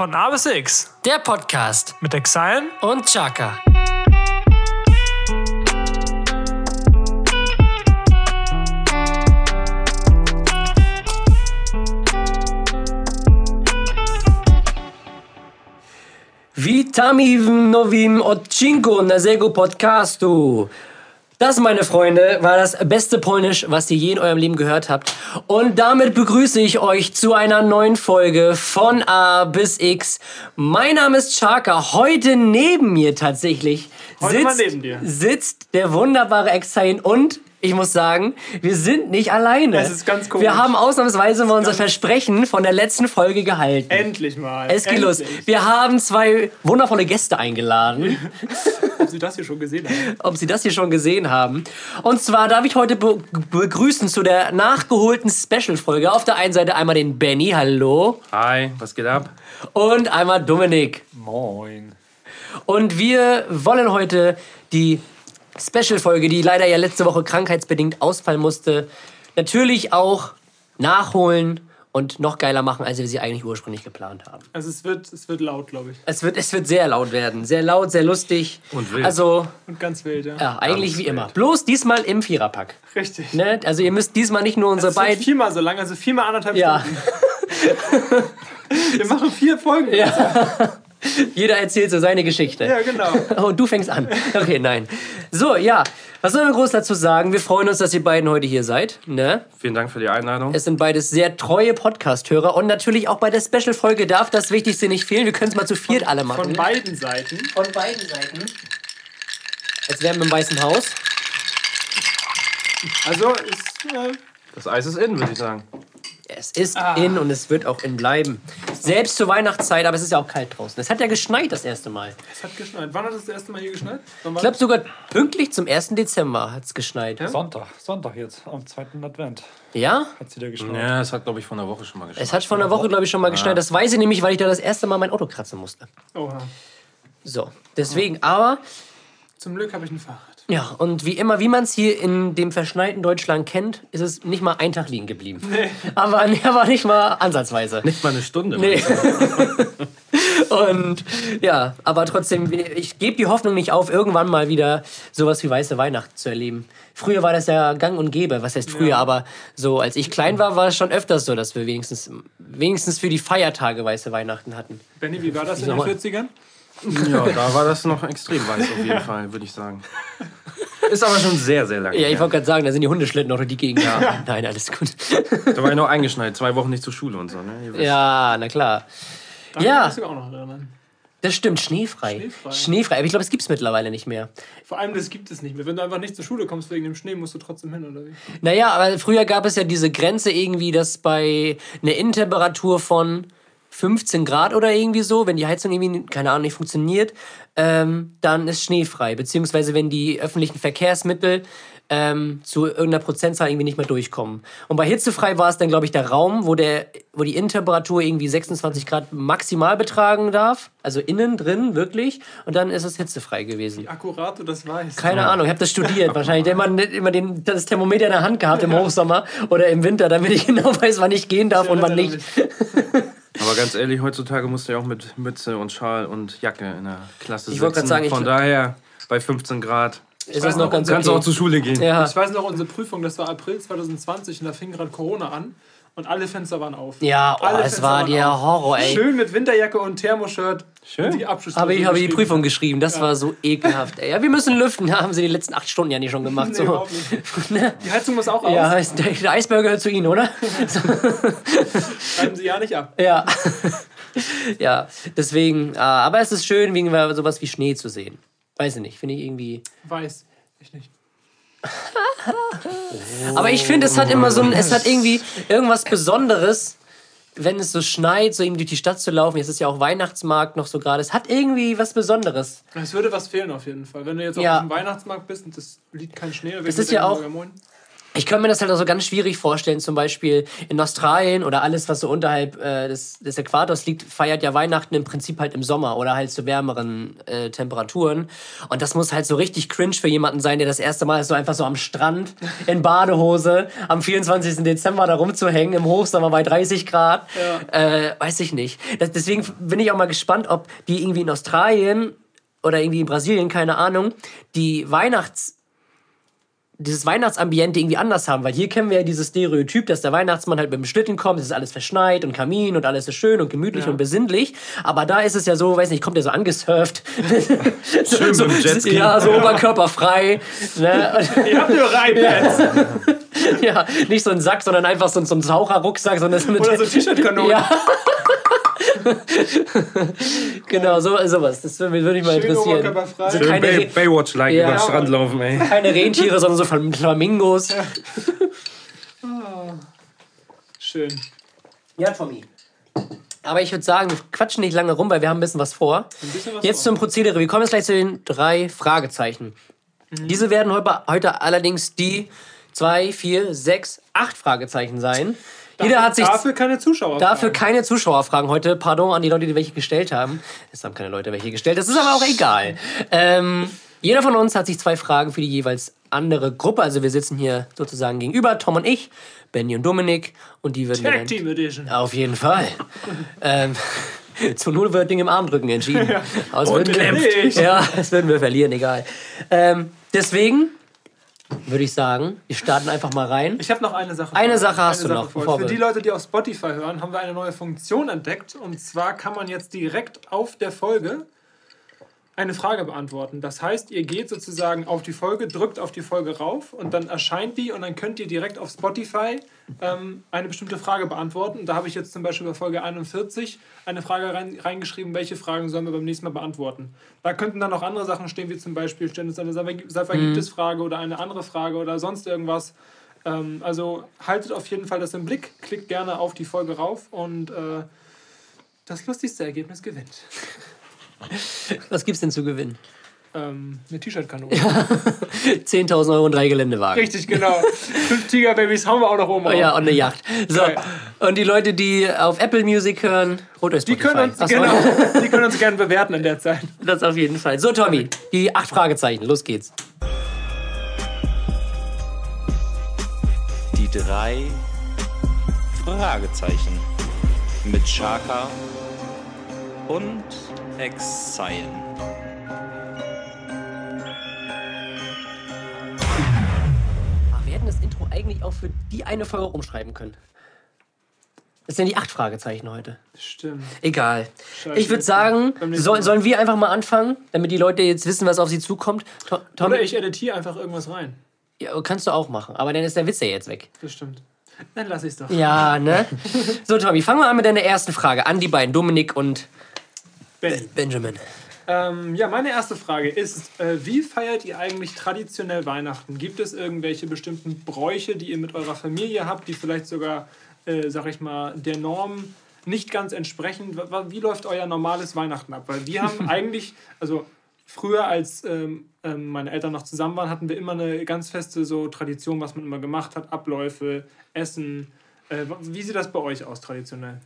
Von A bis X Der Podcast mit Exile und Chaka. Witami w nowym odcinku naszego podcastu. Das, meine Freunde, war das beste Polnisch, was ihr je in eurem Leben gehört habt. Und damit begrüße ich euch zu einer neuen Folge von A bis X. Mein Name ist Chaka. Heute neben mir tatsächlich sitzt, sitzt der wunderbare Exain und ich muss sagen, wir sind nicht alleine. Es ist ganz komisch. Wir haben ausnahmsweise mal unser Versprechen von der letzten Folge gehalten. Endlich mal. Es geht los. Wir haben zwei wundervolle Gäste eingeladen. Ob Sie das hier schon gesehen haben. ob Sie das hier schon gesehen haben. Und zwar darf ich heute be begrüßen zu der nachgeholten Special-Folge. Auf der einen Seite einmal den Benny, hallo. Hi, was geht ab? Und einmal Dominik. Moin. Und wir wollen heute die Special-Folge, die leider ja letzte Woche krankheitsbedingt ausfallen musste, natürlich auch nachholen und noch geiler machen, als wir sie eigentlich ursprünglich geplant haben. Also es wird, es wird laut, glaube ich. Es wird, es wird sehr laut werden. Sehr laut, sehr lustig. Und wild. Also, Und ganz wild, ja. ja, eigentlich Ganz wie immer. wild. Bloß diesmal im Viererpack. Richtig. Ne? Also ihr müsst diesmal nicht nur unsere wird beiden... viermal so lang, also viermal anderthalb Ja, Stunden. Wir machen vier Folgen. Ja, jeder erzählt so seine Geschichte. ja genau. Und du fängst an. Okay, nein. So, ja. Was sollen wir groß dazu sagen? Wir freuen uns, dass ihr beiden heute hier seid. Ne? Vielen Dank für die Einladung. Es sind beides sehr treue Podcast-Hörer. Und natürlich auch bei der Special-Folge darf das Wichtigste nicht fehlen. Wir können es mal zu viert alle machen. Von beiden Seiten. Von beiden Seiten. Jetzt wären wir im Weißen Haus. Also ist, äh, Das Eis ist in, würde ich sagen. Es ist Ah. in und es wird auch in bleiben. Selbst zur Weihnachtszeit, aber es ist ja auch kalt draußen. Es hat ja geschneit das erste Mal. es hat geschneit. Wann hat es das erste Mal hier geschneit? Ich glaube sogar pünktlich zum 1. Dezember hat es geschneit. Ja? Sonntag, Sonntag jetzt, am zweiten Advent. ja? Hat sie da geschneit. Ja, es hat, glaube ich, vor einer Woche schon mal geschneit. Es hat vor einer Woche, glaube ich, schon mal geschneit. Das weiß ich nämlich, weil ich da das erste Mal mein Auto kratzen musste. Oha. So, deswegen, aber, Zum Glück habe ich ein Fahrrad. Ja, und wie immer, wie man es hier in dem verschneiten Deutschland kennt, ist es nicht mal ein Tag liegen geblieben. Nee. Aber, nee, aber nicht mal ansatzweise. Nicht mal eine Stunde. Nee. Und ja, aber trotzdem, ich gebe die Hoffnung nicht auf, irgendwann mal wieder sowas wie weiße Weihnachten zu erleben. Früher war das ja gang und gäbe, was heißt früher, Ja. aber so als ich klein war, war es schon öfters so, dass wir wenigstens, wenigstens für die Feiertage weiße Weihnachten hatten. Benny, wie war das in den mal. 40ern? Ja, da war das noch extrem weiß auf jeden Fall, würde ich sagen. Ist aber schon sehr, sehr lange. Ja, ich wollte gerade sagen, da sind die Hundeschlitten noch durch die Gegend. Ja. Nein, alles gut. Da war ich noch eingeschneit, zwei Wochen nicht zur Schule und so. Ne? Ja, na klar. Daran Ja. kannst du auch noch erinnern. Das stimmt, schneefrei. Schneefrei. Schneefrei. Aber ich glaube, es gibt es mittlerweile nicht mehr. Vor allem, das gibt es nicht mehr. Wenn du einfach nicht zur Schule kommst wegen dem Schnee, musst du trotzdem hin, oder wie? Naja, aber früher gab es ja diese Grenze irgendwie, dass bei einer Innentemperatur von 15 Grad oder irgendwie so, wenn die Heizung irgendwie, keine Ahnung, nicht funktioniert, ähm, dann ist schneefrei. Beziehungsweise wenn die öffentlichen Verkehrsmittel ähm, zu irgendeiner Prozentzahl irgendwie nicht mehr durchkommen. Und bei hitzefrei war es dann, glaube ich, der Raum, wo, der, wo die Innentemperatur irgendwie 26 Grad maximal betragen darf. Also innen drin, wirklich. Und dann ist es hitzefrei gewesen. Akkurat, du das weißt. Keine Ahnung, ich habe das studiert. Wahrscheinlich immer, immer den, das Thermometer in der Hand gehabt im Hochsommer oder im Winter, damit ich genau weiß, wann ich gehen darf und wann nicht. Aber ganz ehrlich, heutzutage musst du ja auch mit Mütze und Schal und Jacke in der Klasse Ich wollte sitzen. grad sagen, ich- Von daher, bei 15 Grad, Ist das noch ganz kannst du okay? auch zur Schule gehen. Ja. Ich weiß noch, unsere Prüfung, das war April 2020 und da fing gerade Corona an und alle Fenster waren auf. Ja, oh, Alle es Fenster war der auf. Horror, ey. Schön mit Winterjacke und Thermoshirt. Schön. Die Habe ich, habe die. Prüfung geschrieben, das war so ekelhaft. Ey. Ja, wir müssen lüften. Ja, haben sie die letzten acht Stunden ja nicht schon gemacht. Nee, So. Die Heizung muss auch aus. Ja, der, der Eisberg gehört zu Ihnen, oder? Schreiben Sie ja nicht ab. Ja. ja, deswegen, ah, aber es ist schön, wegen sowas wie Schnee zu sehen. Weiß ich nicht, finde ich irgendwie. Weiß. Ich nicht. Aber ich finde, es hat immer so ein, es hat irgendwie irgendwas Besonderes, wenn es so schneit, so irgendwie durch die Stadt zu laufen. Jetzt ist ja auch Weihnachtsmarkt noch so gerade. Es hat irgendwie was Besonderes. Es würde was fehlen auf jeden Fall. Wenn du jetzt Ja. auf dem Weihnachtsmarkt bist und es liegt kein Schnee, dann Es ist ja auch-. Ich könnte mir das halt auch so ganz schwierig vorstellen, zum Beispiel in Australien oder alles, was so unterhalb äh, des, des Äquators liegt, feiert ja Weihnachten im Prinzip halt im Sommer oder halt zu wärmeren äh, Temperaturen. Und das muss halt so richtig cringe für jemanden sein, der das erste Mal ist, so einfach so am Strand in Badehose am 24. Dezember da rumzuhängen, im Hochsommer bei 30 Grad. Äh, weiß ich nicht. Das, deswegen bin ich auch mal gespannt, ob die irgendwie in Australien oder irgendwie in Brasilien, keine Ahnung, die Weihnachts dieses Weihnachtsambiente irgendwie anders haben, weil hier kennen wir ja dieses Stereotyp, dass der Weihnachtsmann halt mit dem Schlitten kommt, es ist alles verschneit und Kamin und alles ist schön und gemütlich Ja. und besinnlich, aber da ist es ja so, weiß nicht, kommt ja so angesurft. Schön so, Jetski. Ja, so oberkörperfrei. Ne? Ihr habt eure iPads. ja, nicht so ein Sack, sondern einfach so, ein- so ein Taucherrucksack, sondern so eine Oder so T-Shirt-Kanonen. Ja. genau, so, sowas. Das würde, mich mal interessieren. So Schön keine, Bay, Baywatch-like Ja. über den Strand laufen, ey. keine Rentiere, sondern so Flam- Flamingos. Schön. Ja, Tommy. Aber ich würde sagen, wir quatschen nicht lange rum, weil wir haben ein bisschen was vor. bisschen was Jetzt vor. zum Prozedere. Wir kommen jetzt gleich zu den drei Fragezeichen. Diese werden heute, heute allerdings die zwei, vier, sechs, acht Fragezeichen sein. Jeder hat sich Dafür keine Zuschauer. dafür keine Zuschauerfragen heute. Pardon an die Leute, die welche gestellt haben. Es haben keine Leute welche gestellt. Das ist aber auch egal. Ähm, jeder von uns hat sich zwei Fragen für die jeweils andere Gruppe. Also wir sitzen hier sozusagen gegenüber, Tom und ich, Benny und Dominik. Und die würden wir Tag dann Team Edition. auf jeden Fall. ähm, zur Not wird Ding im Armdrücken entschieden. Aber das Und würden wir, kämpft. ja, das würden wir verlieren, egal. Ähm, deswegen würde ich sagen, wir starten einfach mal rein. Ich habe noch eine Sache. Eine Sache hast du noch, vor. Für die Leute, die auf Spotify hören, haben wir eine neue Funktion entdeckt. Und zwar kann man jetzt direkt auf der Folge eine Frage beantworten. Das heißt, ihr geht sozusagen auf die Folge, drückt auf die Folge rauf und dann erscheint die und dann könnt ihr direkt auf Spotify ähm, eine bestimmte Frage beantworten. Da habe ich jetzt zum Beispiel bei Folge 41 eine Frage rein, reingeschrieben, welche Fragen sollen wir beim nächsten Mal beantworten. Da könnten dann noch andere Sachen stehen, wie zum Beispiel stellen uns eine Safagiptis-Frage oder eine andere Frage oder sonst irgendwas. Ähm, also haltet auf jeden Fall das im Blick, klickt gerne auf die Folge rauf und äh, das lustigste Ergebnis gewinnt. Was gibt's denn zu gewinnen? Ähm, eine T-Shirt-Kanone. 10.000 Euro und drei Geländewagen. Richtig, genau. Fünf Tiger-Babys haben wir auch noch oben. Oh ja, und eine Yacht. So, Geil. und die Leute, die auf Apple Music hören, oder Die Spotify. können, uns, Ach so, genau, die können uns gerne bewerten in der Zeit. Das auf jeden Fall. So, Tommy, die acht Fragezeichen. Los geht's. Die drei Fragezeichen mit Chaka und Exile. Ach, wir hätten das Intro eigentlich auch für die eine Folge umschreiben können. Das sind die acht Fragezeichen heute. Stimmt. Egal. Scheiße, ich würde sagen, soll, sollen wir einfach mal anfangen, damit die Leute jetzt wissen, was auf sie zukommt? To Tommy, Oder ich editiere einfach irgendwas rein. ja, kannst du auch machen, aber dann ist der Witz ja jetzt weg. Das stimmt. Dann lass ich's doch. Ja, ne? So, Tommy, fangen wir an mit deiner ersten Frage an die beiden, Dominik und Benny. Benjamin. Ähm, ja, meine erste Frage ist, äh, wie feiert ihr eigentlich traditionell Weihnachten? Gibt es irgendwelche bestimmten Bräuche, die ihr mit eurer Familie habt, die vielleicht sogar, äh, sag ich mal, der Norm nicht ganz entsprechen? Wie läuft euer normales Weihnachten ab? Weil wir haben eigentlich, also früher, als ähm, ähm, meine Eltern noch zusammen waren, hatten wir immer eine ganz feste so Tradition, was man immer gemacht hat, Abläufe, Essen. Äh, wie sieht das bei euch aus traditionell?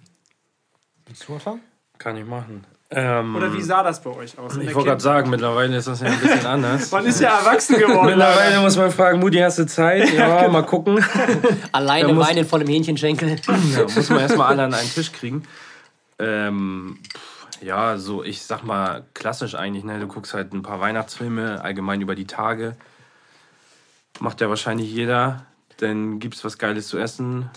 Willst du anfangen? Kann ich machen. Ähm, Oder wie sah das bei euch aus? in ich wollte gerade sagen, mittlerweile ist das ja ein bisschen anders. Man ist ja erwachsen geworden. Mittlerweile leider. muss man fragen, Mutti, hast du Zeit? Ja, mal gucken. Alleine muss- weinen vor dem Hähnchenschenkel. Ja, muss man erstmal alle an einen Tisch kriegen. Ähm, ja, so, ich sag mal, klassisch eigentlich, ne? Du guckst halt ein paar Weihnachtsfilme, allgemein über die Tage. Macht ja wahrscheinlich jeder. Dann gibt's was Geiles zu essen.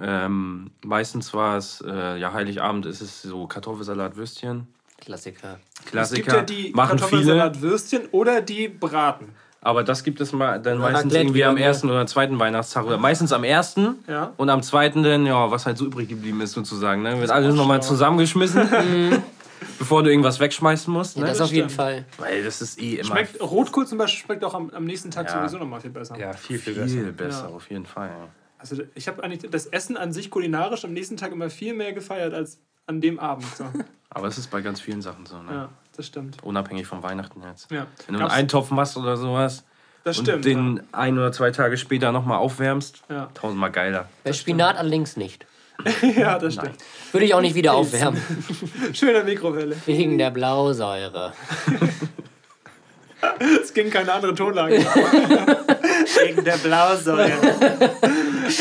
Ähm, meistens war es, äh, ja, Heiligabend ist es so Kartoffelsalat, Würstchen. Klassiker. Es Klassiker. gibt ja die machen viele. Kartoffelsalat-Würstchen oder die Braten. Aber das gibt es mal dann Oder meistens irgendwie am ersten oder zweiten Weihnachtstag. Oder meistens am ersten Ja. und am zweiten dann, ja, was halt so übrig geblieben ist sozusagen. Ne? Wird alles nochmal zusammengeschmissen, bevor du irgendwas wegschmeißen musst. Ne? Das auf jeden. Fall. Weil das ist eh immer Schmeckt, Rotkohl zum Beispiel schmeckt auch am, am nächsten Tag Ja. sowieso nochmal viel besser. ja, viel, viel besser. besser. Ja. auf jeden Fall. Ja. Also ich habe eigentlich das Essen an sich kulinarisch am nächsten Tag immer viel mehr gefeiert als an dem Abend. So. Aber es ist bei ganz vielen Sachen so. Ne? Ja, das stimmt. Unabhängig von Weihnachten jetzt. Ja. Wenn du einen Eintopf machst oder sowas Das und stimmt, den ein oder zwei Tage später nochmal aufwärmst, Ja. tausendmal geiler. Bei Spinat allerdings nicht. Ja, das stimmt. Würde ich auch nicht wieder aufwärmen. Schöne Mikrowelle. Wegen der Blausäure. Es ging keine andere Tonlage. Wegen der Blausäure.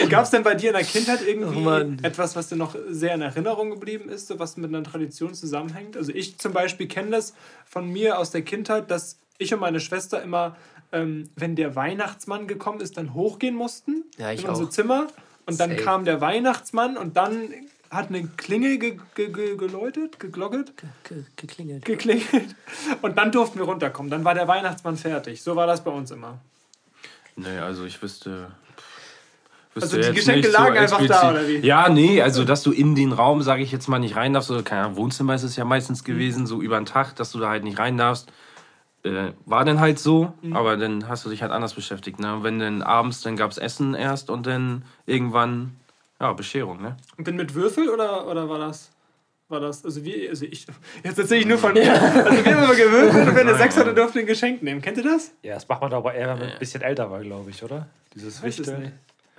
Gab es denn bei dir in der Kindheit irgendwie Oh etwas, was dir noch sehr in Erinnerung geblieben ist, so was mit einer Tradition zusammenhängt? Also ich zum Beispiel kenne das von mir aus der Kindheit, dass ich und meine Schwester immer, ähm, wenn der Weihnachtsmann gekommen ist, dann hochgehen mussten Ja, ich in unser auch. Zimmer. Und dann Safe. kam der Weihnachtsmann und dann hat eine Klingel ge ge ge geläutet, geglockt Ge geklingelt. geklingelt und dann durften wir runterkommen. Dann war der Weihnachtsmann fertig. So war das bei uns immer. Nee, also ich wüsste. Also die Geschenke nicht so lagen einfach da, oder wie? Ja, nee, also dass du in den Raum, sage ich jetzt mal, nicht rein darfst, oder keine Ahnung, Wohnzimmer ist es ja meistens gewesen, so über den Tag, dass du da halt nicht rein darfst. Äh, war dann halt so, Mhm. aber dann hast du dich halt anders beschäftigt. Ne? Wenn dann abends, dann gab es Essen erst und dann irgendwann, ja, Bescherung, ne? Und dann mit Würfel oder, oder war das? War das, also wie, also ich, jetzt erzähle ich nur von mir. Also wir haben immer gewürfelt und wenn der Sechs hatte, durfte ein Geschenk nehmen. Kennt ihr das? Ja, das macht man doch aber eher, wenn man ein bisschen älter war, glaube ich, oder? Dieses Wichteln. nicht.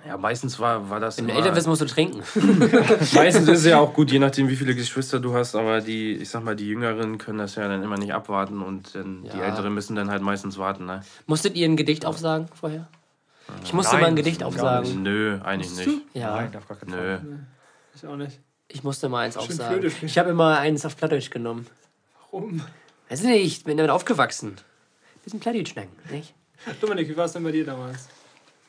Ja, meistens war, war das. Wenn du älter bist, musst du trinken. Meistens ist es ja auch gut, je nachdem, wie viele Geschwister du hast, aber die, ich sag mal, die Jüngeren können das ja dann immer nicht abwarten und dann die Ja. Älteren müssen dann halt meistens warten, ne? Musstet ihr ein Gedicht aufsagen vorher? Ich musste Nein, mal ein Gedicht aufsagen. Nö, eigentlich Musstest nicht. Ja, Nein, auf gar keinen Nö. Fall. Ich auch nicht. ich musste mal eins Schön aufsagen. Ich habe immer eins auf Plattdeutsch genommen. Warum? Weiß ich nicht, ich bin damit aufgewachsen. Bisschen Plattdeutsch schnacken, nicht? Dominik, wie war es denn bei dir damals?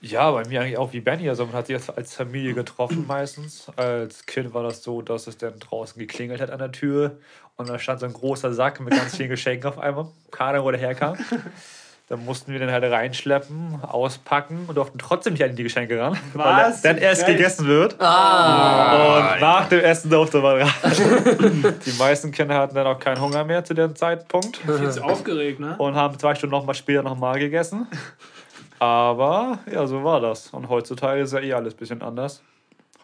Ja, bei mir eigentlich auch wie Benny. Also man hat sich als Familie getroffen meistens. Als Kind war das so, dass es dann draußen geklingelt hat an der Tür und da stand so ein großer Sack mit ganz vielen Geschenken auf einmal. Keine Ahnung, wo der herkam. Dann mussten wir den halt reinschleppen, auspacken und durften trotzdem nicht an die Geschenke ran, weil Was? dann erst Geil. gegessen wird. Ah, Und nach dem Essen durfte man ran. Die meisten Kinder hatten dann auch keinen Hunger mehr zu dem Zeitpunkt Viel zu aufgeregt, ne? und haben zwei Stunden noch mal später nochmal gegessen. Aber ja, so war das. Und heutzutage ist ja eh alles ein bisschen anders.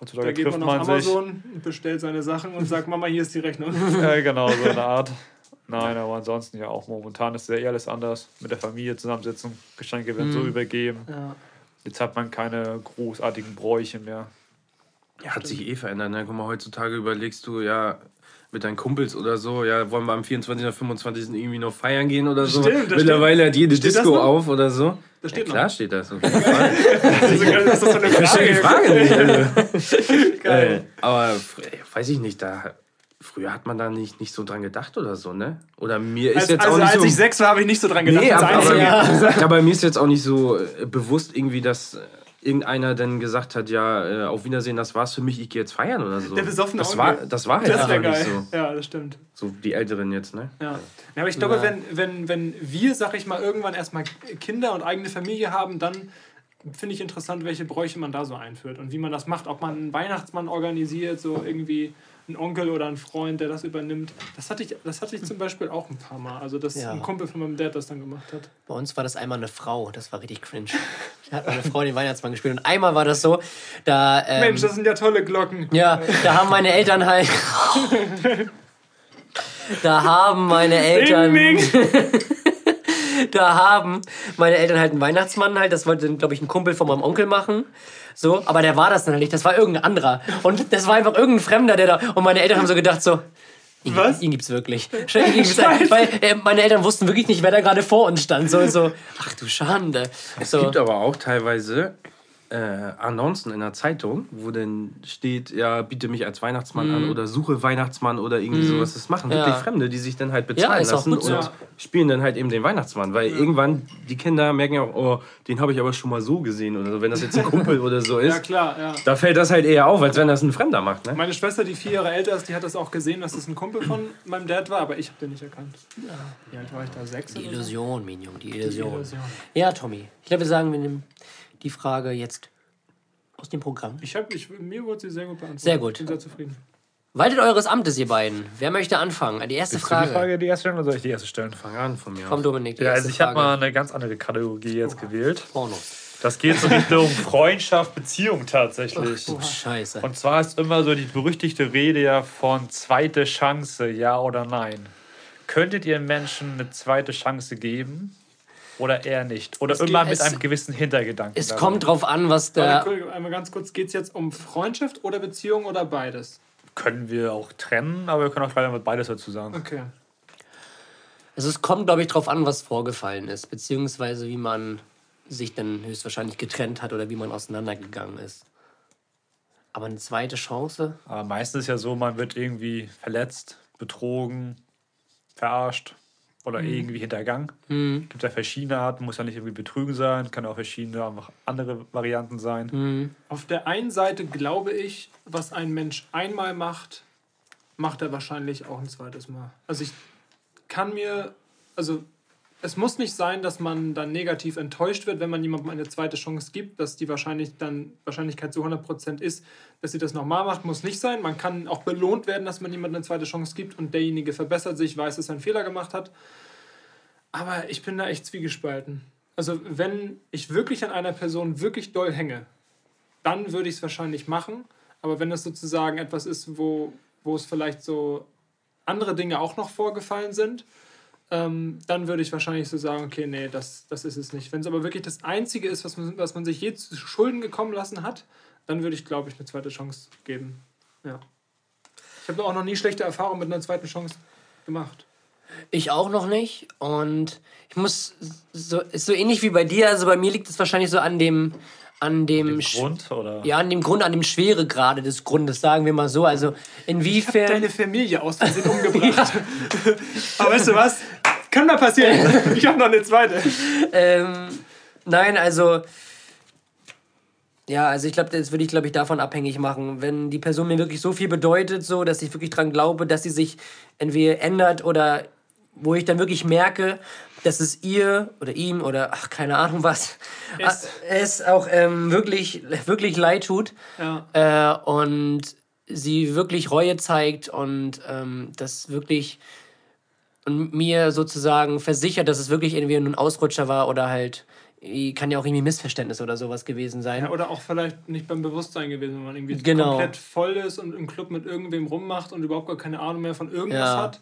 Heutzutage Da geht trifft man auf man. Amazon und bestellt seine Sachen und sagt, Mama, hier ist die Rechnung. Ja, genau, so eine Art. Nein, aber ansonsten ja auch momentan ist ja eh alles anders. Mit der Familie zusammensitzen, Geschenke werden so übergeben. Ja. Jetzt hat man keine großartigen Bräuche mehr. Ja, hat sich eh verändert, ne? Guck mal, heutzutage überlegst du, ja, mit deinen Kumpels oder so, ja, wollen wir am 24. oder 25. irgendwie noch feiern gehen oder so. Stimmt, das Mittlerweile hat jede Steht Disco auf oder so. Das steht ja, klar noch. steht das. Auf jeden Fall. Also, ist das so eine Ich verstehe die Frage? Frage nicht. Also. Äh, Geil. aber fr- weiß ich nicht, da früher hat man da nicht, nicht so dran gedacht oder so, ne? Oder mir ist Also, jetzt also auch nicht als so. ich sechs war, habe ich nicht so dran gedacht. Nee, aber, aber, ja. aber mir ist jetzt auch nicht so äh, bewusst irgendwie, dass äh, irgendeiner dann gesagt hat, ja, äh, auf Wiedersehen, das war's für mich, ich gehe jetzt feiern oder so. Der besoffene das war, das war halt das geil. nicht so. Ja, das stimmt. So die Älteren jetzt, ne? Ja. ja aber ich glaube, Ja. wenn, wenn, wenn wir, sag ich mal, irgendwann erstmal Kinder und eigene Familie haben, dann finde ich interessant, welche Bräuche man da so einführt und wie man das macht. Ob man einen Weihnachtsmann organisiert, so irgendwie ein Onkel oder ein Freund, der das übernimmt. Das hatte ich, das hatte ich zum Beispiel auch ein paar Mal. Also, dass Ja. ein Kumpel von meinem Dad das dann gemacht hat. Bei uns war das einmal eine Frau, das war richtig cringe. Da hat meine Frau den Weihnachtsmann gespielt. Und einmal war das so, da. Ähm, Mensch, das sind ja tolle Glocken. ja, da haben meine Eltern halt. da haben meine Eltern. Da haben meine Eltern halt einen Weihnachtsmann halt, das wollte, glaube ich, ein Kumpel von meinem Onkel machen. So, aber der war das dann halt nicht, das war irgendein anderer. Und das war einfach irgendein Fremder, der da. Und meine Eltern haben so gedacht, so. Ihn, Was? ihn gibt's wirklich. Ihn gibt's, weil äh, meine Eltern wussten wirklich nicht, wer da gerade vor uns stand. So, so, ach du Schande. Es So. gibt aber auch teilweise äh, Annoncen in der Zeitung, wo dann steht, ja, biete mich als Weihnachtsmann an oder suche Weihnachtsmann oder irgendwie sowas. Das machen Mhm. Ja. wirklich Fremde, die sich dann halt bezahlen ist auch lassen gut so. und spielen dann halt eben den Weihnachtsmann. Weil irgendwann die Kinder merken ja auch, oh, den habe ich aber schon mal so gesehen oder so, wenn das jetzt ein Kumpel oder so ist. Ja, klar, ja. Da fällt das halt eher auf, als wenn das ein Fremder macht, ne? Meine Schwester, die vier Jahre älter ist, die hat das auch gesehen, dass das ein Kumpel von meinem Dad war, aber ich habe den nicht erkannt. Wie alt war ich da? Sechs? Die oder so? Illusion, Minion, die Die Illusion. Illusion. Ja, Tommy. Ich glaube, wir sagen, wir nehmen die Frage jetzt aus dem Programm. Ich hab, ich, mir wurde sie sehr gut beantwortet. Sehr gut. Ich bin sehr zufrieden. Waltet eures Amtes, ihr beiden. Wer möchte anfangen? Die erste Willst du die Frage. Frage die erste stellen oder soll ich die erste stellen? Fang an von mir. Aus. Dominik. Die Ja, also ich habe Frage. mal eine ganz andere Kategorie jetzt gewählt. Pornos. Das geht so Richtung Freundschaft, Beziehung tatsächlich. Scheiße. Und zwar ist immer so die berüchtigte Rede ja von zweite Chance, ja oder nein. Könntet ihr Menschen eine zweite Chance geben? Oder eher nicht. Oder Es immer geht- mit einem gewissen Hintergedanken. Es dabei. kommt drauf an, was Warte, der. Entschuldigung, einmal ganz kurz, geht es jetzt um Freundschaft oder Beziehung oder beides? Können wir auch trennen, aber wir können auch gleich mal beides dazu sagen. Okay. Also es kommt, glaube ich, drauf an, was vorgefallen ist, beziehungsweise wie man sich dann höchstwahrscheinlich getrennt hat oder wie man auseinandergegangen ist. Aber eine zweite Chance? Aber meistens ist ja so, man wird irgendwie verletzt, betrogen, verarscht oder irgendwie hintergangen. Hm. Gibt ja verschiedene Arten, muss ja nicht irgendwie Betrügen sein, kann auch verschiedene einfach andere Varianten sein. Hm. Auf der einen Seite glaube ich, was ein Mensch einmal macht, macht er wahrscheinlich auch ein zweites Mal. Also ich kann mir, also es muss nicht sein, dass man dann negativ enttäuscht wird, wenn man jemandem eine zweite Chance gibt, dass die wahrscheinlich dann Wahrscheinlichkeit zu 100% ist, dass sie das nochmal macht, muss nicht sein. Man kann auch belohnt werden, dass man jemandem eine zweite Chance gibt und derjenige verbessert sich, weiß, dass er einen Fehler gemacht hat. Aber ich bin da echt zwiegespalten. Also wenn ich wirklich an einer Person wirklich doll hänge, dann würde ich es wahrscheinlich machen. Aber wenn das sozusagen etwas ist, wo, wo es vielleicht so andere Dinge auch noch vorgefallen sind, ähm, dann würde ich wahrscheinlich so sagen, okay, nee, das, das ist es nicht. Wenn es aber wirklich das Einzige ist, was man, was man sich je zu Schulden gekommen lassen hat, dann würde ich, glaube ich, eine zweite Chance geben. Ja. Ich habe auch noch nie schlechte Erfahrungen mit einer zweiten Chance gemacht. Ich auch noch nicht. Und ich muss so, ist so ähnlich wie bei dir. Also bei mir liegt es wahrscheinlich so an dem, an dem, Im Sch- Grund oder? ja, an dem Grund, an dem Schweregrade des Grundes, sagen wir mal so. Also inwiefern. Deine Familie aus Versehen umgebracht. aber weißt du was? Kann mal passieren. Ich habe noch eine zweite. Ähm, nein, also. Ja, also ich glaube, das würde ich, glaube ich, davon abhängig machen. Wenn die Person mir wirklich so viel bedeutet, so, dass ich wirklich dran glaube, dass sie sich entweder ändert oder wo ich dann wirklich merke, dass es ihr oder ihm oder ach, keine Ahnung was, Es. es auch ähm, wirklich, wirklich leid tut Ja. äh, und sie wirklich Reue zeigt und ähm, das wirklich und mir sozusagen versichert, dass es wirklich irgendwie nur ein Ausrutscher war oder halt kann ja auch irgendwie Missverständnis oder sowas gewesen sein. Ja, oder auch vielleicht nicht beim Bewusstsein gewesen, wenn man irgendwie Genau. komplett voll ist und im Club mit irgendwem rummacht und überhaupt gar keine Ahnung mehr von irgendwas Ja. hat.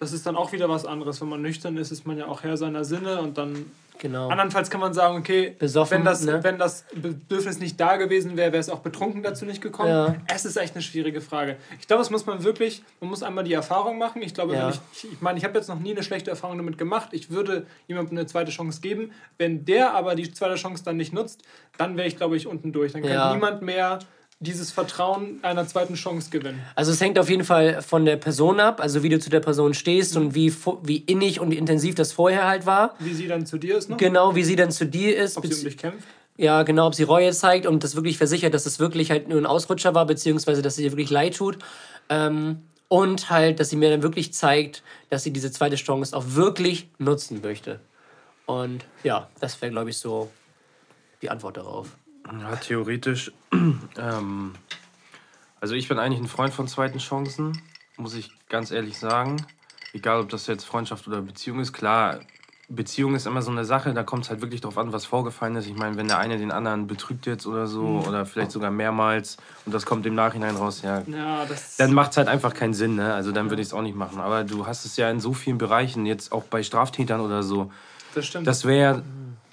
Das ist dann auch wieder was anderes. Wenn man nüchtern ist, ist man ja auch Herr seiner Sinne und dann. Genau. Andernfalls kann man sagen, okay, Besoffen, wenn, das, ne? wenn das Bedürfnis nicht da gewesen wäre, wäre es auch betrunken dazu nicht gekommen. Ja. Es ist echt eine schwierige Frage. Ich glaube, das muss man wirklich, man muss einmal die Erfahrung machen. Ich glaube, Ja. wenn ich, ich meine, ich habe jetzt noch nie eine schlechte Erfahrung damit gemacht. Ich würde jemandem eine zweite Chance geben. Wenn der aber die zweite Chance dann nicht nutzt, dann wäre ich, glaube ich, unten durch. Dann kann Ja. niemand mehr dieses Vertrauen einer zweiten Chance gewinnen. Also es hängt auf jeden Fall von der Person ab, also wie du zu der Person stehst und wie, wie innig und intensiv das vorher halt war. Wie sie dann zu dir ist noch? Genau, wie sie dann zu dir ist. Ob sie um dich kämpft? Ja, genau, ob sie Reue zeigt und das wirklich versichert, dass es wirklich halt nur ein Ausrutscher war, beziehungsweise dass sie ihr wirklich leid tut. Ähm, und halt, dass sie mir dann wirklich zeigt, dass sie diese zweite Chance auch wirklich nutzen möchte. Und ja, das wäre, glaube ich, so die Antwort darauf. Ja, theoretisch. Ähm, also ich bin eigentlich ein Freund von zweiten Chancen, muss ich ganz ehrlich sagen. Egal, ob das jetzt Freundschaft oder Beziehung ist. Klar, Beziehung ist immer so eine Sache, da kommt es halt wirklich drauf an, was vorgefallen ist. Ich meine, wenn der eine den anderen betrügt jetzt oder so, oder vielleicht sogar mehrmals und das kommt im Nachhinein raus, ja, Ja, das. dann macht es halt einfach keinen Sinn, ne? Also dann würde ich es auch nicht machen. Aber du hast es ja in so vielen Bereichen, jetzt auch bei Straftätern oder so. das stimmt. Das wäre,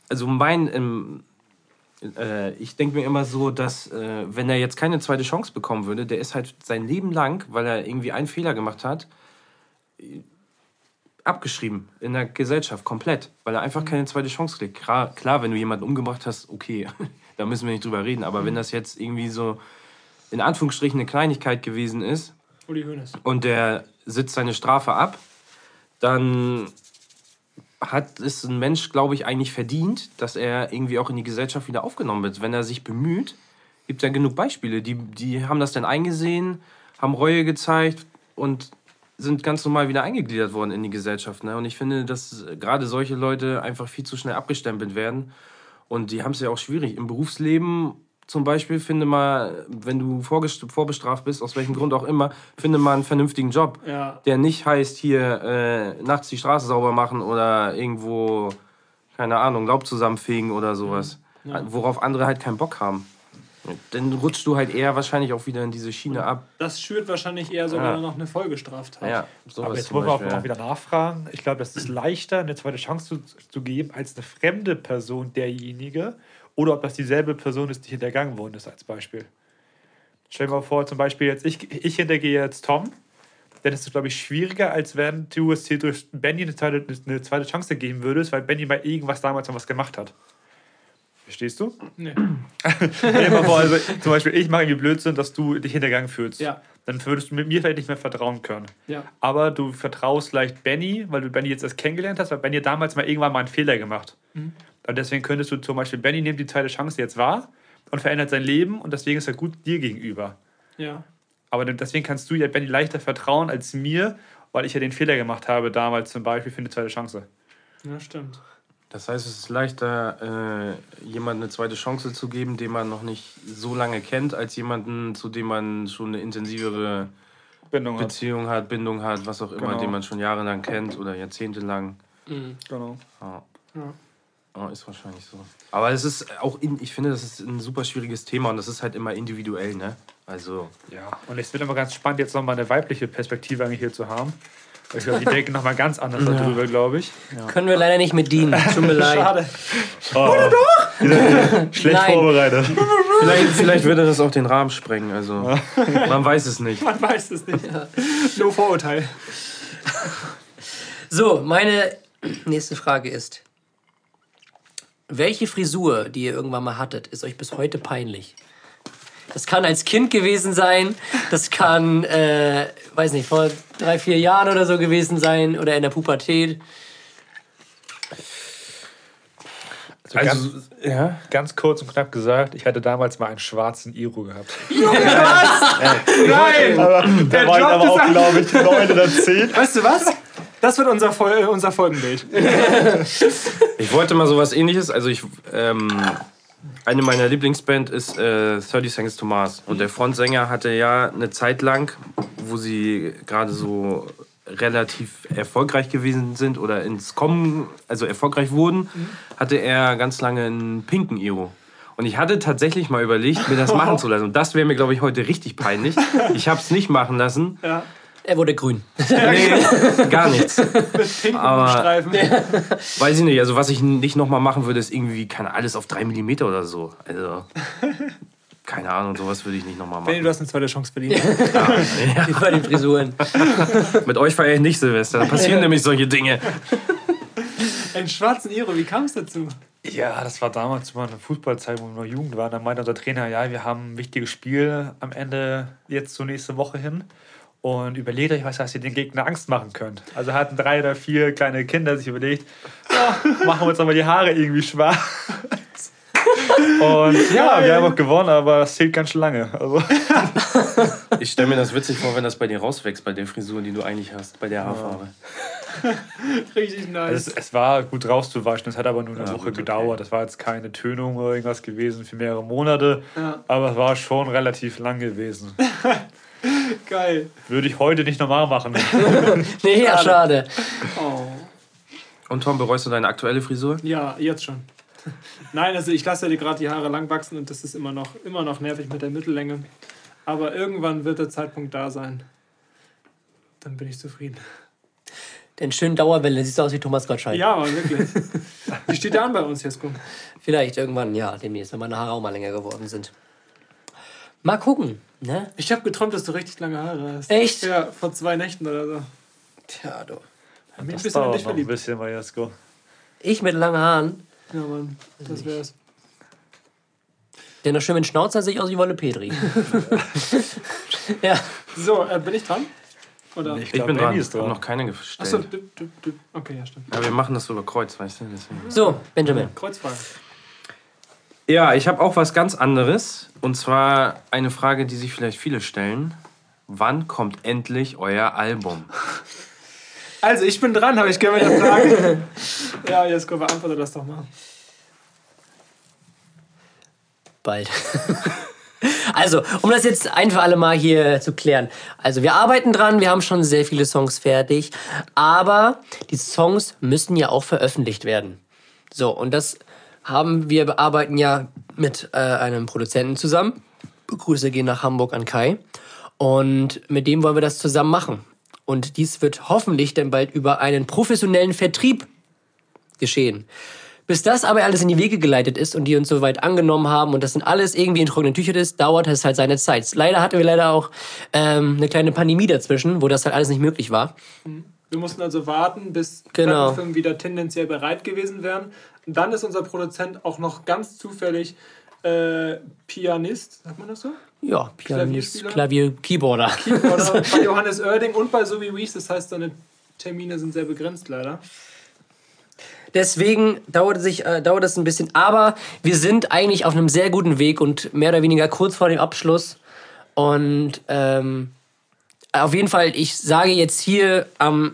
also mein, ähm, äh, ich denke mir immer so, dass äh, wenn er jetzt keine zweite Chance bekommen würde, der ist halt sein Leben lang, weil er irgendwie einen Fehler gemacht hat, äh, abgeschrieben in der Gesellschaft komplett, weil er einfach keine zweite Chance kriegt. Klar, klar wenn du jemanden umgebracht hast, okay, da müssen wir nicht drüber reden. Aber wenn das jetzt irgendwie so in Anführungsstrichen eine Kleinigkeit gewesen ist, und der sitzt seine Strafe ab, dann hat es ein Mensch, glaube ich, eigentlich verdient, dass er irgendwie auch in die Gesellschaft wieder aufgenommen wird. Wenn er sich bemüht, gibt ja genug Beispiele. Die, die haben das dann eingesehen, haben Reue gezeigt und sind ganz normal wieder eingegliedert worden in die Gesellschaft. Ne? Und ich finde, dass gerade solche Leute einfach viel zu schnell abgestempelt werden. Und die haben es ja auch schwierig. Im Berufsleben zum Beispiel, finde mal, wenn du vorbestraft bist, aus welchem Grund auch immer, finde mal einen vernünftigen Job Ja. der nicht heißt, hier äh, nachts die Straße sauber machen oder irgendwo, keine Ahnung, Laub zusammenfegen oder sowas. Worauf andere halt keinen Bock haben. Dann rutschst du halt eher wahrscheinlich auch wieder in diese Schiene ab. Das schürt wahrscheinlich eher sogar Ja. noch eine Folgestraftat. Ja, sowas Aber jetzt wollen wir auch mal wieder nachfragen. Ich glaube, es ist leichter, eine zweite Chance zu, zu geben, als eine fremde Person derjenige. Oder ob das dieselbe Person ist, die hintergangen worden ist, als Beispiel. Stell dir mal vor, zum Beispiel jetzt, ich, ich hintergehe jetzt Tom. Dann ist es, glaube ich, schwieriger, als wenn du es hier durch Benny eine zweite, eine zweite Chance geben würdest, weil Benny bei irgendwas damals noch was gemacht hat. Verstehst du? Nee. Stell dir mal vor, also, zum Beispiel, ich mache irgendwie Blödsinn, dass du dich hintergangen fühlst. Ja. Dann würdest du mit mir vielleicht nicht mehr vertrauen können Ja. aber du vertraust vielleicht Benny, weil du Benny jetzt erst kennengelernt hast, weil Benny damals mal irgendwann mal einen Fehler gemacht. Mhm. Und deswegen könntest du zum Beispiel, Benny nimmt die zweite Chance jetzt wahr und verändert sein Leben und deswegen ist er gut dir gegenüber. Ja. Aber deswegen kannst du ja Benny leichter vertrauen als mir, weil ich ja den Fehler gemacht habe damals zum Beispiel für eine zweite Chance. Ja, stimmt. Das heißt, es ist leichter, äh, jemandem eine zweite Chance zu geben, den man noch nicht so lange kennt, als jemanden, zu dem man schon eine intensivere Bindung hat. Beziehung hat, Bindung hat, was auch immer, Genau. den man schon jahrelang kennt oder jahrzehntelang. Genau. Ja. Ja. Ja, ist wahrscheinlich so. Aber es ist auch, in, ich finde, das ist ein super schwieriges Thema und das ist halt immer individuell, ne? Also, Ja, und es wird immer ganz spannend, jetzt nochmal eine weibliche Perspektive eigentlich hier zu haben. Ich glaube, die denken nochmal ganz anders darüber, glaube ich. Können wir leider nicht mit dienen. Tut mir leid. Schade. Schlecht Nein. vorbereitet. vielleicht, vielleicht würde das auch den Rahmen sprengen, also man weiß es nicht. Man weiß es nicht. No Vorurteil. So, meine nächste Frage ist: Welche Frisur, die ihr irgendwann mal hattet, ist euch bis heute peinlich? Das kann als Kind gewesen sein, das kann, äh, weiß nicht, vor drei, vier Jahren oder so gewesen sein oder in der Pubertät. Also, ganz, Also, ja. ganz kurz und knapp gesagt, ich hatte damals mal einen schwarzen Iro gehabt. Nein! Aber da war ich glaubt aber auch, glaube ich, 9 oder 10. Weißt du was? Das wird unser, Fol unser Folgenbild. Ich wollte mal sowas ähnliches. Also ich, ähm, eine meiner Lieblingsband ist äh, 30 Seconds to Mars. Und der Frontsänger hatte ja eine Zeit lang, wo sie gerade so relativ erfolgreich gewesen sind oder ins Kommen, also erfolgreich wurden, hatte er ganz lange einen pinken Iro. Und ich hatte tatsächlich mal überlegt, mir das machen zu lassen. Und das wäre mir, glaube ich, heute richtig peinlich. Ich habe es nicht machen lassen. Ja. Er wurde grün. Nee, gar nichts. Pinken Aber- Streifen. Weiß ich nicht. Also, was ich nicht nochmal machen würde, ist irgendwie, keine alles auf drei Millimeter oder so. Also, keine Ahnung, sowas würde ich nicht nochmal Benny, machen. du hast eine zweite Chance verdient. Über die Frisuren. Mit euch feiere ich nicht Silvester. Da passieren nämlich solche Dinge. Einen schwarzen Iro, wie kam es dazu? Ja, das war damals mal eine Fußballzeit, wo wir noch Jugend waren. Da meinte unser Trainer, ja, wir haben ein wichtiges Spiel am Ende jetzt zur nächste Woche hin. Und überlegt euch, was, dass ihr den Gegner Angst machen könnt. Also hatten drei oder vier kleine Kinder sich überlegt, ja, machen wir uns aber die Haare irgendwie schwarz. Und ja, wir haben auch gewonnen, aber es zählt ganz schön lange. Also, Ich stelle mir das witzig vor, wenn das bei dir rauswächst, bei der Frisur, die du eigentlich hast, bei der Haarfarbe. Richtig nice. es, es war gut rauszuwaschen, es hat aber nur eine Ja, Woche gut, okay. gedauert. Das war jetzt keine Tönung oder irgendwas gewesen für mehrere Monate, Ja. aber es war schon relativ lang gewesen. Geil. Würde ich heute nicht normal machen. Nee, ja, schade. Oh. Und Tom, bereust du deine aktuelle Frisur? Ja, jetzt schon. Nein, also ich lasse dir gerade die Haare lang wachsen und das ist immer noch, immer noch nervig mit der Mittellänge. Aber irgendwann wird der Zeitpunkt da sein. Dann bin ich zufrieden. Den schönen Dauerwelle, siehst du aus wie Thomas Gottschalk. Ja, aber wirklich. Wie steht der an bei uns, Jesko? Vielleicht irgendwann, ja, demnächst, wenn meine Haare auch mal länger geworden sind. Mal gucken, ne? Ich habe geträumt, dass du richtig lange Haare hast. Echt? Ja, vor zwei Nächten oder so. Tja, du. Hab mich ein bisschen in dich noch ein verliebt. bisschen, Majesko. Ich mit langen Haaren. Ja, Mann, das wär's. Der noch schön mit Schnauzer sehe ich aus wie Wolle Petri. ja, So, äh, bin ich dran? Oder? Ich Ich glaub, bin Benny dran. ist Ich habe noch keine gestellt. Achso, du, du, du. okay, ja, stimmt. Ja, wir machen das so über Kreuz, weißt du? Deswegen. so, Benjamin. Kreuzfrage. Ja, ich habe auch was ganz anderes. Und zwar eine Frage, die sich vielleicht viele stellen. Wann kommt endlich euer Album? Also, ich bin dran, habe ich gehört mit der Frage. ja, Jesko, beantworte das doch mal. Bald. Also, um das jetzt ein für alle Mal hier zu klären. Also, wir arbeiten dran, wir haben schon sehr viele Songs fertig, aber die Songs müssen ja auch veröffentlicht werden. So, und das haben wir arbeiten ja mit äh, einem Produzenten zusammen. Grüße gehen nach Hamburg an Kai. Und mit dem wollen wir das zusammen machen. Und dies wird hoffentlich dann bald über einen professionellen Vertrieb geschehen. Bis das aber alles in die Wege geleitet ist und die uns soweit angenommen haben und das sind alles irgendwie in trockenen Tüchern ist, dauert es halt seine Zeit. Leider hatten wir leider auch ähm, eine kleine Pandemie dazwischen, wo das halt alles nicht möglich war. Wir mussten also warten, bis Genau. Plattenfirmen wieder tendenziell bereit gewesen wären. Und dann ist unser Produzent auch noch ganz zufällig äh, Pianist, sagt man das so? Ja, Pianist? Klavier, Keyboarder. Oder bei Johannes Oerding und bei Zoe Wees. Das heißt, seine Termine sind sehr begrenzt leider. Deswegen dauert, sich, äh, dauert es ein bisschen. Aber wir sind eigentlich auf einem sehr guten Weg und mehr oder weniger kurz vor dem Abschluss. Und ähm, auf jeden Fall, ich sage jetzt hier am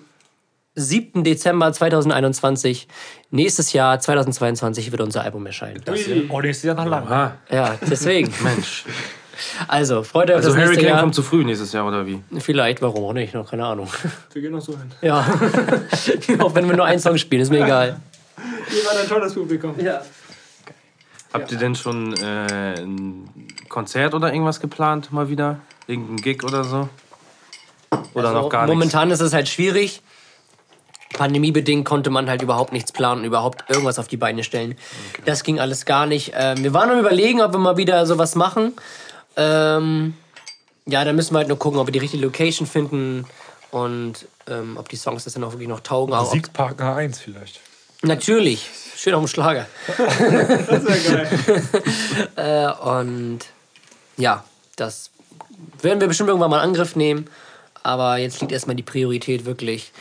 7. Dezember 2021, nächstes Jahr 2022 wird unser Album erscheinen. Ui. Oh, nächstes Jahr noch lang. Aha, Ja, deswegen. Mensch. Also, freut euch auf Also das nächste Hurricane Jahr. kommt zu früh nächstes Jahr, oder wie? Vielleicht, warum auch nicht, noch keine Ahnung. Wir gehen noch so hin. Ja. auch wenn wir nur einen Song spielen, ist mir egal. Ihr wart ein tolles Publikum. Ja. Habt ihr denn schon äh, ein Konzert oder irgendwas geplant, mal wieder? Irgendein Gig oder so? Oder Also, noch gar nichts? Momentan ist es halt schwierig. Pandemiebedingt konnte man halt überhaupt nichts planen, überhaupt irgendwas auf die Beine stellen. Das ging alles gar nicht. Ähm, wir waren am überlegen, ob wir mal wieder sowas machen. Ähm, ja, da müssen wir halt nur gucken, ob wir die richtige Location finden und ähm, ob die Songs das dann auch wirklich noch taugen. Musikpartner 1 vielleicht. natürlich, schön auf dem Schlager. Das wäre geil. Äh, und ja, das werden wir bestimmt irgendwann mal in Angriff nehmen. Aber jetzt liegt erstmal die Priorität wirklich,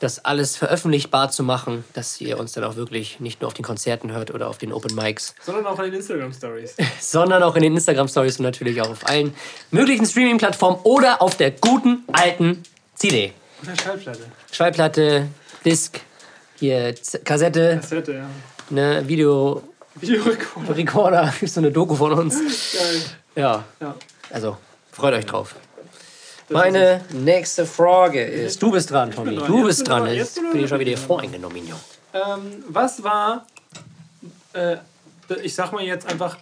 das alles veröffentlichbar zu machen, dass ihr uns dann auch wirklich nicht nur auf den Konzerten hört oder auf den Open Mics, Sondern auch in den Instagram-Stories. sondern auch in den Instagram-Stories und natürlich auch auf allen möglichen Streaming-Plattformen oder auf der guten alten CD. Oder Schallplatte. Schallplatte, Disc, hier Z Kassette, Kassette, ja. ne, Video, Videorekorder. Recorder, ist so eine Doku von uns. Geil. Ja, Ja. also freut euch drauf. Meine nächste Frage ist, du bist dran, Tommy. Du bist dran. Jetzt bin ich schon wieder voreingenommen. Ähm, was war, äh, ich sag mal jetzt einfach,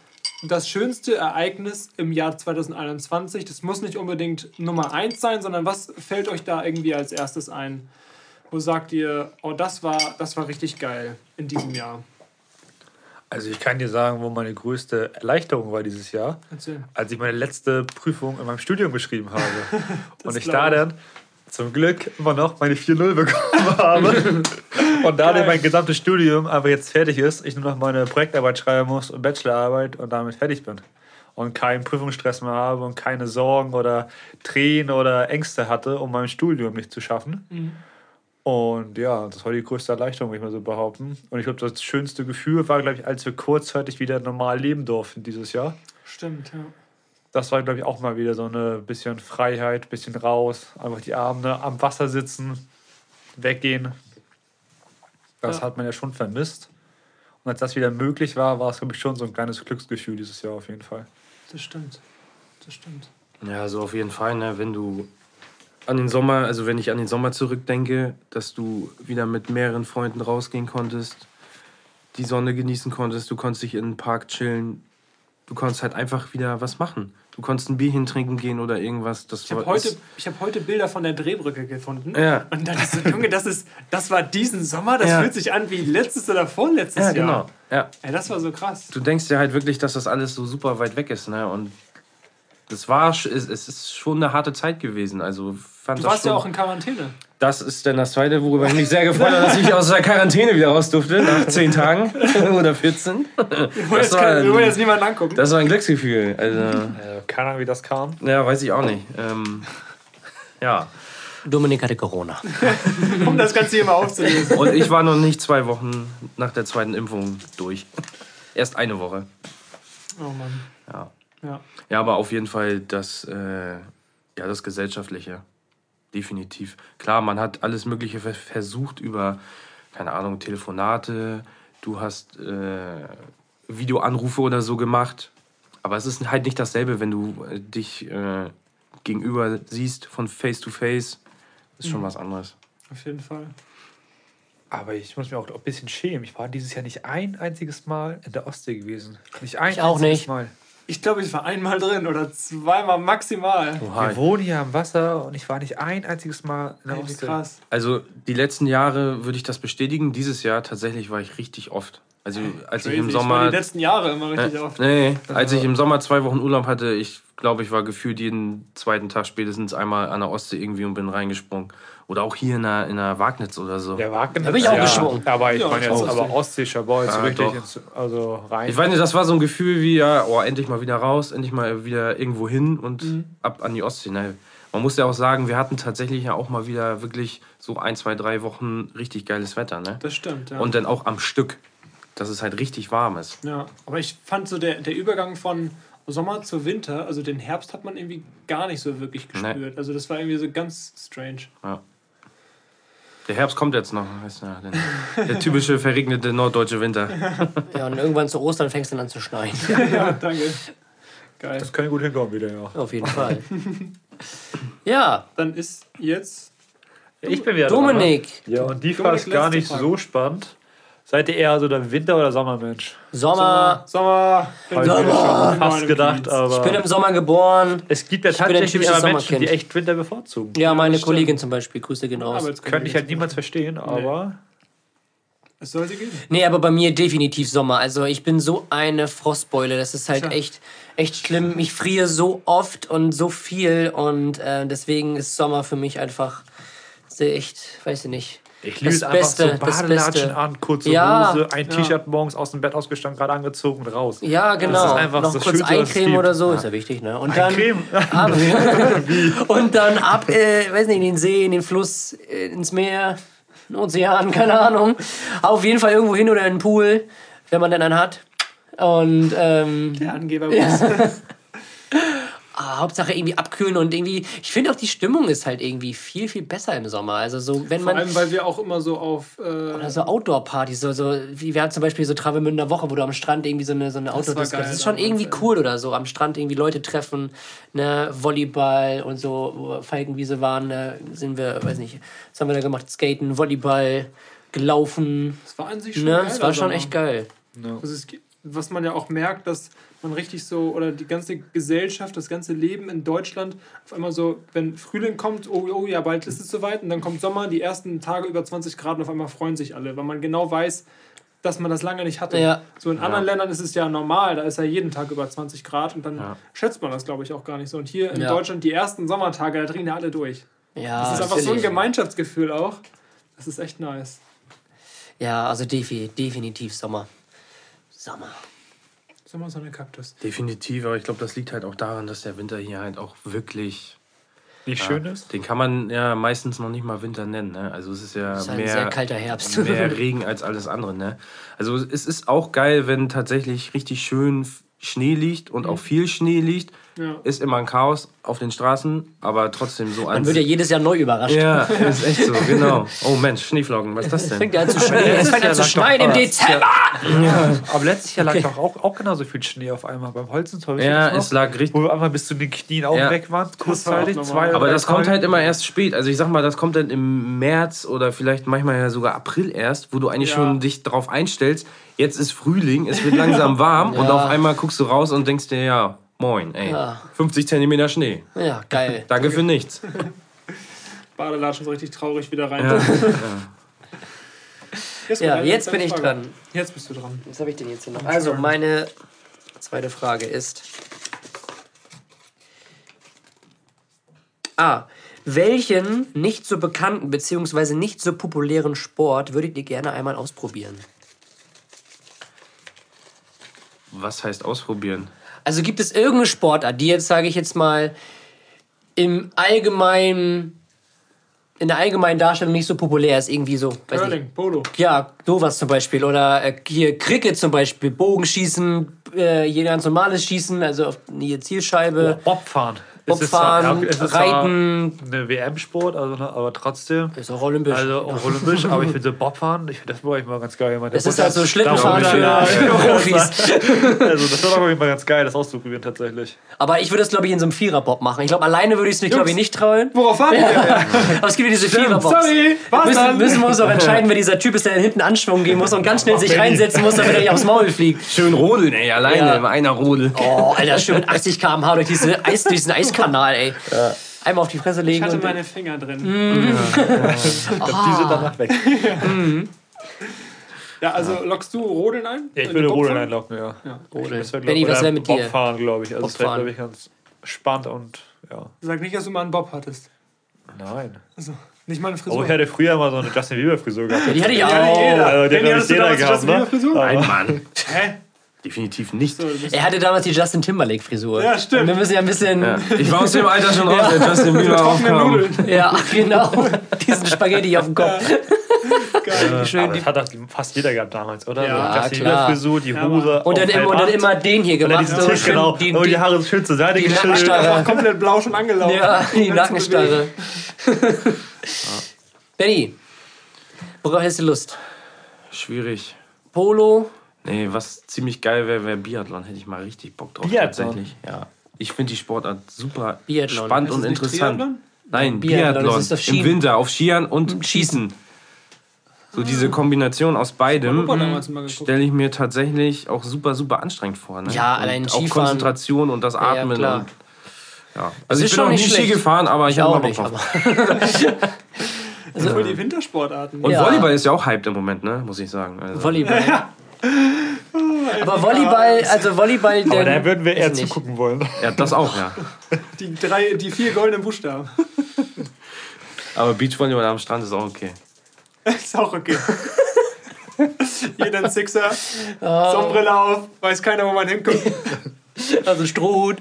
das schönste Ereignis im Jahr 2021? Das muss nicht unbedingt Nummer 1 sein, sondern was fällt euch da irgendwie als erstes ein? Wo sagt ihr, oh, das war, das war richtig geil in diesem Jahr? Also ich kann dir sagen, wo meine größte Erleichterung war dieses Jahr, Erzähl. als ich meine letzte Prüfung in meinem Studium geschrieben habe. und ich da dann zum Glück immer noch meine 4-0 bekommen habe. und da dann mein gesamtes Studium aber jetzt fertig ist, ich nur noch meine Projektarbeit schreiben muss und Bachelorarbeit und damit fertig bin. Und keinen Prüfungsstress mehr habe und keine Sorgen oder Tränen oder Ängste hatte, um mein Studium nicht zu schaffen. Und ja, das war die größte Erleichterung, würde ich mal so behaupten. Und ich glaube, das schönste Gefühl war, glaube ich, als wir kurzzeitig wieder normal leben durften dieses Jahr. Stimmt, ja. Das war, glaube ich, auch mal wieder so eine bisschen Freiheit, bisschen raus, einfach die Abende am Wasser sitzen, weggehen. Das Ja. hat man ja schon vermisst. Und als das wieder möglich war, war es, glaube ich, schon so ein kleines Glücksgefühl dieses Jahr auf jeden Fall. Das stimmt. Das stimmt. Ja, so auf jeden Fall, ne? wenn du an den Sommer, also wenn ich an den Sommer zurückdenke, dass du wieder mit mehreren Freunden rausgehen konntest, die Sonne genießen konntest, du konntest dich in den Park chillen, du konntest halt einfach wieder was machen. Du konntest ein Bierchen trinken gehen oder irgendwas. Das Ich habe heute, ich hab heute Bilder von der Drehbrücke gefunden. Ja. Und dann ist so, Junge, das, ist, das war diesen Sommer, das Ja. fühlt sich an wie letztes oder vorletztes Ja, Jahr. genau. Ja. Ey, das war so krass. Du denkst dir halt wirklich, dass das alles so super weit weg ist, ne? Und das war, es es ist schon eine harte Zeit gewesen. Also fand Du das warst schon, ja auch in Quarantäne. Das ist dann das zweite, worüber ich mich sehr gefreut habe, dass ich aus der Quarantäne wieder raus durfte, nach 10 Tagen oder 14. Wir wollen Das jetzt, war, wir wollen jetzt ein, niemanden angucken. das war ein Glücksgefühl. Also, Äh, keine Ahnung, wie das kam. ja, weiß ich auch nicht. Ähm, ja. Dominik hatte Corona. um das Ganze hier mal aufzulösen. Und ich war noch nicht zwei Wochen nach der zweiten Impfung durch. Erst eine Woche. Oh Mann. Ja. Ja. Ja, aber auf jeden Fall das, äh, ja, das Gesellschaftliche. Definitiv. Klar, man hat alles Mögliche ver- versucht über, keine Ahnung, Telefonate. Du hast äh, Videoanrufe oder so gemacht. Aber es ist halt nicht dasselbe, wenn du äh, dich äh, gegenüber siehst von Face to Face. Ist schon was anderes. Auf jeden Fall. Aber ich muss mich auch ein bisschen schämen. Ich war dieses Jahr nicht ein einziges Mal in der Ostsee gewesen. Nicht ein Ich auch einziges nicht. Mal. Ich glaube, ich war einmal drin oder zweimal maximal. Oha. Wir wohnen hier am Wasser und ich war nicht ein einziges Mal in der Ostsee. krass. Also die letzten Jahre würde ich das bestätigen. Dieses Jahr tatsächlich war ich richtig oft. Also als ich im Crazy. war Sommer. die letzten Jahre immer richtig Äh, oft. nee, als ich im Sommer zwei Wochen Urlaub hatte, ich glaube, ich war gefühlt jeden zweiten Tag spätestens einmal an der Ostsee irgendwie und bin reingesprungen. Oder auch hier in der, in der Wagnitz oder so. Der Wagen Da bin ich auch gesprungen. Aber ich Ja, meine jetzt Ostsee. aber Ostseescher Boy, so Ja, wirklich doch. ins, also rein. Ich weiß nicht, das war so ein Gefühl wie, ja, oh, endlich mal wieder raus, endlich mal wieder irgendwo hin und ab an die Ostsee. Ne? Man muss ja auch sagen, wir hatten tatsächlich ja auch mal wieder wirklich so ein, zwei, drei Wochen richtig geiles Wetter. Ne? Das stimmt, ja. Und dann auch am Stück, dass es halt richtig warm ist. ja. Aber ich fand so der, der Übergang von Sommer zu Winter, also den Herbst hat man irgendwie gar nicht so wirklich gespürt. Also das war irgendwie so ganz strange. Der Herbst kommt jetzt noch, weißt du, ja, der, der typische verregnete norddeutsche Winter. Ja, und irgendwann zu Ostern fängst du dann an zu schneien. ja, danke. Geil. das kann gut hinkommen wieder, ja. Auf jeden Fall. Ja, Dann ist jetzt Ich bin wieder dran, ne? Dominik. Ja, und die Dominik, Frage ist gar nicht so spannend. Seid ihr eher so der Winter- oder Sommermensch? Sommer. Sommer. Hab ich mir schon fast gedacht, aber Ich bin im Sommer geboren. es gibt ja tatsächlich immer Menschen, die echt Winter bevorzugen. Ja, meine stimmt. Kollegin zum Beispiel. Grüße gehen raus. Könnte ich halt niemals verstehen, aber Es soll sie geben. Nee, aber bei mir definitiv Sommer. Also ich bin so eine Frostbeule. Das ist halt Tja. echt, echt schlimm. Ich friere so oft und so viel und äh, deswegen ist Sommer für mich einfach sehr echt, weiß ich nicht. Ich liebe Das es einfach Beste, so das Badelatschen Beste. an, kurze Ja. Hose, ein T-Shirt morgens aus dem Bett ausgestanden, gerade angezogen und raus. Ja, genau. ist einfach Noch das kurz Schönste, eincremen oder so, ist ja wichtig, ne? Und dann ab, und dann ab, äh, weiß nicht, in den See, in den Fluss, äh, ins Meer, in den Ozean, keine Ahnung. Auf jeden Fall irgendwo hin oder in den Pool, wenn man denn einen hat. Und ähm, Der Angeber. Ah, Hauptsache irgendwie abkühlen und irgendwie. Ich finde auch die Stimmung ist halt irgendwie viel, viel besser im Sommer. Also so, wenn Vor man. allem, weil wir auch immer so auf. Äh, Also Outdoor-Partys, so, so, wie wir hatten zum Beispiel so Travemünder Woche, wo du am Strand irgendwie so eine, so eine outdoor disco geil Das ist schon irgendwie cool oder so. Am Strand irgendwie Leute treffen, ne, Volleyball und so, wo Falkenwiese waren, da sind wir, weiß nicht, was haben wir da gemacht? Skaten, Volleyball, gelaufen. das war an sich schon Ne? geil. Das war schon echt geil. Also es, was man ja auch merkt, dass man richtig so, oder die ganze Gesellschaft, das ganze Leben in Deutschland, auf einmal so, wenn Frühling kommt, oh, oh ja, bald ist es soweit, und dann kommt Sommer, die ersten Tage über 20 Grad und auf einmal freuen sich alle, weil man genau weiß, dass man das lange nicht hatte. Ja. So in anderen Ländern ist es ja normal, da ist ja jeden Tag über 20 Grad und dann Ja. schätzt man das, glaube ich, auch gar nicht so. Und hier in Ja. Deutschland, die ersten Sommertage, da drehen ja alle durch. Ja, Das ist einfach so ein. Gemeinschaftsgefühl auch. Das ist echt nice. Ja, also defi definitiv Sommer. Sommer. Sommer, Sonne, Kaktus. Definitiv, aber ich glaube, das liegt halt auch daran, dass der Winter hier halt auch wirklich. Nicht schön ist. Den kann man ja meistens noch nicht mal Winter nennen. Ne? Also es ist ja ist halt ein mehr, sehr kalter Herbst. mehr Regen als alles andere. Ne? Also es ist auch geil, wenn tatsächlich richtig schön Schnee liegt und auch viel Schnee liegt. Ja. Ist immer ein Chaos auf den Straßen, aber trotzdem so Man an wird ja jedes Jahr neu überrascht. Ja, ist echt so, genau. Oh Mensch, Schneeflocken, was ist das Es denn? fängt ja an zu schneien. Es fängt an zu schneien im Dezember. Aber letztes Jahr lag doch auch, auch genauso viel Schnee auf einmal beim Holzenzeug. Ja, es lag richtig. Wo wir einmal bis zu den Knien auch Ja. weg waren, kurzzeitig. normal. Zwei oder Aber das kommt halt immer erst spät. Also ich sag mal, das kommt dann im März oder vielleicht manchmal ja sogar April erst, wo du eigentlich Ja. schon dich drauf einstellst. Jetzt ist Frühling, es wird langsam warm und Ja. auf einmal guckst du raus und denkst dir, ja, moin, ey, Ja. 50 Zentimeter Schnee. Ja, geil. Danke für nichts. Badelatschen so richtig traurig wieder rein. Ja. Jetzt, Ja, jetzt bin ich Frage. dran. Jetzt bist du dran. Was habe ich denn jetzt hier noch? Also, meine zweite Frage ist. A. Welchen nicht so bekannten bzw. nicht so populären Sport würdet ihr gerne einmal ausprobieren? Was heißt ausprobieren? Also gibt es irgendeine Sportart, die jetzt, sage ich jetzt mal, im allgemeinen, in der allgemeinen Darstellung nicht so populär ist, irgendwie so. Weiß nicht, Curling, Polo. Ja, sowas zum Beispiel. Oder äh, hier Cricket zum Beispiel, Bogenschießen, äh, jeder ganz normales Schießen, also auf die Zielscheibe. Bobfahren. Bobfahren, ja, ist zwar Reiten. Eine WM-Sport, also, ne, aber trotzdem. Ist auch olympisch. Also auch olympisch, aber ich finde so Bobfahren, ich, das war ich mal ganz geil. Meine das ist halt so Schlittenfahren für, Ja, ja. Profis. Also das war doch mal ganz geil, das auszuprobieren tatsächlich. Aber ich würde das, glaube ich, in so einem Viererbob machen. Ich glaube, alleine würde ich es mich, glaube ich, nicht trauen. Worauf warten wir? Aber es gibt ja diese Viererbobs. Sorry, was Müssen, dann? müssen wir uns auch entscheiden, wer dieser Typ ist, der hinten Anschwung gehen muss und ganz schnell sich reinsetzen muss, damit er nicht aufs Maul fliegt. Schön rodeln, ey, alleine, Ja. immer einer rodel. Oh, Alter, schön mit 80 km/h durch diese Eis, durch diesen Eiskanal, ey. Einmal auf die Fresse Ich legen hatte und meine Finger drin. Ich glaub, die sind danach weg. Ja, also lockst du Rodeln ein? Ja, ich würde Rodeln einlocken, ja. Rodeln. Das wär, glaub- Benni, was wäre mit dir? Bobfahren, glaube ich. Also das wäre, glaube ich, ganz spannend und ja. Sag nicht, dass du mal einen Bob hattest. Nein. Also, nicht mal eine Oh, Frisur. ich hatte früher mal so eine Justin Bieber-Frisur gehabt. Ja, die hatte ich auch. Ja, jeder. Also, die hat, glaube ich, jeder gehabt, Justin ne? Nein, Mann. Hä? Definitiv nicht. So, Er hatte damals die Justin Timberlake-Frisur. Ja, stimmt. Und wir müssen ja ein bisschen. Ja. Ich war aus dem Alter schon raus, als Justin Bieber aufkam. Nudeln. Ja, genau. Diesen Spaghetti auf dem Kopf. Geil. Schön Aber die, das hat doch fast jeder gehabt damals, oder? Ja, so klar. Die Ja, Hose. und, dann, immer- und dann immer den hier Und dann gemacht. diesen so Tisch, schön genau. Die, und die die, Haare schön zur Seite die geschüttelt. Nackenstarre. Komplett blau schon angelaufen. Ja, die Nackenstarre. Benny, worauf hättest du Lust? Schwierig. Polo? Nee, was ziemlich geil wäre, wäre Biathlon. Hätte ich mal richtig Bock drauf. Biathlon? Tatsächlich. Ja. Ich finde die Sportart super Biathlon. spannend Ist und interessant. Triathlon? Nein, Biathlon, Biathlon. Im. Winter auf Skiern und Schießen. So diese Kombination aus beidem geguckt. stelle ich mir tatsächlich auch super, super anstrengend vor. Ne? Ja, und allein auch Skifahren. Konzentration und das ja, Atmen. klar. und, ja. Also ich bin schon noch nie nicht Ski schlecht. gefahren, aber ich, Ich habe auch mal nicht, Bock drauf. Also voll die Wintersportarten. Und Ja. Volleyball ist ja auch hyped im Moment, ne? muss ich sagen. Also, Volleyball. Aber Volleyball, also Volleyball, Aber denn, da würden wir eher weiß nicht. zugucken wollen. ja, das auch, ja. Die, drei, die vier goldenen Buchstaben. Aber Beachvolleyball am Strand ist auch okay. Ist auch okay. Jeder ein Sixer, Ah. Sonnenbrille auf, weiß keiner, wo man hinguckt. also Strohhut.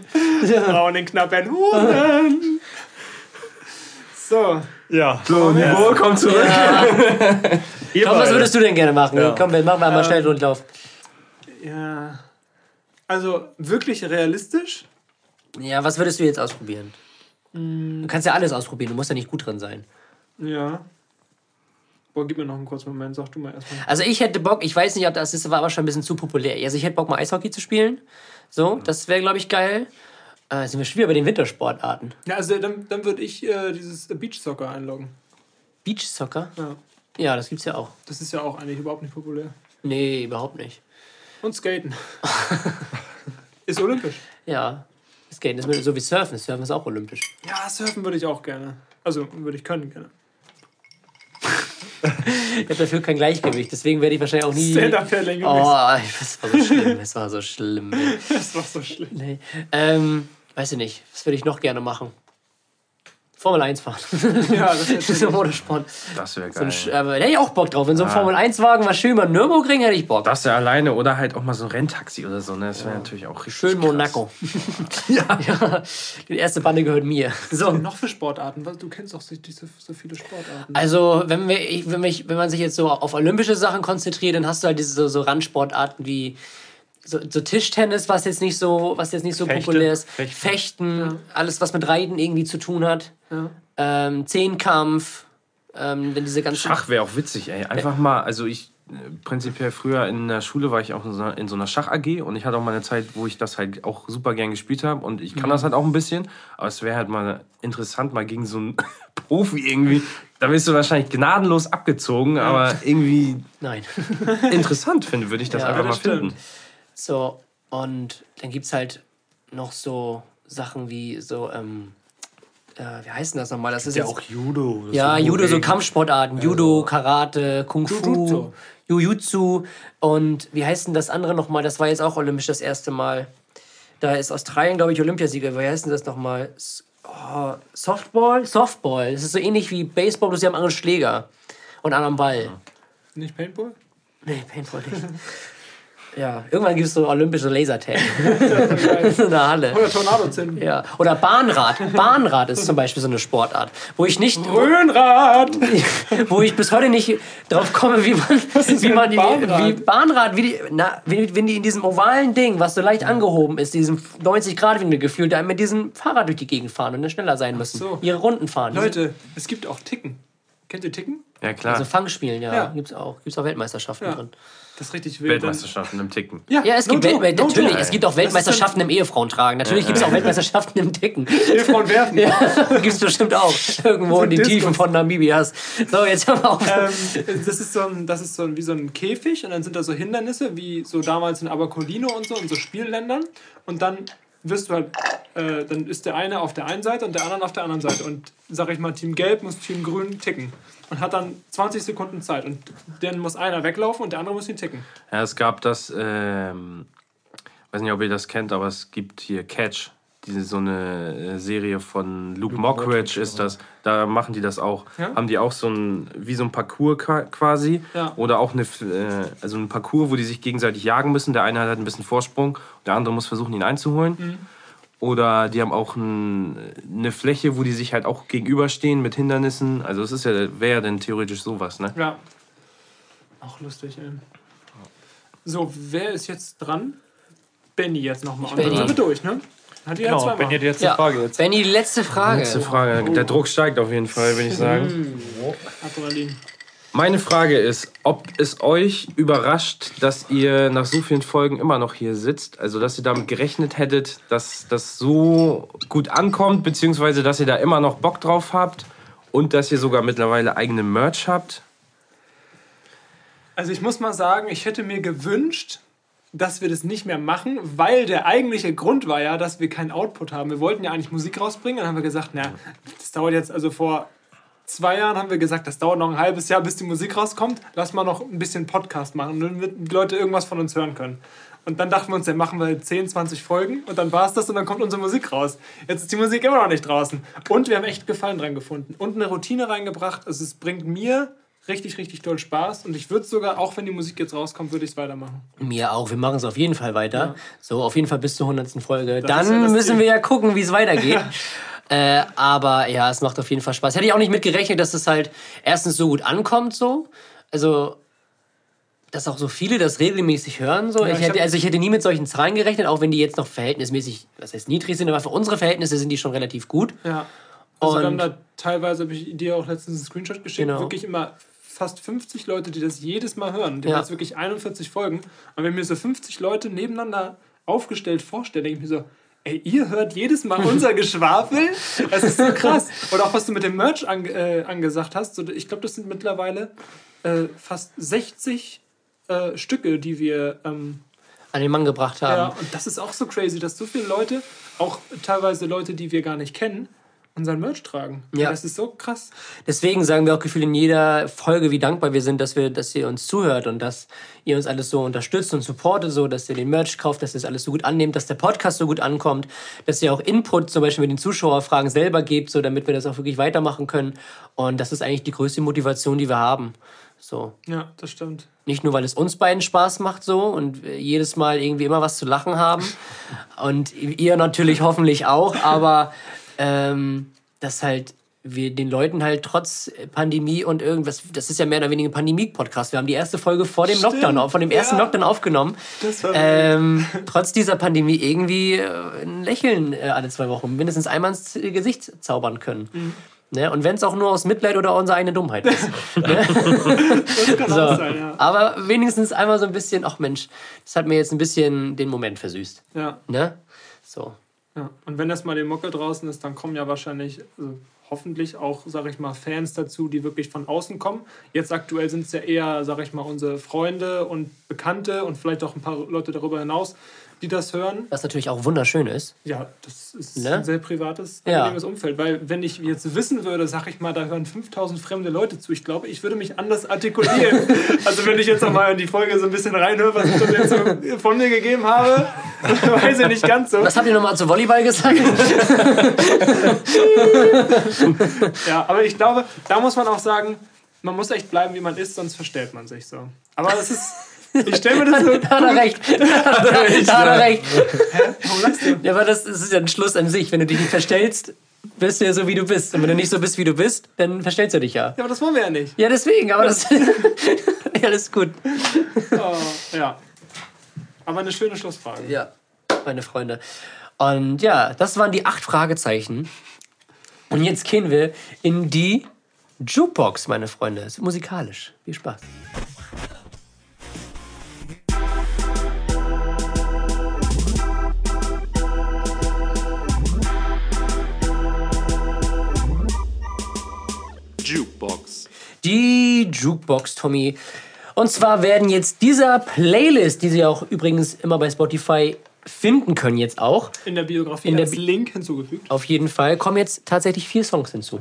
Braun den knappen Huren. So, Ja. So, Niveau kommt zurück. Ihr Komm, was würdest du denn gerne machen? Ja. Komm, wir machen wir mal schnell einen Rundlauf. ja. Also wirklich realistisch. Ja, was würdest du jetzt ausprobieren? Du kannst ja alles ausprobieren, du musst ja nicht gut drin sein. Ja. Boah, gib mir noch einen kurzen Moment, sag du mal erstmal. Also ich hätte Bock, ich weiß nicht, ob das ist, war aber schon ein bisschen zu populär. Also ich hätte Bock, mal Eishockey zu spielen. So, das wäre, glaube ich, geil. Äh, sind wir schon wieder bei den Wintersportarten. Ja, also dann, dann würde ich äh, dieses Beach Soccer einloggen. Beachsoccer? Ja. Ja, das gibt's ja auch. Das ist ja auch eigentlich überhaupt nicht populär. Nee, überhaupt nicht. Und Skaten. ist olympisch. Ja. Skaten ist so wie Surfen. Surfen ist auch olympisch. Ja, surfen würde ich auch gerne. Also würde ich können gerne. Ich habe dafür kein Gleichgewicht, deswegen werde ich wahrscheinlich auch nie. Stand-Up-Paddling Oh, das war so schlimm. Das war so schlimm. Ey. Das war so schlimm. Nee. Ähm, weiß ich nicht. Was würde ich noch gerne machen? Formel 1 fahren. Ja, das ist so Motorsport. Das wäre So ein geil. Aber da hätte ich auch Bock drauf. Wenn so ein Ah. Formel 1-Wagen mal schön mal Nürburgring hätte ich Bock. Das ja alleine oder halt auch mal so ein Renntaxi oder so. Ne? Das wäre natürlich auch richtig. Schön krass. Monaco. ja. ja. Die erste Bande gehört mir. So. noch für Sportarten? Du kennst doch so, so, viele Sportarten. Also, wenn, wir, wenn, mich, wenn man sich jetzt so auf olympische Sachen konzentriert, dann hast du halt diese so, so Randsportarten wie so, so Tischtennis, was jetzt nicht so, was jetzt nicht so Fechten. populär ist. Fechten. Fechten, alles, was mit Reiten irgendwie zu tun hat. Ja. Ähm, Zehnkampf, ähm, wenn diese ganzen. Schach wäre auch witzig, ey. Einfach mal, also ich äh, prinzipiell früher in der Schule war ich auch in so einer, in so einer Schach-AG und ich hatte auch mal eine Zeit, wo ich das halt auch super gern gespielt habe und ich kann das halt auch ein bisschen, aber es wäre halt mal interessant, mal gegen so einen Profi irgendwie. Da wirst du wahrscheinlich gnadenlos abgezogen, aber irgendwie Nein. interessant finde, würde ich das Ja, einfach mal das stimmt. finden. So, und dann gibt es halt noch so Sachen wie so, ähm, äh, wie heißt denn das nochmal? Das ist Ja, jetzt auch Judo. Ja, Judo, so Kampfsportarten. Judo, Karate, Kung Fu, Jujutsu. Jujutsu. Und wie heißt denn das andere nochmal? Das war jetzt auch olympisch das erste Mal. Da ist Australien, glaube ich, Olympiasieger. Wie heißt denn das nochmal? Oh, Softball? Softball. Das ist so ähnlich wie Baseball, bloß sie haben andere Schläger und anderen Ball. Nicht Paintball? Nee, Paintball nicht. Ja, irgendwann gibt es so olympische Lasertag. in der Halle. Oder Tornado zünden. Ja. Oder Bahnrad. Bahnrad ist zum Beispiel so eine Sportart, wo ich nicht, Röhnrad! wo ich bis heute nicht drauf komme, wie man, wie man die, Bahnrad? wie Bahnrad, wie die, na, wenn, wenn die in diesem ovalen Ding, was so leicht angehoben ist, diesem 90 Grad Winkel gefühlt, da mit diesem Fahrrad durch die Gegend fahren und dann schneller sein müssen, so. ihre Runden fahren. Leute, es gibt auch Ticken. Kennt ihr Ticken? Ja, klar. Also Fangspielen, ja, Ja. gibt's auch, gibt's auch Weltmeisterschaften Ja. drin. Das ist richtig wild. Weltmeisterschaften im Ticken. Ja, es gibt no Weltme no natürlich, joke. es gibt auch Weltmeisterschaften im Ehefrauentragen. Natürlich gibt es auch Weltmeisterschaften im Ticken. Ehefrauen werfen. Ja, gibt's bestimmt auch. Irgendwo in den Diskus. Tiefen von Namibias. So, jetzt haben wir auf. Ähm, das ist, so ein, das ist so ein, wie so ein Käfig und dann sind da so Hindernisse, wie so damals in Abercolino und so, in so Spielländern. Und dann wirst du halt, äh, dann ist der eine auf der einen Seite und der andere auf der anderen Seite. Und sag ich mal, Team Gelb muss Team Grün ticken. Und hat dann 20 Sekunden Zeit. Und dann muss einer weglaufen und der andere muss ihn ticken. Ja, es gab das, ähm, weiß nicht, ob ihr das kennt, aber es gibt hier Catch. Diese, so eine äh, Serie von Luke, Mockridge ist das. Da machen die das auch. Ja? Haben die auch so ein, wie so ein Parcours qua- quasi. Ja. Oder auch eine, äh, also ein Parcours, wo die sich gegenseitig jagen müssen. Der eine hat halt ein bisschen Vorsprung, der andere muss versuchen, ihn einzuholen. Mhm. Oder die haben auch ein, eine Fläche, wo die sich halt auch gegenüberstehen mit Hindernissen. Also es ist ja, wäre ja dann theoretisch sowas, ne? Ja. Auch lustig, ey. So, wer ist jetzt dran? Benny jetzt nochmal. Und dann Benny. sind wir durch, ne? Hat Genau, zweimal. wenn ihr die letzte Ja, Frage jetzt. Benni, die letzte Frage. Letzte Frage. Der Druck steigt auf jeden Fall, würde ich sagen. Adrenalin. Meine Frage ist, ob es euch überrascht, dass ihr nach so vielen Folgen immer noch hier sitzt. Also, dass ihr damit gerechnet hättet, dass das so gut ankommt, beziehungsweise dass ihr da immer noch Bock drauf habt und dass ihr sogar mittlerweile eigene Merch habt. Also ich muss mal sagen, ich hätte mir gewünscht, dass wir das nicht mehr machen, weil der eigentliche Grund war ja, dass wir keinen Output haben. Wir wollten ja eigentlich Musik rausbringen, dann haben wir gesagt, na, das dauert jetzt, also vor zwei Jahren haben wir gesagt, das dauert noch ein halbes Jahr, bis die Musik rauskommt. Lass mal noch ein bisschen Podcast machen, damit die Leute irgendwas von uns hören können. Und dann dachten wir uns, dann machen wir 10, 20 Folgen und dann war es das und dann kommt unsere Musik raus. Jetzt ist die Musik immer noch nicht draußen. Und wir haben echt Gefallen dran gefunden und eine Routine reingebracht. Also es bringt mir richtig, richtig doll Spaß und ich würde sogar, auch wenn die Musik jetzt rauskommt, würde ich es weitermachen. Mir auch. Wir machen es auf jeden Fall weiter. So, auf jeden Fall bis zur 100. Folge. Das ja Dann das müssen Ziel. wir ja gucken, wie es weitergeht. äh, aber ja, es macht auf jeden Fall Spaß. Hätte ich auch nicht mit gerechnet, dass es halt erstens so gut ankommt, so. Also, dass auch so viele das regelmäßig hören. So. Ja, ich hätte, also ich hätte nie mit solchen Zahlen gerechnet, auch wenn die jetzt noch verhältnismäßig, was heißt niedrig sind, aber für unsere Verhältnisse sind die schon relativ gut. Ja. Also wir haben Und- da teilweise, habe ich dir auch letztens einen Screenshot geschickt, Genau. wirklich immer fast 50 Leute, die das jedes Mal hören. Die Ja. haben jetzt wirklich 41 Folgen. Und wenn mir so 50 Leute nebeneinander aufgestellt vorstelle, denke ich mir so, ey, ihr hört jedes Mal unser Geschwafel? Das ist so krass. Oder auch was du mit dem Merch ange äh, angesagt hast. So, ich glaube, das sind mittlerweile äh, fast 60 äh, Stücke, die wir ähm, An den Mann gebracht haben. ja, und das ist auch so crazy, dass so viele Leute, auch teilweise Leute, die wir gar nicht kennen, unseren Merch tragen. Ja. Das ist so krass. Deswegen sagen wir auch gefühlt in jeder Folge, wie dankbar wir sind, dass wir, dass ihr uns zuhört und dass ihr uns alles so unterstützt und supportet, so dass ihr den Merch kauft, dass ihr das alles so gut annehmt, dass der Podcast so gut ankommt, dass ihr auch Input zum Beispiel mit den Zuschauerfragen selber gebt, so damit wir das auch wirklich weitermachen können. Und das ist eigentlich die größte Motivation, die wir haben. So. Ja, das stimmt. Nicht nur, weil es uns beiden Spaß macht so und jedes Mal irgendwie immer was zu lachen haben. und ihr natürlich hoffentlich auch, aber ähm, dass halt wir den Leuten halt trotz Pandemie und irgendwas, das ist ja mehr oder weniger ein Pandemie-Podcast. Wir haben die erste Folge vor dem Stimmt, Lockdown, von dem ersten ja. Lockdown aufgenommen. Das war Ähm, trotz dieser Pandemie irgendwie äh, ein Lächeln äh, alle zwei Wochen mindestens einmal ins Gesicht zaubern können. Mhm. Ne? Und wenn es auch nur aus Mitleid oder unsere eigene Dummheit ist. kann So. sein, ja. Aber wenigstens einmal so ein bisschen, ach Mensch, das hat mir jetzt ein bisschen den Moment versüßt. ja. Ne? So. Ja. Und wenn das mal den Mucke draußen ist, dann kommen ja wahrscheinlich, also hoffentlich auch, sag ich mal, Fans dazu, die wirklich von außen kommen. Jetzt aktuell sind es ja eher, sag ich mal, unsere Freunde und Bekannte und vielleicht auch ein paar Leute darüber hinaus, die das hören. Was natürlich auch wunderschön ist. Ja, das ist Ne? ein sehr privates, Ja. angenehmes Umfeld. Weil, wenn ich jetzt wissen würde, sag ich mal, da hören 5000 fremde Leute zu, ich glaube, ich würde mich anders artikulieren. also, wenn ich jetzt noch mal in die Folge so ein bisschen reinhöre, was ich jetzt so von mir gegeben habe, weiß ich nicht ganz so. Was habt ihr nochmal zu Volleyball gesagt? Ja, aber ich glaube, da muss man auch sagen, man muss echt bleiben, wie man ist, sonst verstellt man sich so. Aber das ist. Ich stelle mir das so. Da hat er recht. Da hat er recht. Warum lachst du? Ja, aber das, das ist ja ein Schluss an sich. Wenn du dich nicht verstellst, bist du ja so, wie du bist. Und wenn du nicht so bist, wie du bist, dann verstellst du dich ja. Ja, aber das wollen wir ja nicht. Ja, deswegen, aber das. ja, das ist gut. Oh, ja. Aber eine schöne Schlussfrage. Ja, meine Freunde. Und ja, das waren die acht Fragezeichen. Und jetzt gehen wir in die Jukebox, meine Freunde. Es ist musikalisch. Viel Spaß. Jukebox. Die Jukebox, Tommy. Und zwar werden jetzt dieser Playlist, die Sie auch übrigens immer bei Spotify finden können, jetzt auch, In der Biografie In der als Bi- Link hinzugefügt. auf jeden Fall, kommen jetzt tatsächlich vier Songs hinzu.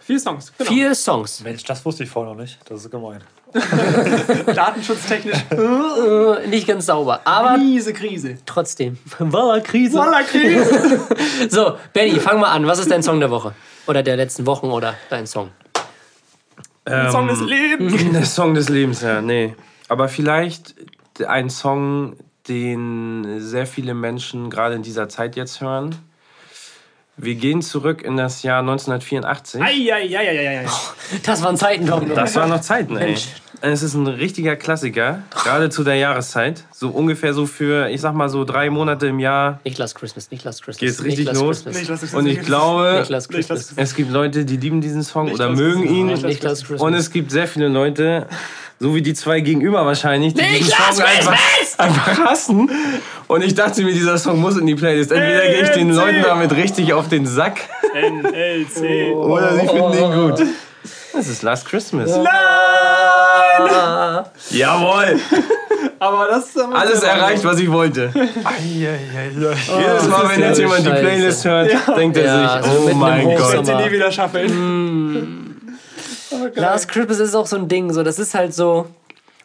Vier Songs. Genau. Vier Songs. Mensch, das wusste ich vorher noch nicht. Das ist gemein. Datenschutztechnisch. Äh, nicht ganz sauber, aber Miese Krise. trotzdem. Voila, Krise. Voila Krise. So, Benny, fang mal an. Was ist dein Song der Woche? Oder der letzten Wochen oder dein Song? Ähm, Song des Lebens. Der Song des Lebens, ja, nee. Aber vielleicht ein Song, den sehr viele Menschen gerade in dieser Zeit jetzt hören. Wir gehen zurück in das Jahr 1984. Eieieiei. Das waren Zeiten, Tom. Das waren noch Zeiten, ey. Mensch. Es ist ein richtiger Klassiker, gerade zu der Jahreszeit. So ungefähr so für, ich sag mal so drei Monate im Jahr Nicht Last Christmas, nicht Last Christmas. geht's richtig Last los. Christmas. Es Und ich glaube, Christmas. Es gibt Leute, die lieben diesen Song Nicht oder mögen Christmas. ihn. Christmas. Und es gibt sehr viele Leute, so wie die zwei gegenüber wahrscheinlich, die Nicht diesen Song einfach, einfach hassen. Und ich dachte mir, dieser Song muss in die Playlist. Entweder gehe ich den. Leuten damit richtig auf den Sack NLC. oder sie finden ihn gut. Das ist Last Christmas. Jawohl! Aber das ist aber Alles erreicht, was ich wollte. Jedes Mal, wenn ja jetzt jemand die scheiße. Playlist hört, denkt er Ja, sich, so oh mein Ich. Gott. werde sie nie wieder schaffen. Last Christmas ist auch so ein Ding. So, das ist halt so.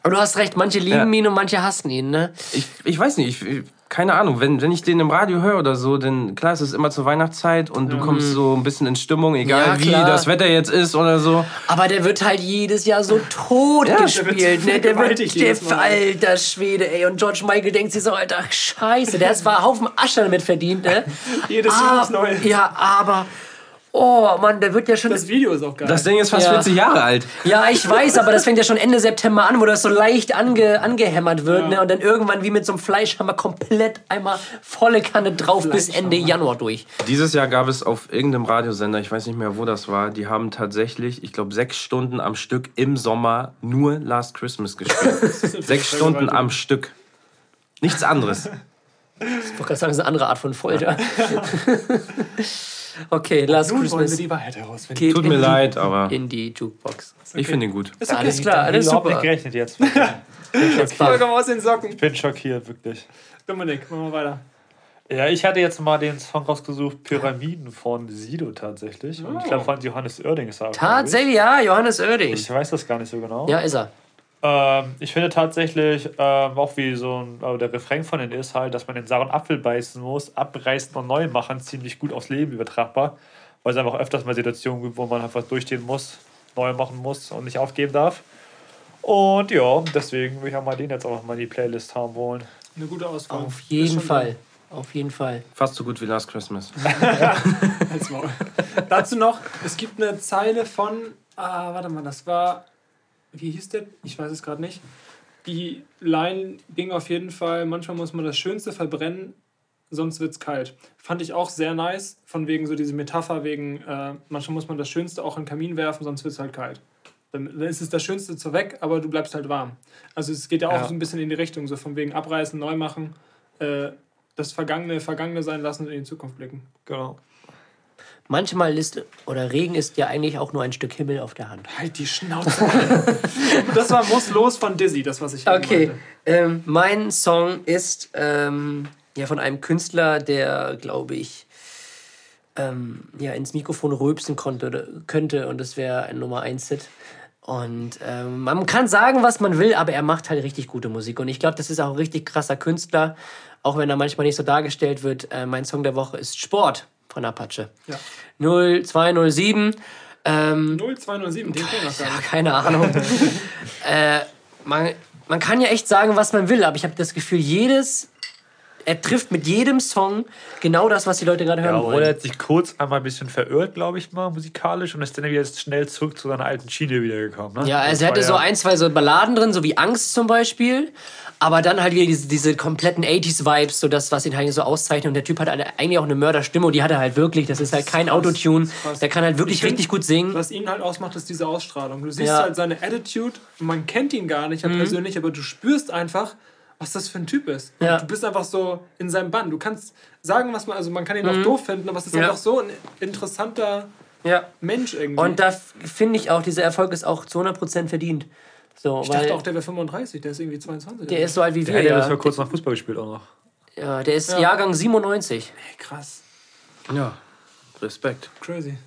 Aber du hast recht, manche lieben Ja. ihn und manche hassen ihn, ne? Ich, ich weiß nicht, ich, keine Ahnung, wenn, wenn ich den im Radio höre oder so, dann klar, es ist immer zur Weihnachtszeit und du kommst so ein bisschen in Stimmung, egal Ja, wie das Wetter jetzt ist oder so. Aber der wird halt jedes Jahr so tot der gespielt, wird ne? Der wird, der alter Schwede, ey. Und George Michael denkt sich so, alter Scheiße, der hat zwar Haufen Asche damit verdient, ne? Jedes Jahr aufs Ah, Neue. ja, aber. Oh Mann, der wird ja schon. Das Video ist auch geil. Das Ding ist fast Ja. 40 Jahre alt. Ja, ich weiß, aber das fängt ja schon Ende September an, wo das so leicht ange, angehämmert wird, ne? Und dann irgendwann wie mit so einem Fleischhammer komplett einmal volle Kanne drauf bis Ende Januar durch. Dieses Jahr gab es auf irgendeinem Radiosender, ich weiß nicht mehr, wo das war, die haben tatsächlich, ich glaube, sechs Stunden am Stück im Sommer nur Last Christmas gespielt. sechs Stunden am Stück. Nichts anderes. Ich wollte gerade sagen, das ist eine andere Art von Folter. okay, Last Nun wollen wir Christmas die Wahrheit herausfinden. geht Tut mir in, leid, aber in die Jukebox. ich finde ihn gut. Ist okay. Alles klar, alles überhaupt super. nicht gerechnet jetzt. Vollkommen aus den Socken. Ich bin schockiert, wirklich. Dominik, machen wir weiter. Ja, ich hatte jetzt mal den Song rausgesucht, Pyramiden von Sido tatsächlich. Und ich glaube von Johannes Oerding ist er. ich. Tatsächlich, ja, Johannes Oerding. Ich weiß das gar nicht so genau. Ja, ist er. Ähm, ich finde tatsächlich, ähm, auch wie so ein, also der Refrain von denen ist halt, dass man den sauren Apfel beißen muss, abreißen und neu machen, ziemlich gut aufs Leben übertragbar. Weil es einfach öfters mal Situationen gibt, wo man einfach durchstehen muss, neu machen muss und nicht aufgeben darf. Und ja, deswegen will ich auch mal den jetzt auch mal in die Playlist haben wollen. Eine gute Auswahl. Auf jeden Fall. Auf jeden Fall. Fast so gut wie Last Christmas. Dazu noch, es gibt eine Zeile von, ah, warte mal, das war, wie hieß der? Ich weiß es gerade nicht. Die Line ging auf jeden Fall, manchmal muss man das Schönste verbrennen, sonst wird's kalt. Fand ich auch sehr nice, von wegen so diese Metapher, wegen, äh, manchmal muss man das Schönste auch in den Kamin werfen, sonst wird's halt kalt. Dann dann ist es das Schönste zwar weg, aber du bleibst halt warm. Also es geht ja auch Ja. so ein bisschen in die Richtung, so von wegen abreißen, neu machen, äh, das Vergangene Vergangene sein lassen und in die Zukunft blicken. Genau. Manchmal ist, oder Regen ist ja eigentlich auch nur ein Stück Himmel auf der Hand. Halt die Schnauze. das war Muss los von Dizzy, das, was ich Okay, ähm, mein Song ist ähm, ja von einem Künstler, der, glaube ich, ähm, ja, ins Mikrofon rülpsen konnte, oder, könnte und das wäre ein Nummer 1 Hit. Und ähm, man kann sagen, was man will, aber er macht halt richtig gute Musik. Und ich glaube, das ist auch ein richtig krasser Künstler, auch wenn er manchmal nicht so dargestellt wird. Äh, mein Song der Woche ist Sport von Apache. Ja. 0207. Ähm, 0207, den kenn ich noch gar ja, nicht. keine Ahnung. äh, man, man kann ja echt sagen, was man will, aber ich habe das Gefühl, jedes, er trifft mit jedem Song genau das, was die Leute gerade hören Ja, obwohl wollen. er hat sich kurz einmal ein bisschen verirrt, glaube ich mal, musikalisch und ist dann wieder schnell zurück zu seiner alten Schiene wiedergekommen. Ne? Ja, also er hatte so ja- ein, zwei so Balladen drin, so wie Angst zum Beispiel. Aber dann halt wieder diese, diese kompletten 80s-Vibes, so das, was ihn halt so auszeichnet. Und der Typ hat halt eigentlich auch eine Mörderstimme und die hat er halt wirklich. Das ist halt kein Autotune. Der kann halt wirklich Ich find, richtig gut singen. Was ihn halt ausmacht, ist diese Ausstrahlung. Du siehst Ja. Mhm. halt seine Attitude, man kennt ihn gar nicht persönlich, aber du spürst einfach, was das für ein Typ ist. Ja. Du bist einfach so in seinem Bann. Du kannst sagen, was man, also man kann ihn auch doof finden, aber es ist Mhm. Ja. einfach so ein interessanter Ja. Mensch irgendwie. Und da finde ich auch, dieser Erfolg ist auch zu 100% verdient. So, ich weil dachte auch, der wäre 35, der ist irgendwie 22. der ist so alt wie Der wir. hat ja Ja, bis vor kurzem noch Fußball gespielt auch noch. ja, der ist Ja. Jahrgang 97. Hey, krass. Ja, Respekt. Crazy.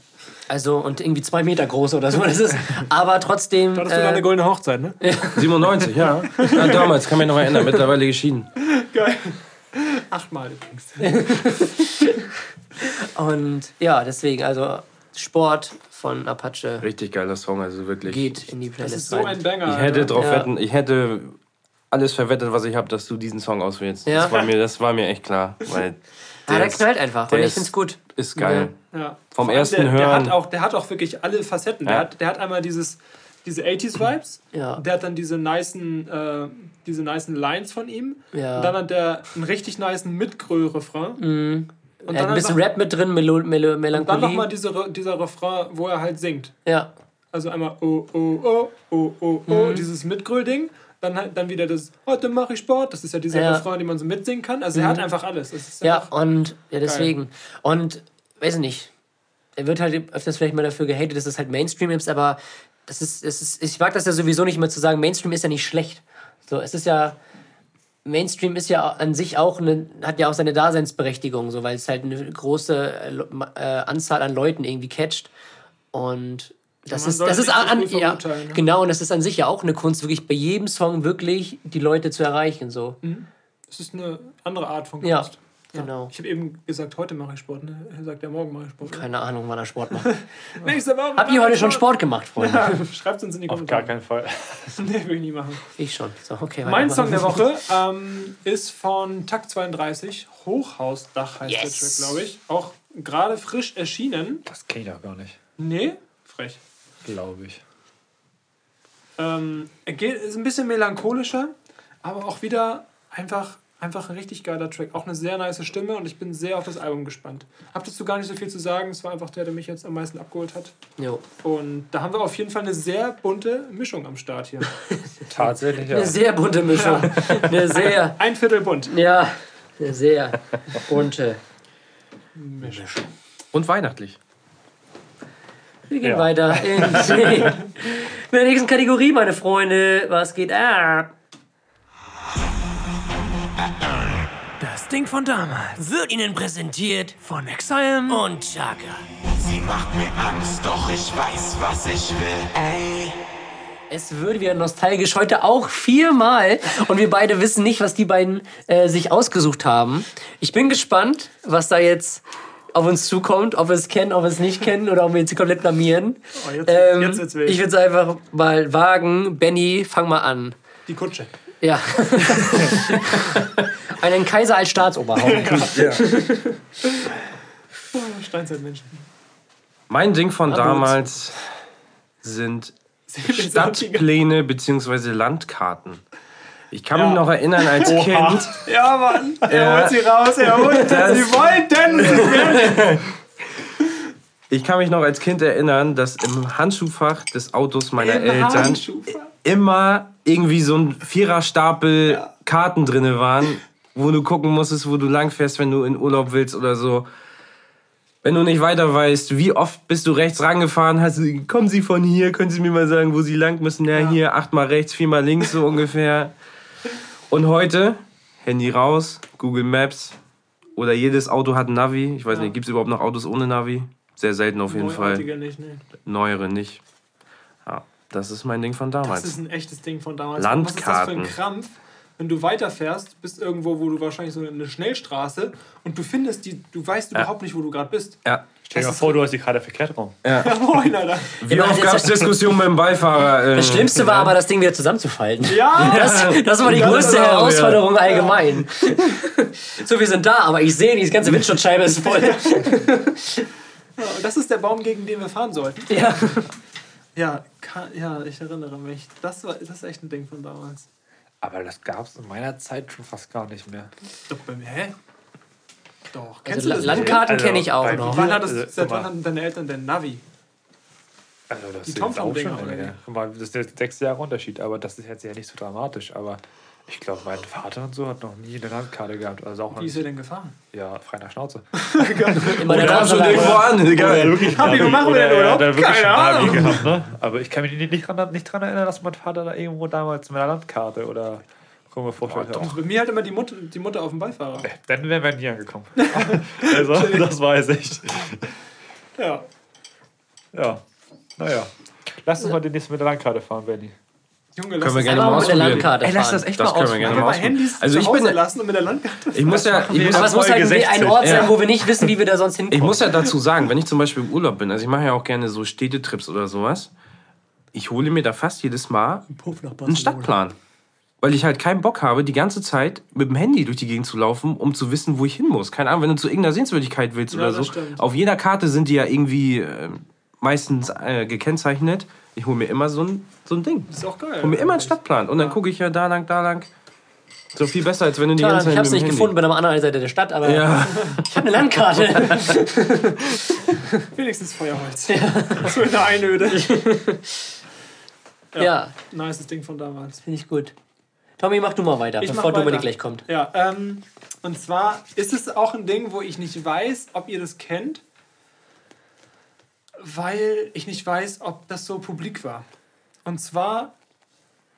Also, und irgendwie zwei Meter groß oder so. Das ist, aber trotzdem. Da hattest du deine Äh, goldene Hochzeit, ne? 97, ja. ja. Damals, kann mich noch erinnern, mittlerweile geschieden. Geil. Achtmal übrigens. und ja, deswegen, also Sport von Apache Richtig geiler Song, also wirklich. geht in die Das Playlist ist so rein. ein Banger. Ich hätte drauf Ja. wetten, ich hätte alles verwettet, was ich habe, dass du diesen Song auswählst. Ja. Das, war mir, das war mir echt klar. Weil Ja, der ist- knallt einfach der und ich find's gut. Ist geil. Ja. Vom ersten der, Der Hören. hat, auch, der hat auch wirklich alle Facetten. Der, Ja. hat, der hat einmal dieses, diese 80s-Vibes. Ja. Der hat dann diese nicen, äh, diese nicen Lines von ihm. Ja. Und dann hat der einen richtig nicen Mitgröl-Refrain. Und Er hat dann ein bisschen einfach- Rap mit drin, Melo Melo Und dann Melancholie. nochmal diese, Re- dieser Refrain, wo er halt singt. ja. Also einmal oh, oh, oh, oh, oh, oh, Mhm. dieses Mitgröl-Ding. Dann, halt- dann wieder das, heute mache ich Sport. Das ist ja dieser Ja. Mhm. Refrain, den man so mitsingen kann. Also er hat einfach alles. Ja, einfach, und ja, deswegen. Und weiß ich nicht. Er wird halt öfters vielleicht mal dafür gehatet, dass es halt Mainstream ist, aber das ist, es ist, ich mag das ja sowieso nicht immer zu sagen, Mainstream ist ja nicht schlecht. So, es ist ja. Mainstream ist ja an sich auch eine, hat ja auch seine Daseinsberechtigung, so, weil es halt eine große äh, Anzahl an Leuten irgendwie catcht. Und das man ist, das ist an, ja, ne? genau, und das ist an sich ja auch eine Kunst, wirklich bei jedem Song wirklich die Leute zu erreichen. So. es ist eine andere Art von Ja, Kunst. genau. Ich habe eben gesagt, heute mache ich Sport. Ne? Er sagt ja, morgen mache ich Sport. Keine Ahnung, wann er Sport macht. Nächste Woche. Habt ihr heute schon Sport gemacht, Freunde? Ja, schreibt uns in die Auf Kommentare. gar keinen Fall. Nee, will ich nie machen. Ich schon. So, okay, Mein. Song der Woche ähm, ist von Takt 32. Hochhausdach heißt Yes. der Track, glaube ich. Auch gerade frisch erschienen. Das kenne ich auch gar nicht. Nee, frech. Glaube ich. Ähm, er geht, ist ein bisschen melancholischer, aber auch wieder einfach, einfach ein richtig geiler Track. Auch eine sehr nice Stimme und ich bin sehr auf das Album gespannt. Hab dazu gar nicht so viel zu sagen. Es war einfach der, der mich jetzt am meisten abgeholt hat. Jo. Und da haben wir auf jeden Fall eine sehr bunte Mischung am Start hier. Tatsächlich, ja. Eine sehr bunte Mischung. Eine sehr, Ein Viertel bunt. ja, eine sehr bunte. Und weihnachtlich. Wir gehen Ja. weiter. In, in der nächsten Kategorie, meine Freunde. Was geht ab? Das Ding von damals. Wird Ihnen präsentiert Von Exile. und Chaka. Sie macht mir Angst, doch ich weiß, was ich will. Ey. Es wird wieder nostalgisch heute auch viermal und wir beide wissen nicht, was die beiden äh, sich ausgesucht haben. Ich bin gespannt, was da jetzt auf uns zukommt, ob wir es kennen, ob wir es nicht kennen oder ob wir jetzt komplett blamieren. Oh, jetzt, Ähm, jetzt wird's wild. ich würde es einfach mal wagen. Benny, fang mal an. Die Kutsche. Ja. Einen Kaiser als Staatsoberhaupt. Steinzeitmenschen. Mein Ding von damals sind Stadtpläne bzw. Landkarten. Ich kann mich noch erinnern als Kind. Ja, Mann. Er Ja. holt sie raus. Er holt Das- sie. wollten. Ich kann mich noch als Kind erinnern, dass im Handschuhfach des Autos meiner Eltern immer irgendwie so ein Viererstapel Karten drinne waren, wo du gucken musstest, wo du langfährst, wenn du in Urlaub willst oder so. Wenn du nicht weiter weißt, wie oft bist du rechts rangefahren, hast du, kommen Sie von hier, können Sie mir mal sagen, wo Sie lang müssen? Ja, hier, achtmal rechts, viermal links, so ungefähr. Und heute, Handy raus, Google Maps oder jedes Auto hat ein Navi. Ich weiß nicht, gibt es überhaupt noch Autos ohne Navi? Sehr selten auf jeden Fall. Nicht, nee. Neuere nicht. Ja, das ist mein Ding von damals. Das ist ein echtes Ding von damals. Landkarten. Was ist das für ein Krampf, wenn du weiterfährst, bist irgendwo, wo du wahrscheinlich so eine Schnellstraße und du findest die, du weißt überhaupt nicht, wo du gerade bist. ja, Stell dir mal vor, du hast die Karte verkehrt rum. Moin, Alter. Wie Ja, oft gab es Diskussionen mit dem Beifahrer? Äh, Das Schlimmste war aber, das Ding wieder zusammenzufalten. Ja, Das, das war die Das größte Herausforderung allgemein. So, wir sind da, aber ich sehe, die ganze Windschutzscheibe ist voll. das ist der Baum, gegen den wir fahren sollten. Ja. Ja, kann, ja, ich erinnere mich. Das, war, das ist echt ein Ding von damals. Aber das gab es in meiner Zeit schon fast gar nicht mehr. Doch, bei mir, hä? Doch, kennst Also du das Landkarten Also, kenne ich auch bei noch. nicht? Wann hattest, Also, seit wann hatten deine Eltern denn Navi? Also das Die ist jetzt auch schon oder das ist jetzt sechs Jahre Unterschied, aber das ist jetzt ja nicht so dramatisch. Aber ich glaube, mein Vater und so hat noch nie eine Landkarte gehabt. Also auch Wie ist er denn gefahren? ja, frei nach Schnauze. Immer der kam schon irgendwo an, egal. Habi, wo machen wir denn? Oder er wirklich Keine Ahnung. gehabt, ne? Aber ich kann mich nicht, nicht, dran, nicht dran erinnern, dass mein Vater da irgendwo damals mit einer Landkarte oder guck mir vorstellen. Also bei mir halt immer die Mutter, die Mutter auf dem Beifahrer. Dann wären wir nie angekommen. also, das weiß ich. Ja. Ja, naja. Lass uns mal demnächst mit der Landkarte fahren, Benny. Junge, lass Können wir uns gerne mal mal mit der ausprobieren. Landkarte Ey, lass das echt Das mal können wir ausprobieren. gerne mal ausprobieren. Also ich bin, lassen und mit der Landkarte. ich muss ja, ich muss, Aber es muss halt Folge ein, ein 16. Ort sein, Ja. wo wir nicht wissen, wie wir da sonst hinkommen. ich muss ja dazu sagen, wenn ich zum Beispiel im Urlaub bin, also ich mache ja auch gerne so Städtetrips oder sowas, ich hole mir da fast jedes Mal einen Stadtplan. Weil ich halt keinen Bock habe, die ganze Zeit mit dem Handy durch die Gegend zu laufen, um zu wissen, wo ich hin muss. Keine Ahnung, wenn du zu irgendeiner Sehenswürdigkeit willst Ja, oder so. stimmt. Auf jeder Karte sind die ja irgendwie äh, meistens äh, gekennzeichnet. Ich hole mir immer so ein, so ein Ding. Ist auch geil. Hol mir immer einen Stadtplan. Und dann gucke ich ja da lang, da lang. So viel besser, als wenn du die Ja, ganze Zeit ich habe es mit nicht Handy- gefunden, bin am anderen Seite der Stadt, aber Ja. ich habe eine Landkarte. Wenigstens Feuerholz. So in der Einöde. ja, Nices Ding von damals. finde ich gut. Tommy, mach du mal weiter, Ich bevor Dominik gleich kommt. Ja, ähm, und zwar ist es auch ein Ding, wo ich nicht weiß, ob ihr das kennt, weil ich nicht weiß, ob das so publik war. Und zwar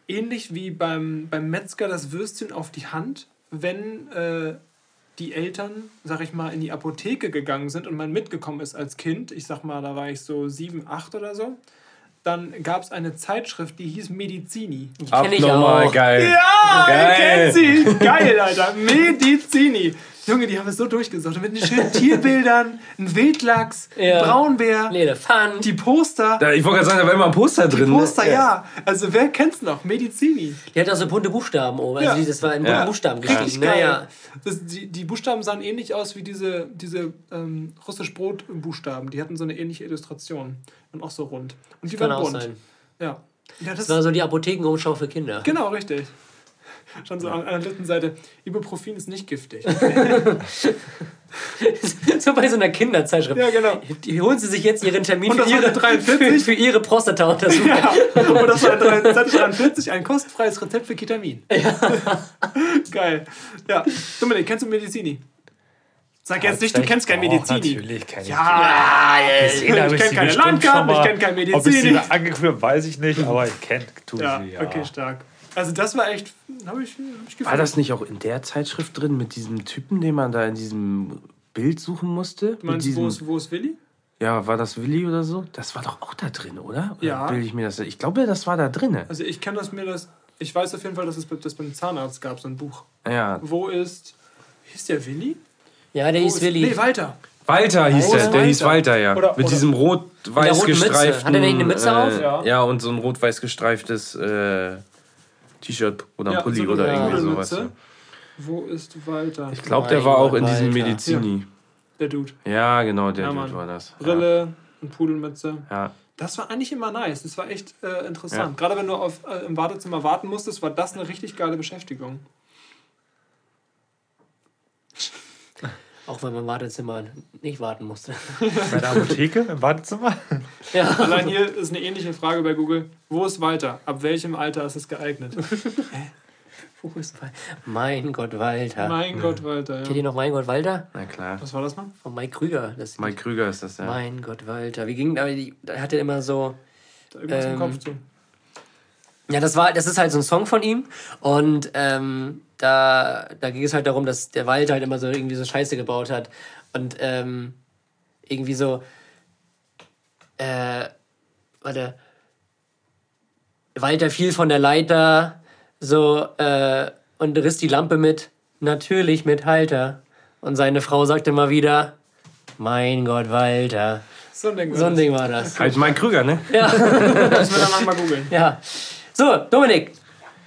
ähnlich wie beim, beim Metzger das Würstchen auf die Hand, wenn äh, die Eltern, sag ich mal, in die Apotheke gegangen sind und man mitgekommen ist als Kind, ich sag mal, da war ich so sieben, acht oder so, dann gab es eine Zeitschrift, die hieß Medizini. Die kenne ich auch. geil. Ja, Geil. ihr kennt sie. Geil, Alter. Medizini. Junge, die haben es so durchgesucht. Mit den schönen Tierbildern, ein Wildlachs, Ja. ein Braunbär, Elefant. die Poster. Da, ich wollte gerade sagen, da war immer ein Poster Die drin. ne? Poster, ja. Also wer kennt's noch? Medizini. Die hat auch so bunte Buchstaben oben. Also Ja. die- das war in bunten Ja. Buchstaben geschrieben. Naja. Das, die, die Buchstaben sahen ähnlich aus wie diese, diese ähm, russisch Brot-Buchstaben. Die hatten so eine ähnliche Illustration. Und auch so rund. Und die Kann waren auch bunt. sein. Ja. ja das Das war so die Apothekenumschau für Kinder. Genau, richtig. Schon so an, an der dritten Seite. Ibuprofen ist nicht giftig. so bei so einer Kinderzeitschrift. Ja, genau. Die holen sie sich jetzt ihren Termin für ihre, eine 43? für, für ihre Prostata-Untersuchung. Ja, und das war drei- Seite 43, ein kostenfreies Rezept für Ketamin. Geil. Ja, Dominik, kennst du Medizini? Sag jetzt nicht, du kennst kein Medizini. Natürlich kenn ich. Ja, Gesehen habe ich kenn sie keine Landkarten, ich kenn kein Ob ich sie Medizini. angeguckt habe, weiß ich nicht, aber ich kenne ja, sie. Ja. okay, stark. Also das war echt, habe ich, hab ich gefühlt. War das nicht auch in der Zeitschrift drin mit diesem Typen, den man da in diesem Bild suchen musste? Du meinst, mit wo diesem, ist, wo ist Willi? ja, war das Willi oder so? Das war doch auch da drin, oder? oder Ja. Bilde ich mir das? Ich glaube, das war da drin. Also ich kenne das mir das, ich weiß auf jeden Fall, dass es das beim Zahnarzt gab, so ein Buch. Ja. Wo ist, hieß der Willi? Ja, der Wo hieß ist- Willi. Nee, Walter. Walter hieß Walter. der, der hieß Walter, ja. Oder- mit oder- diesem rot-weiß roten Mütze. gestreiften. Hat er nicht eine Mütze äh, auf? Ja. Ja, und so ein rot-weiß gestreiftes äh, T-Shirt oder Ja, Pulli so oder eine irgendwie sowas. Wo ist Walter? Ich glaube, der war auch in diesem Walter. Medizini. Der Dude. Ja, genau, der Ja, Dude war das. Brille und Pudelmütze. Ja. Das war eigentlich immer nice. Das war echt äh, interessant. Ja. Gerade wenn du auf, äh, im Wartezimmer warten musstest, war das eine richtig geile Beschäftigung. Auch wenn man im Wartezimmer nicht warten musste. Bei der Apotheke im Badezimmer? Ja. Allein hier ist eine ähnliche Frage bei Google. Wo ist Walter? Ab welchem Alter ist es geeignet? Wo ist Wal- Mein Gott, Walter. Mein Gott, Walter. Kennt Ja. ihr noch Mein Gott, Walter? Na klar. Was war das noch? Von Mike Krüger. Das Mike Krüger ist das, ja. Mein Gott, Walter. Wie ging aber die, da hat er immer so. Da irgendwas im Ähm, Kopf zu. Ja, das war, das ist halt so ein Song von ihm. Und ähm, da, da ging es halt darum, dass der Walter halt immer so irgendwie so Scheiße gebaut hat. Und ähm, irgendwie so. Äh, warte. Walter fiel von der Leiter so äh, und riss die Lampe mit. Natürlich mit Halter. Und seine Frau sagte mal wieder. Mein Gott, Walter. So ein Ding. So ein Ding war das. Halt Mike Krüger, ne? Müssen wir danach mal googeln. Ja. So, Dominik,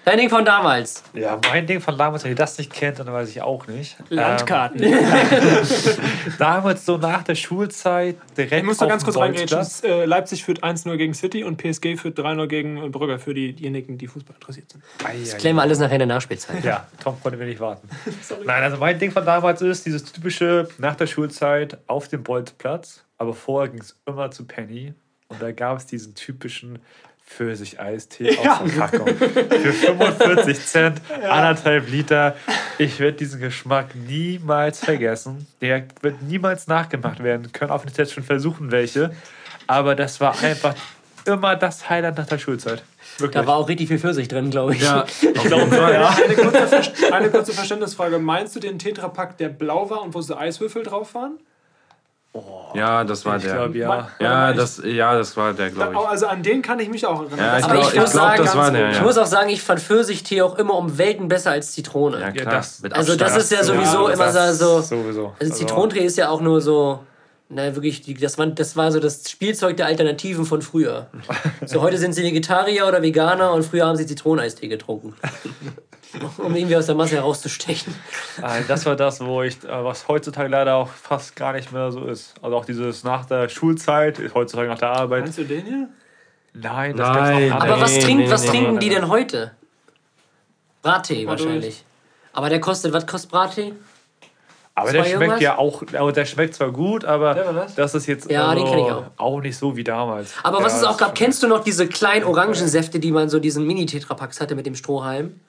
dein Ding von damals. Ja, mein Ding von damals, wenn ihr das nicht kennt, dann weiß ich auch nicht. Landkarten. Ähm, damals so nach der Schulzeit direkt. Ich muss da ganz kurz reingehen. Äh, Leipzig führt 1-0 gegen City und PSG führt 3-0 gegen Brügge für die- diejenigen, die Fußball interessiert sind. Ei, Klären wir alles nachher in der Nachspielzeit. Ja, Tom konnte mir nicht warten. Nein, also mein Ding von damals ist dieses typische nach der Schulzeit auf dem Bolzplatz. Aber vorher ging es immer zu Penny und da gab es diesen typischen Pfirsich-Eistee aus der Packung. Für 45 Cent, anderthalb Liter. Ich werde diesen Geschmack niemals vergessen. Der wird niemals nachgemacht werden. Können auf jetzt schon versuchen, welche. Aber das war einfach immer das Highlight nach der Schulzeit. Wirklich. Da war auch richtig viel Pfirsich drin, glaube ich. Ja, auf jeden Fall. Eine kurze, eine kurze Verständnisfrage. Meinst du den Tetrapack, der blau war und wo so Eiswürfel drauf waren? Ja, das war ich der. glaube, ja. Ja, das, ja, das war der, glaube ich. Also an den kann ich mich auch erinnern. Ja, ich glaube, muss glaub, sagen, das war der. Ich Ja, muss auch sagen, ich fand Pfirsichtee auch immer um Welten besser als Zitrone. ja Ja, klar. das- Also das ist ja sowieso Ja, immer so. Sowieso. Also Zitronentee ist ja auch nur so. Na, wirklich, die, das, war, das war so das Spielzeug der Alternativen von früher. So, heute sind sie Vegetarier oder Veganer und früher haben sie Zitroneneistee getrunken. Um irgendwie aus der Masse herauszustechen. Nein, das war das, wo ich, äh, was heutzutage leider auch fast gar nicht mehr so ist. Also auch dieses nach der Schulzeit, heutzutage nach der Arbeit. Meinst du den hier? Nein, das Nein, gab's auch Aber was, trinkt, nee, was nee, trinken nee. die denn heute? Brattee wahrscheinlich. Aber der kostet, was kostet Brattee? Aber der schmeckt irgendwas? ja auch, aber der schmeckt zwar gut, aber das? ist jetzt Ja, ich auch. auch nicht so wie damals. Aber ja, was es auch gab, kennst du noch diese kleinen Orangensäfte, die man so diesen Mini-Tetrapacks hatte mit dem Strohhalm?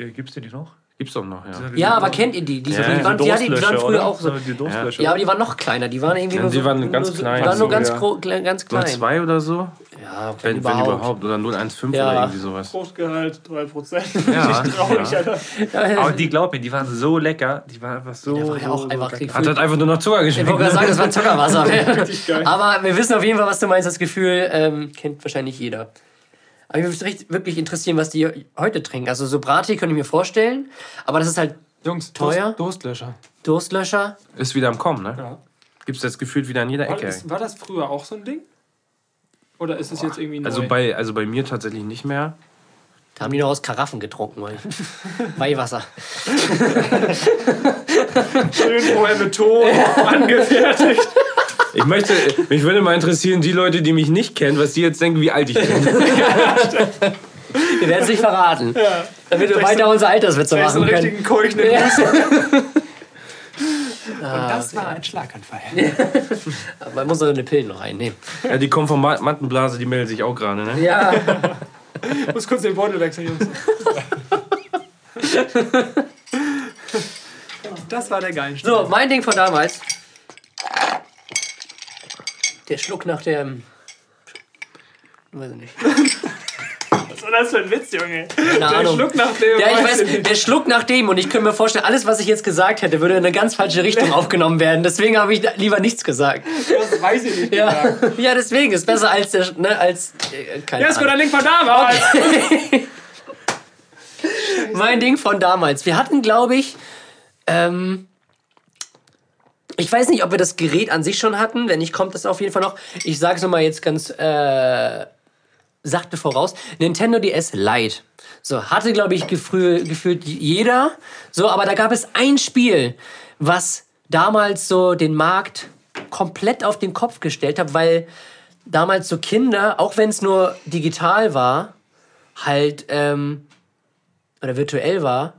Äh, Gibt's die nicht noch? Gibt's doch noch, ja. Ja, aber kennt ihr die? Diese, Ja, die, waren, die, ja, die waren früher oder? auch so. Die. Ja, aber die waren noch kleiner. Die waren irgendwie Ja, nur die so, waren ganz nur so, klein. Die waren nur So, ganz, ja. gro- klein, ganz Nur klein. zwei oder so? Ja, Wenn, wenn überhaupt. überhaupt. Oder 0,15 Ja. oder irgendwie sowas. Fruchtgehalt 3%. Ja, Traurig, ja. Alter. aber die, glaub mir, die waren so lecker. Die waren einfach so. Der war ja so, auch so einfach. Hat halt einfach nur noch Zucker Ich geschmeckt. wollte gerade sagen, das war Zuckerwasser. geil. Aber wir wissen auf jeden Fall, was du meinst. Das Gefühl ähm, kennt wahrscheinlich jeder. Aber mich würde echt wirklich interessieren, was die heute trinken. Also so Brattee könnte ich mir vorstellen. Aber das ist halt Jungs, Teuer? Durst, Durstlöscher. Durstlöscher. Ist wieder am Kommen, ne? Ja. Gibt's jetzt gefühlt wieder in jeder War Ecke. das, war das früher auch so ein Ding? Oder ist es jetzt irgendwie neu? Also bei, also bei mir tatsächlich nicht mehr. Da haben die noch aus Karaffen getrunken. weil- Weihwasser. schön vorher mit Ton angefertigt. Ich möchte, mich würde mal interessieren, die Leute, die mich nicht kennen, was die jetzt denken, wie alt ich bin. Wir werden es nicht verraten. Damit wir weiter unsere Alterswitze so machen einen können. richtigen Keuchen Ja. Und das war ein Schlaganfall. Aber man muss noch eine Pillen noch einnehmen. Ja, die Konformantenblase, die meldet sich auch gerade, ne? Ja. Ich muss kurz den Beutel wechseln, Jungs. Das war der Geilste. So, mein Ding von damals. Der Schluck nach dem. Weiß ich nicht. Was war das für ein Witz, Junge? Keine Der Ahnung. Schluck nach dem. Ja, ich weiß der Schluck nach dem und ich könnte mir vorstellen, alles, was ich jetzt gesagt hätte, würde in eine ganz falsche Richtung aufgenommen werden. Deswegen habe ich lieber nichts gesagt. Das weiß ich nicht. Ja, gesagt. ja deswegen ist besser als der, ne, als, äh, keine Ja, ist gut, Ahnung. ein Link von damals. Mein Ding von damals. Wir hatten, glaube ich, ähm, ich weiß nicht, ob wir das Gerät an sich schon hatten. Wenn nicht, kommt das auf jeden Fall noch. Ich sage es mal jetzt ganz äh, sachte voraus. Nintendo DS Lite. So, hatte, glaube ich, gefühlt jeder. So, aber da gab es ein Spiel, was damals so den Markt komplett auf den Kopf gestellt hat, weil damals so Kinder, auch wenn es nur digital war, halt ähm, oder virtuell war,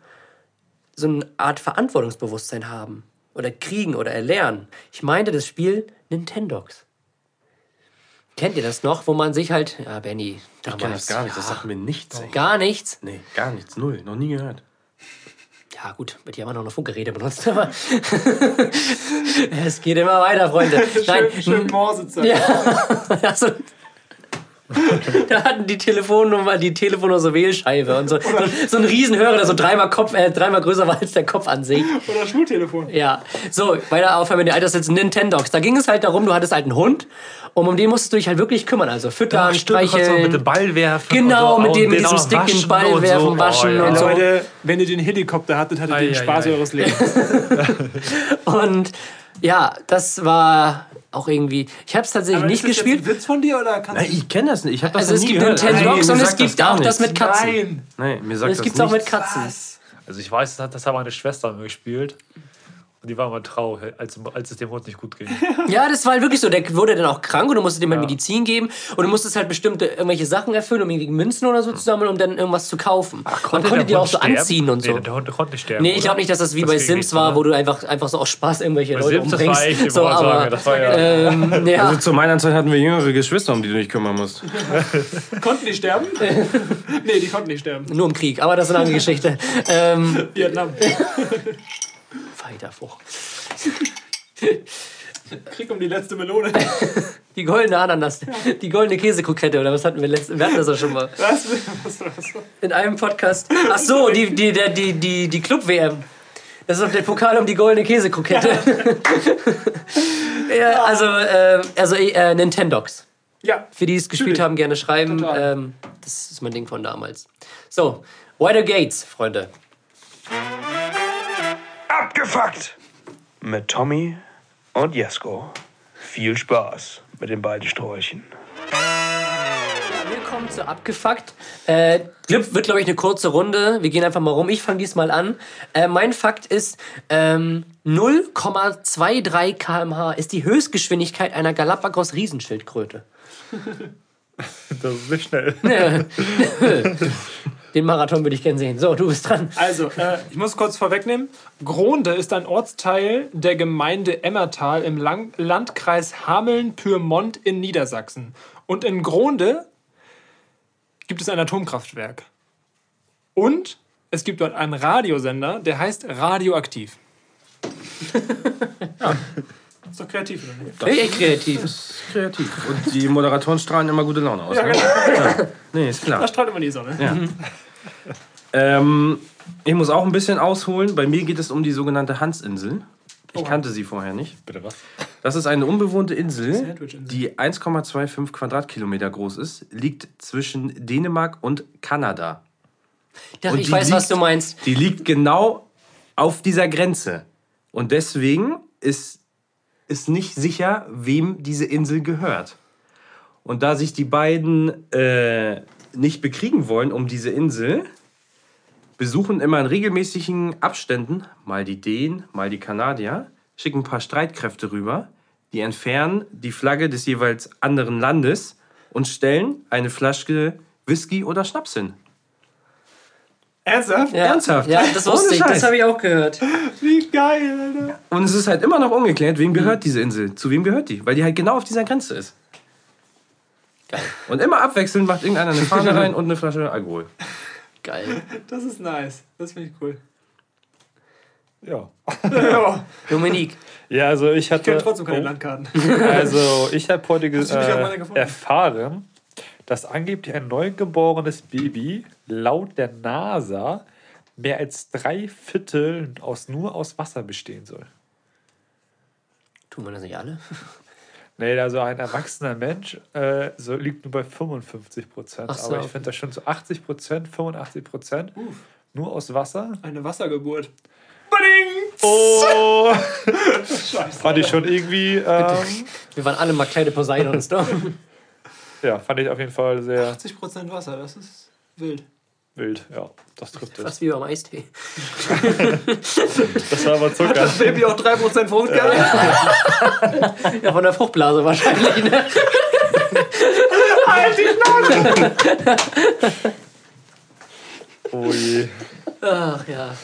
so eine Art Verantwortungsbewusstsein haben oder kriegen oder erlernen. Ich meinte das Spiel Nintendox. Kennt ihr das noch, wo man sich halt, ja Benny, Ich kenne damals das gar nicht, das ja, sagt mir nichts. Ey. gar nichts. Nee, gar nichts, null, noch nie gehört. Ja gut, wird ja immer noch eine Funkgeräte benutzt, aber es geht immer weiter, Freunde. Nein, Schön, schön Morsezeit. Ja, also, da hatten die Telefonnummer, die Telefonnummer so Wählscheibe und so, so, so ein Riesenhörer, der so dreimal, Kopf, äh, dreimal größer war als der Kopf an sich. Oder Schultelefon. Ja, so, weiter aufhören mit den Alterssitzen Nintendox. Da ging es halt darum, du hattest halt einen Hund und um den musstest du dich halt wirklich kümmern. Also füttern, auch streicheln. mit dem Ball werfen. Genau, und so, mit dem- und mit diesem Stick den waschen Ball und werfen, so. waschen oh, und ja. so. Leute, wenn ihr den Helikopter hattet, hattet ihr den Spaß ei. eures Lebens. Und Ja, das war auch irgendwie. Ich habe es tatsächlich nicht ist das gespielt. Jetzt ein Witz von dir oder kannst Nein, ich kenne das nicht. Ich habe das Also es nie gibt gehört. Nintendogs mir und es gibt auch das mit Katzen. Nein. Nein, mir Und sagt es das gibt auch mit. Katzen. Also ich weiß, das hat, das hat meine Schwester gespielt. Und die war immer traurig, als, als es dem Hund nicht gut ging. Ja, das war halt wirklich so. Der wurde dann auch krank und du musstest ihm halt Medizin geben und du musstest halt bestimmte irgendwelche Sachen erfüllen, um irgendwie Münzen oder so zu sammeln, um dann irgendwas zu kaufen. Man konnte der die auch Hund so sterben? anziehen und so. Nee, der Hund konnte nicht sterben. Nee, ich glaube nicht, dass das wie Das bei Sims war, wo du einfach, einfach so aus Spaß irgendwelche Bei Leute Sims, das war umbringst. echt die so, aber, das war ja- ähm, ja. Also zu meiner Zeit hatten wir jüngere Geschwister, um die du dich kümmern musst. Konnten die sterben? nee, die konnten nicht sterben. Nur im Krieg, aber das ist eine andere Geschichte. ähm, Vietnam. Weiter vor. Krieg um die letzte Melone. Die goldene Ananas, die goldene Käsekrokette, oder was hatten wir letztens? Wir hatten das doch schon mal. Was? Was, was? In einem Podcast. Ach so, die, die, der- die, die, die Club-WM. Das ist doch der Pokal um die goldene Käsekrokette. ja, also, äh, also äh, Nintendogs. Ja. Für die es gespielt haben, gerne schreiben. Ähm, das ist mein Ding von damals. So, Wider Gates, Freunde. Abgefuckt! Mit Tommy und Jesko. Viel Spaß mit den beiden Sträuchen. Willkommen zu Abgefuckt. Äh, Glück wird, glaube ich, eine kurze Runde. Wir gehen einfach mal rum. Ich fange diesmal an. Äh, mein Fakt ist, ähm, 0,23 km/h ist die Höchstgeschwindigkeit einer Galapagos-Riesenschildkröte. Das ist nicht schnell. Den Marathon würde ich gern sehen. So, du bist dran. Also, äh, ich muss kurz vorwegnehmen. Gronde ist ein Ortsteil der Gemeinde Emmertal im Lang Landkreis Hameln-Pyrmont in Niedersachsen. Und in Gronde gibt es ein Atomkraftwerk. Und es gibt dort einen Radiosender, der heißt Radioaktiv. ja. Ist doch kreativ, oder nicht? Hey, echt kreativ. Kreativ. Und die Moderatoren strahlen immer gute Laune aus. ne? ja. Nee, ist klar. Da strahlt immer die Sonne. Ja. Ähm, ich muss auch ein bisschen ausholen. Bei mir geht es um die sogenannte Hansinsel. Ich kannte sie vorher nicht. Bitte was? Das ist eine unbewohnte Insel, die 1,25 Quadratkilometer groß ist, liegt zwischen Dänemark und Kanada. Doch, Und ich weiß, was liegt- du meinst. Die liegt genau auf dieser Grenze. Und deswegen ist, ist nicht sicher, wem diese Insel gehört. Und da sich die beiden äh, nicht bekriegen wollen um diese Insel, besuchen immer in regelmäßigen Abständen mal die Dänen, mal die Kanadier, schicken ein paar Streitkräfte rüber, die entfernen die Flagge des jeweils anderen Landes und stellen eine Flasche Whisky oder Schnaps hin. Ernsthaft? Ja. Ernsthaft? Ja, das wusste ich. Das habe ich auch gehört. Wie geil, Alter. Und es ist halt immer noch ungeklärt, wem gehört diese Insel? Zu wem gehört die? Weil die halt genau auf dieser Grenze ist. Geil. Und immer abwechselnd macht irgendeiner eine Fahne rein und eine Flasche Alkohol. Geil. Das ist nice. Das finde ich cool. Ja. Ja, Dominik. Ja, also ich ich kenne hatte. trotzdem keine oh, Landkarten. Also ich habe heute äh, erfahren, dass angeblich ein neugeborenes Baby laut der NASA mehr als drei Viertel aus, nur aus Wasser bestehen soll. Tun wir das nicht alle? Nee, also ein erwachsener Mensch äh, so, liegt nur bei 55 Prozent. So, Aber ich okay. finde das schon so 80 Prozent, 85 Prozent nur aus Wasser. Eine Wassergeburt. Oh, Scheiße. fand ich schon irgendwie, ähm, Wir waren alle mal kleine Poseidons da. ja, fand ich auf jeden Fall sehr 80% Wasser, das ist wild. Wild. Ja, das trifft es. Fast wie beim Eistee. Das war aber Zucker. Baby auch 3% Fruchtgehalt? Ja, von der Fruchtblase wahrscheinlich. Ne? Oh je. Ach ja.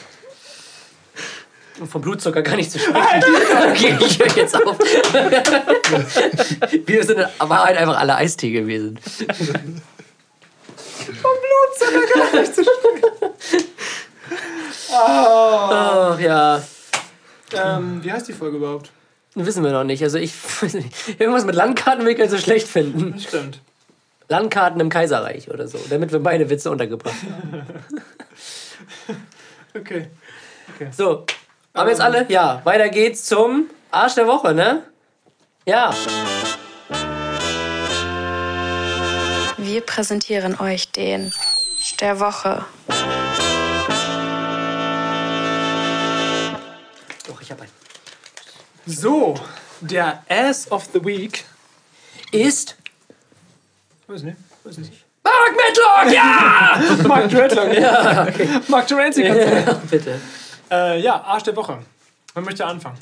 Und vom Blutzucker gar nicht zu sprechen. Okay, ich höre jetzt auf. Wir sind in Wahrheit einfach alle Eistee gewesen. Ach ja. ähm, wie heißt die Folge überhaupt? Wissen wir noch nicht. Also ich weiß nicht. Irgendwas mit Landkarten will ich also schlecht finden. Das stimmt. Landkarten im Kaiserreich oder so. Damit wir beide Witze untergebracht haben. Okay. So. Haben wir jetzt alle? Ja. Weiter geht's zum Arsch der Woche, ne? Ja. Wir präsentieren euch den der Woche. Doch, ich hab einen. So, der Ass of the Week. Ist Weiß nicht. Weiß nicht. Mark Medlock, ja! Mark Dreadlock. ja. Mark Terenzi. ja! Bitte. Äh, ja, Arsch der Woche. Wer möchte anfangen?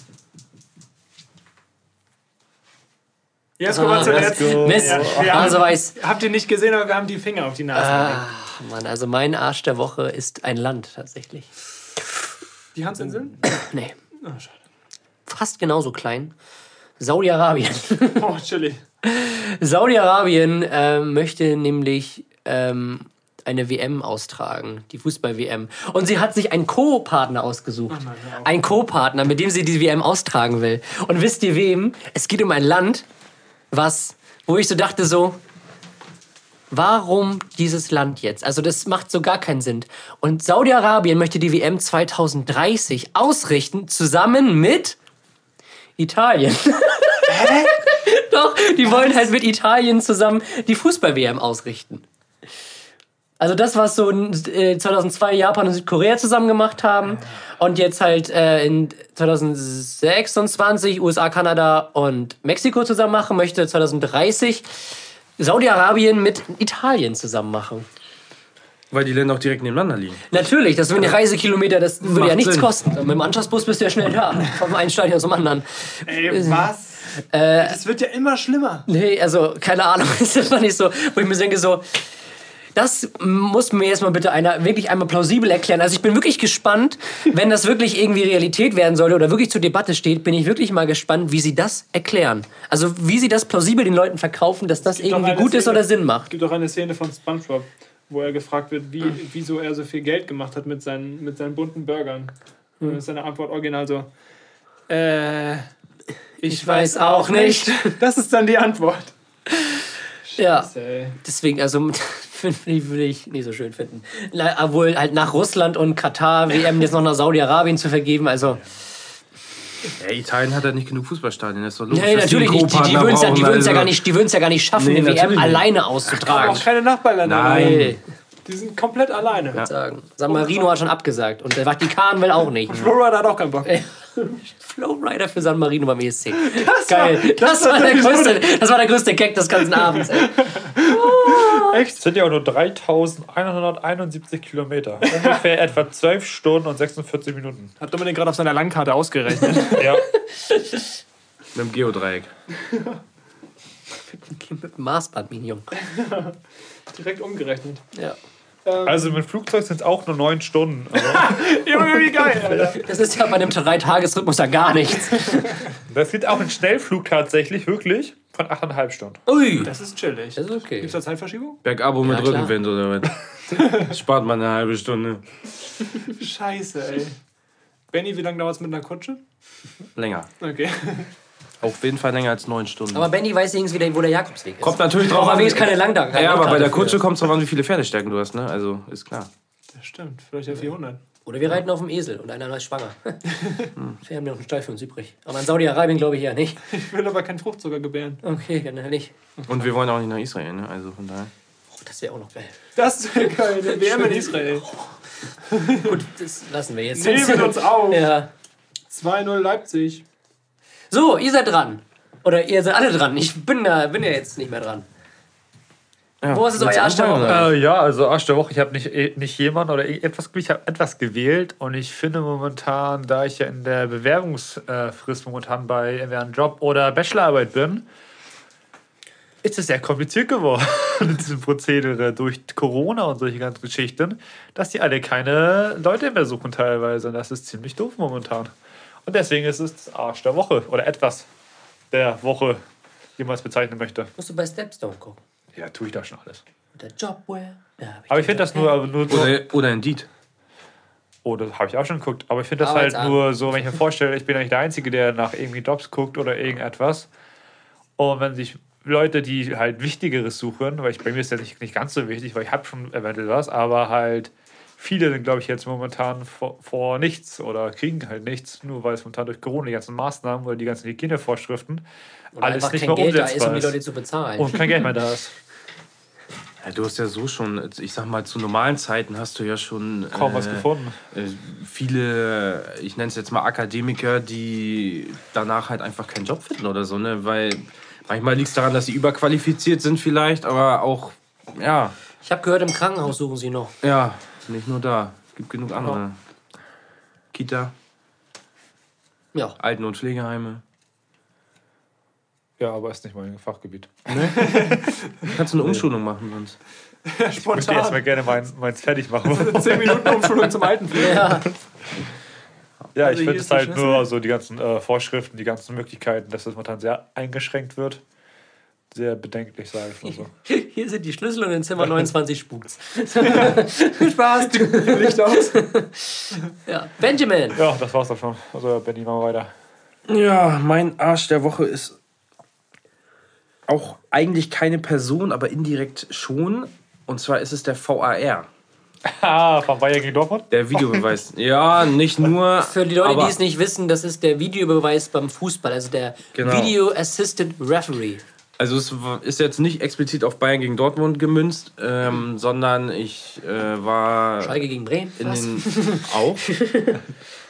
Jesko war Ah, zuletzt. Mist. Ja, wir haben- Also weiß. Habt ihr nicht gesehen, aber wir haben die Finger auf die Nase gelegt. Ah, Mann, also mein Arsch der Woche ist ein Land tatsächlich. Die Hansinseln? Nee, Oh, schade. fast genauso klein. Saudi-Arabien. Oh, chillig. Saudi-Arabien ähm, möchte nämlich ähm, eine WM austragen, die Fußball-WM. Und sie hat sich einen Co-Partner ausgesucht. Ein Co-Partner, mit dem sie die WM austragen will. Und wisst ihr wem? Es geht um ein Land, was, wo ich so dachte so, warum dieses Land jetzt? Also das macht so gar keinen Sinn. Und Saudi-Arabien möchte die WM 2030 ausrichten, zusammen mit Italien. Doch, die wollen halt mit Italien zusammen die Fußball-WM ausrichten. Also das, was so äh, 2002 Japan und Südkorea zusammen gemacht haben und jetzt halt äh, in 2026 USA, Kanada und Mexiko zusammen machen, möchte 2030 Saudi-Arabien mit Italien zusammen machen. Weil die Länder auch direkt nebeneinander liegen. Natürlich, das sind die Reisekilometer, das würde Macht ja nichts Sinn. kosten. Mit dem Anschlussbus bist du ja schnell da, vom einen Stadion zum anderen. Ey, was? das wird ja immer schlimmer. Nee, also keine Ahnung, das ist einfach nicht so, wo ich mir denke so, das muss mir jetzt mal bitte einer wirklich einmal plausibel erklären. Also ich bin wirklich gespannt, wenn das wirklich irgendwie Realität werden sollte oder wirklich zur Debatte steht, bin ich wirklich mal gespannt, wie sie das erklären. Also wie sie das plausibel den Leuten verkaufen, dass das irgendwie gut ist Szene- oder Sinn Es macht. gibt auch eine Szene von SpongeBob, wo er gefragt wird, wie, wieso er so viel Geld gemacht hat mit seinen, mit seinen bunten Burgern. Und dann ist seine Antwort original so, äh, ich, weiß auch nicht. Das ist dann die Antwort. Ja, deswegen, also finde ich, würde ich nicht so schön finden. Na, Obwohl halt nach Russland und Katar WM jetzt noch nach Saudi-Arabien zu vergeben, also Ja, Italien hat ja nicht genug Fußballstadien, das ist doch logisch. Nee, natürlich nicht. Die, die würden es ja, würden's ja, also. gar nicht- die ja gar nicht schaffen, Nee, eine WM nicht. alleine Aber auszutragen. auch keine Nachbarländer. Nein. Nee, Die sind komplett alleine. sagen. San Marino hat schon abgesagt und der Vatikan will auch nicht. Florida hat auch keinen Bock. Flowrider für San Marino beim ESC. Geil. Das, war der größte, das war der größte Gag des ganzen Abends. Ey. Es sind ja auch nur 3171 Kilometer. Ungefähr etwa 12 Stunden und 46 Minuten. Hat Dominik gerade auf seiner Landkarte ausgerechnet. Ja. Mit dem Geodreieck. Mit dem Maßband, Junge. Direkt umgerechnet. Ja. Also mit Flugzeug sind es auch nur 9 Stunden. Junge, wie geil, Alter. Das ist ja bei einem Drei-Tages-Rhythmus ja gar nichts. das geht auch ein Schnellflug tatsächlich, wirklich, von 8,5 Stunden. Ui. Das ist chillig. Das ist okay. Gibt's da Zeitverschiebung? Bergabo mit Ja, klar. Rückenwind oder was? Spart man eine halbe Stunde. Scheiße, ey. Benny, wie lange dauert's mit einer Kutsche? Länger. Okay. Auf jeden Fall länger als neun Stunden. Aber Benny weiß übrigens wieder, wo der Jakobsweg ist. Kommt natürlich drauf an. wenigstens keine Langdauer. Ja, aber bei der Kutsche kommt es drauf an, wie viele Pferdestärken du hast, ne? Also, ist klar. Das stimmt. Vielleicht ja 400. Oder wir reiten auf dem Esel und einer ist schwanger. wir haben ja noch einen Stall für uns übrig. Aber in Saudi-Arabien glaube ich ja nicht. Ich will aber keinen Fruchtzucker gebären. Okay, dann nicht. Und wir wollen auch nicht nach Israel, ne? Also von daher. Oh, das wäre auch noch geil. Das wäre geil. Eine WM in Israel. Gut, das lassen wir jetzt. Nehmen uns auf. Ja. 2-0 Leipzig. So, ihr seid dran. Oder ihr seid alle dran. Ich bin, da, bin ja jetzt nicht mehr dran. Ja, Wo ist es du Arsch der Woche? Äh, ja, also Arsch der Woche. Ich habe nicht, eh- nicht jemand oder etwas, ich habe etwas gewählt und ich finde momentan, da ich ja in der Bewerbungsfrist momentan bei entweder einem Job oder Bachelorarbeit bin, ist es sehr kompliziert geworden mit diesem Prozedere durch Corona und solche ganzen Geschichten, dass die alle keine Leute mehr suchen teilweise. Und das ist ziemlich doof momentan. Und deswegen ist es Arsch der Woche oder etwas der Woche, wie man es bezeichnen möchte. Musst du bei Stepstone gucken. Ja, tue ich da schon alles. Der Jobware. Da hab Aber ich finde das nur, nur so. Oder, oder Indeed. Oh, das habe ich auch schon geguckt. Aber ich finde das halt nur so, wenn ich mir vorstelle, ich bin ja nicht der Einzige, der nach irgendwie Jobs guckt oder irgendetwas. Und wenn sich Leute, die halt Wichtigeres suchen, weil ich, bei mir ist das nicht, nicht ganz so wichtig, weil ich habe schon eventuell was, aber halt viele sind, glaube ich, jetzt momentan vor, vor nichts oder kriegen halt nichts, nur weil es momentan durch Corona die ganzen Maßnahmen oder die ganzen Hygienevorschriften Oder alles nicht kein mehr Geld da ist, umsetzbar um die. Leute zu bezahlen. Und kein Geld mehr da ist. Ja, du hast ja so schon, ich sag mal, zu normalen Zeiten hast du ja schon Kaum was äh, gefunden. äh, viele, ich nenne es jetzt mal Akademiker, die danach halt einfach keinen Job finden oder so, ne? Weil manchmal liegt es daran, dass sie überqualifiziert sind vielleicht, aber auch, ja, Ich habe gehört, im Krankenhaus suchen sie noch. ja, nicht nur da. Es gibt genug andere. Kita, Ja. Alten- und Pflegeheime. Ja, aber ist nicht mein Fachgebiet. Kannst du eine Umschulung machen sonst. Ich möchte Spontan. erstmal gerne mein, meins fertig machen. 10 Minuten Umschulung zum Altenpflege. Ja. Ja, Also ich finde ist es halt nur so die ganzen äh, Vorschriften, die ganzen Möglichkeiten, dass das momentan sehr eingeschränkt wird. Sehr bedenklich, sage ich mal so. Hier sind die Schlüssel und in Zimmer 29 spukt's. Spaß, Licht aus. Ja. Benjamin. Ja, das war's doch schon. Also, Benny, machen wir weiter. Ja, mein Arsch der Woche ist auch eigentlich keine Person, aber indirekt schon. Und zwar ist es der VAR, Ah, von Bayern gegen Dortmund? der Videobeweis. ja, nicht nur. Für die Leute, die es nicht wissen, das ist der Videobeweis beim Fußball, also der Genau. Video Assistant Referee. Also es ist jetzt nicht explizit auf Bayern gegen Dortmund gemünzt, ähm, sondern ich äh, war Schalke gegen Bremen. in Was? den auch.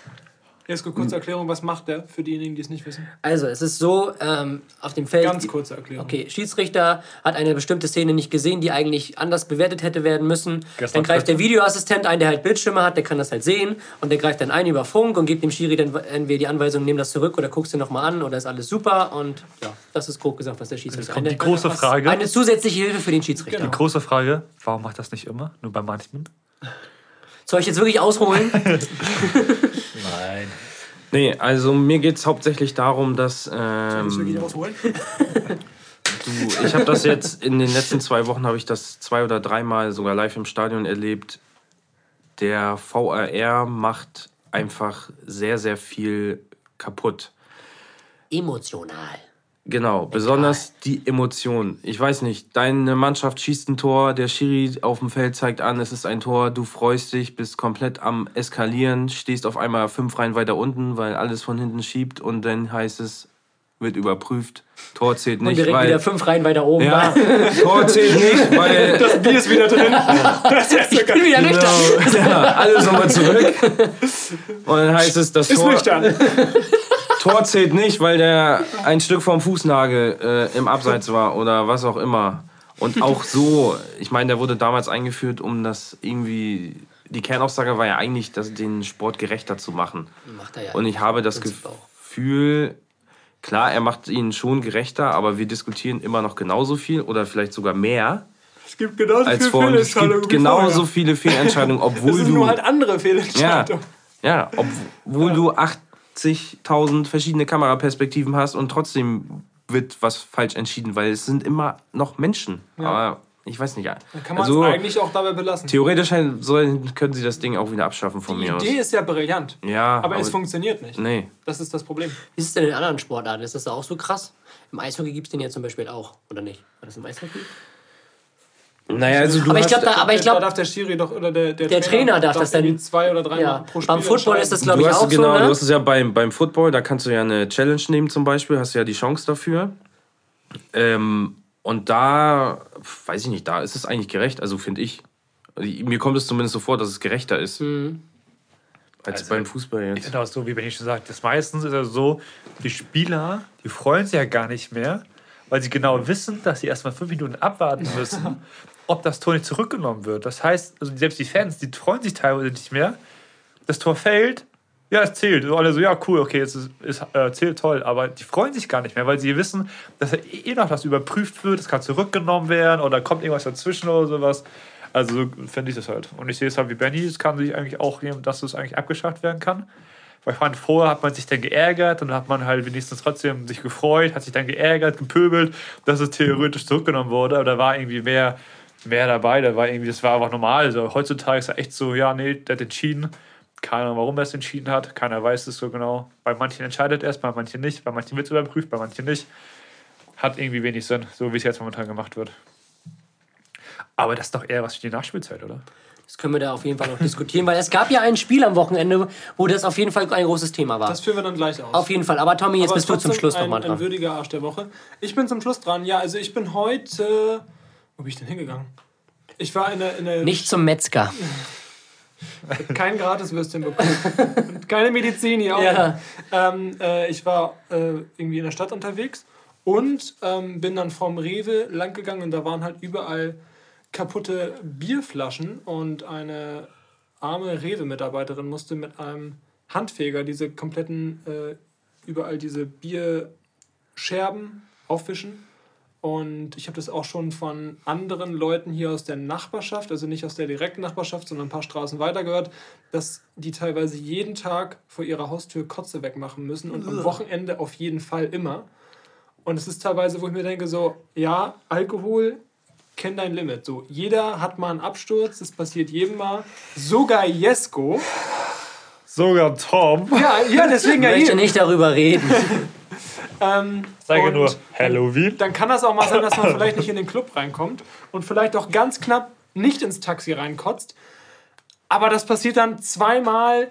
Jesko, kurze Erklärung, was macht der für diejenigen, die es nicht wissen? Also, es ist so, ähm, auf dem Feld. Ganz kurze Erklärung. Okay, Schiedsrichter hat eine bestimmte Szene nicht gesehen, die eigentlich anders bewertet hätte werden müssen. Gestern dann greift der Videoassistent ein, der halt Bildschirme hat, der kann das halt sehen und der greift dann ein über Funk und gibt dem Schiri dann entweder die Anweisung, nimm das zurück oder guckst dir nochmal an oder ist alles super und ja, das ist grob gesagt, was der Schiedsrichter Kommt die eine, große Frage. eine zusätzliche Hilfe für den Schiedsrichter. Genau. Die große Frage, warum macht das nicht immer? Nur bei manchen? Soll ich jetzt wirklich ausholen? Nein. Nee, also mir geht es hauptsächlich darum, dass Muss ich wirklich ähm, ausholen? du, ich habe das jetzt in den letzten zwei Wochen habe ich das zwei oder dreimal sogar live im Stadion erlebt. Der VAR macht einfach sehr sehr viel kaputt. Emotional. Genau, besonders die Emotionen. Ich weiß nicht, deine Mannschaft schießt ein Tor, der Schiri auf dem Feld zeigt an, es ist ein Tor, du freust dich, bist komplett am Eskalieren, stehst auf einmal fünf Reihen weiter unten, weil alles von hinten schiebt und dann heißt es, wird überprüft, Tor zählt Und nicht, direkt weil... wieder fünf Reihen weiter oben. ja, Tor zählt nicht, weil... Das Bier ist wieder drin. Das ist Ich bin wieder nüchtern. Genau, ja, alles nochmal zurück. Und dann heißt es, das Ist Tor... nüchtern. Tor zählt nicht, weil der ein Stück vom Fußnagel äh, im Abseits war oder was auch immer. Und auch so, ich meine, der wurde damals eingeführt, um das irgendwie. Die Kernaussage war ja eigentlich, das, den Sport gerechter zu machen. Macht er ja. Und ich habe das. Gefühl, klar, er macht ihn schon gerechter, aber wir diskutieren immer noch genauso viel oder vielleicht sogar mehr Es gibt genauso als viele vor. Und es Fehlentscheidungen gibt genauso viele Fehlentscheidungen, obwohl Es sind du. nur halt andere Ja, Fehlentscheidungen. ja, obwohl du 80.000 verschiedene Kameraperspektiven hast und trotzdem wird was falsch entschieden, weil es sind immer noch Menschen. Aber ich weiß nicht. Da kann man Also, es eigentlich auch dabei belassen. theoretisch sollen, können sie das Ding auch wieder abschaffen von Die mir Idee aus. ist ja brillant, Ja, aber, es funktioniert nicht. Nee. Das ist das Problem. Wie ist es denn in anderen Sportarten? Ist das da auch so krass? Im Eishockey gibt es den ja zum Beispiel auch, oder nicht? War das im Eishockey? Naja, also du Aber ich hast, glaube, da, aber ich da glaube, darf der Schiri doch oder der, der, Der Trainer darf das dann- zwei oder drei ja, Mal pro Spiel beim Football ist das glaube du ich hast, auch genau, so, du ne? hast es ja beim, beim Football, da kannst du ja eine Challenge nehmen zum Beispiel, hast ja die Chance dafür. Ähm, und da, weiß ich nicht, da ist es eigentlich gerecht, also finde ich. Also, Mir kommt es zumindest so vor, dass es gerechter ist. Mhm. Als Also, beim Fußball jetzt. Genau, so wie Benny schon sagt. Das meistens ist ja so, die Spieler, die freuen sich ja gar nicht mehr, weil sie genau wissen, dass sie erstmal fünf Minuten abwarten müssen, ob das Tor nicht zurückgenommen wird. Das heißt, also selbst die Fans, die freuen sich teilweise nicht mehr. Das Tor fällt, ja, es zählt. Und alle so, ja, cool, okay, es ist, es äh, zählt toll. Aber die freuen sich gar nicht mehr, weil sie wissen, dass ja eh noch was überprüft wird, es kann zurückgenommen werden oder kommt irgendwas dazwischen oder sowas. Also so finde ich das halt. Und ich sehe es halt wie Benny, es kann sich eigentlich auch nehmen, dass es eigentlich abgeschafft werden kann. Weil ich fand, vorher hat man sich dann geärgert und dann hat man halt wenigstens trotzdem sich gefreut, hat sich dann geärgert, gepöbelt, dass es theoretisch zurückgenommen wurde. Aber da war irgendwie mehr, mehr dabei. Da war irgendwie, das war einfach normal. Also heutzutage ist es echt so, ja, nee, der hat entschieden. Keine Ahnung, warum er es entschieden hat. Keiner weiß es so genau. Bei manchen entscheidet er es, bei manchen nicht. Bei manchen wird es überprüft, bei manchen nicht. Hat irgendwie wenig Sinn, so wie es jetzt momentan gemacht wird. Aber das ist doch eher was für die Nachspielzeit, oder? Das können wir da auf jeden Fall noch diskutieren, weil es gab ja ein Spiel am Wochenende, wo das auf jeden Fall ein großes Thema war. Das führen wir dann gleich aus. Auf jeden Fall. Aber Tommy, jetzt Aber bist du zum Schluss ein, nochmal Ein dran. würdiger Arsch der Woche. Ich bin zum Schluss dran. Ja, also ich bin heute. Wo bin ich denn hingegangen? Ich war in der, in der Nicht zum Metzger. kein Gratiswürstchen bekommen. Und keine Medizin hier auch. Ja. Ähm, äh, ich war äh, irgendwie in der Stadt unterwegs und ähm, bin dann vom Rewe lang gegangen und da waren halt überall kaputte Bierflaschen und eine arme Rewe-Mitarbeiterin musste mit einem Handfeger diese kompletten, äh, überall diese Bierscherben aufwischen. Und ich habe das auch schon von anderen Leuten hier aus der Nachbarschaft, also nicht aus der direkten Nachbarschaft, sondern ein paar Straßen weiter gehört, dass die teilweise jeden Tag vor ihrer Haustür Kotze wegmachen müssen und am Wochenende auf jeden Fall immer. Und es ist teilweise, wo ich mir denke, so, ja, Alkohol, kenn dein Limit. So, jeder hat mal einen Absturz, das passiert jedem mal. Sogar Jesko. Sogar Tom. Ja, ja deswegen Ich ja möchte nicht darüber reden. Ähm, Sage nur Halloween. Dann kann das auch mal sein, dass man vielleicht nicht in den Club reinkommt und vielleicht auch ganz knapp nicht ins Taxi reinkotzt. Aber das passiert dann zweimal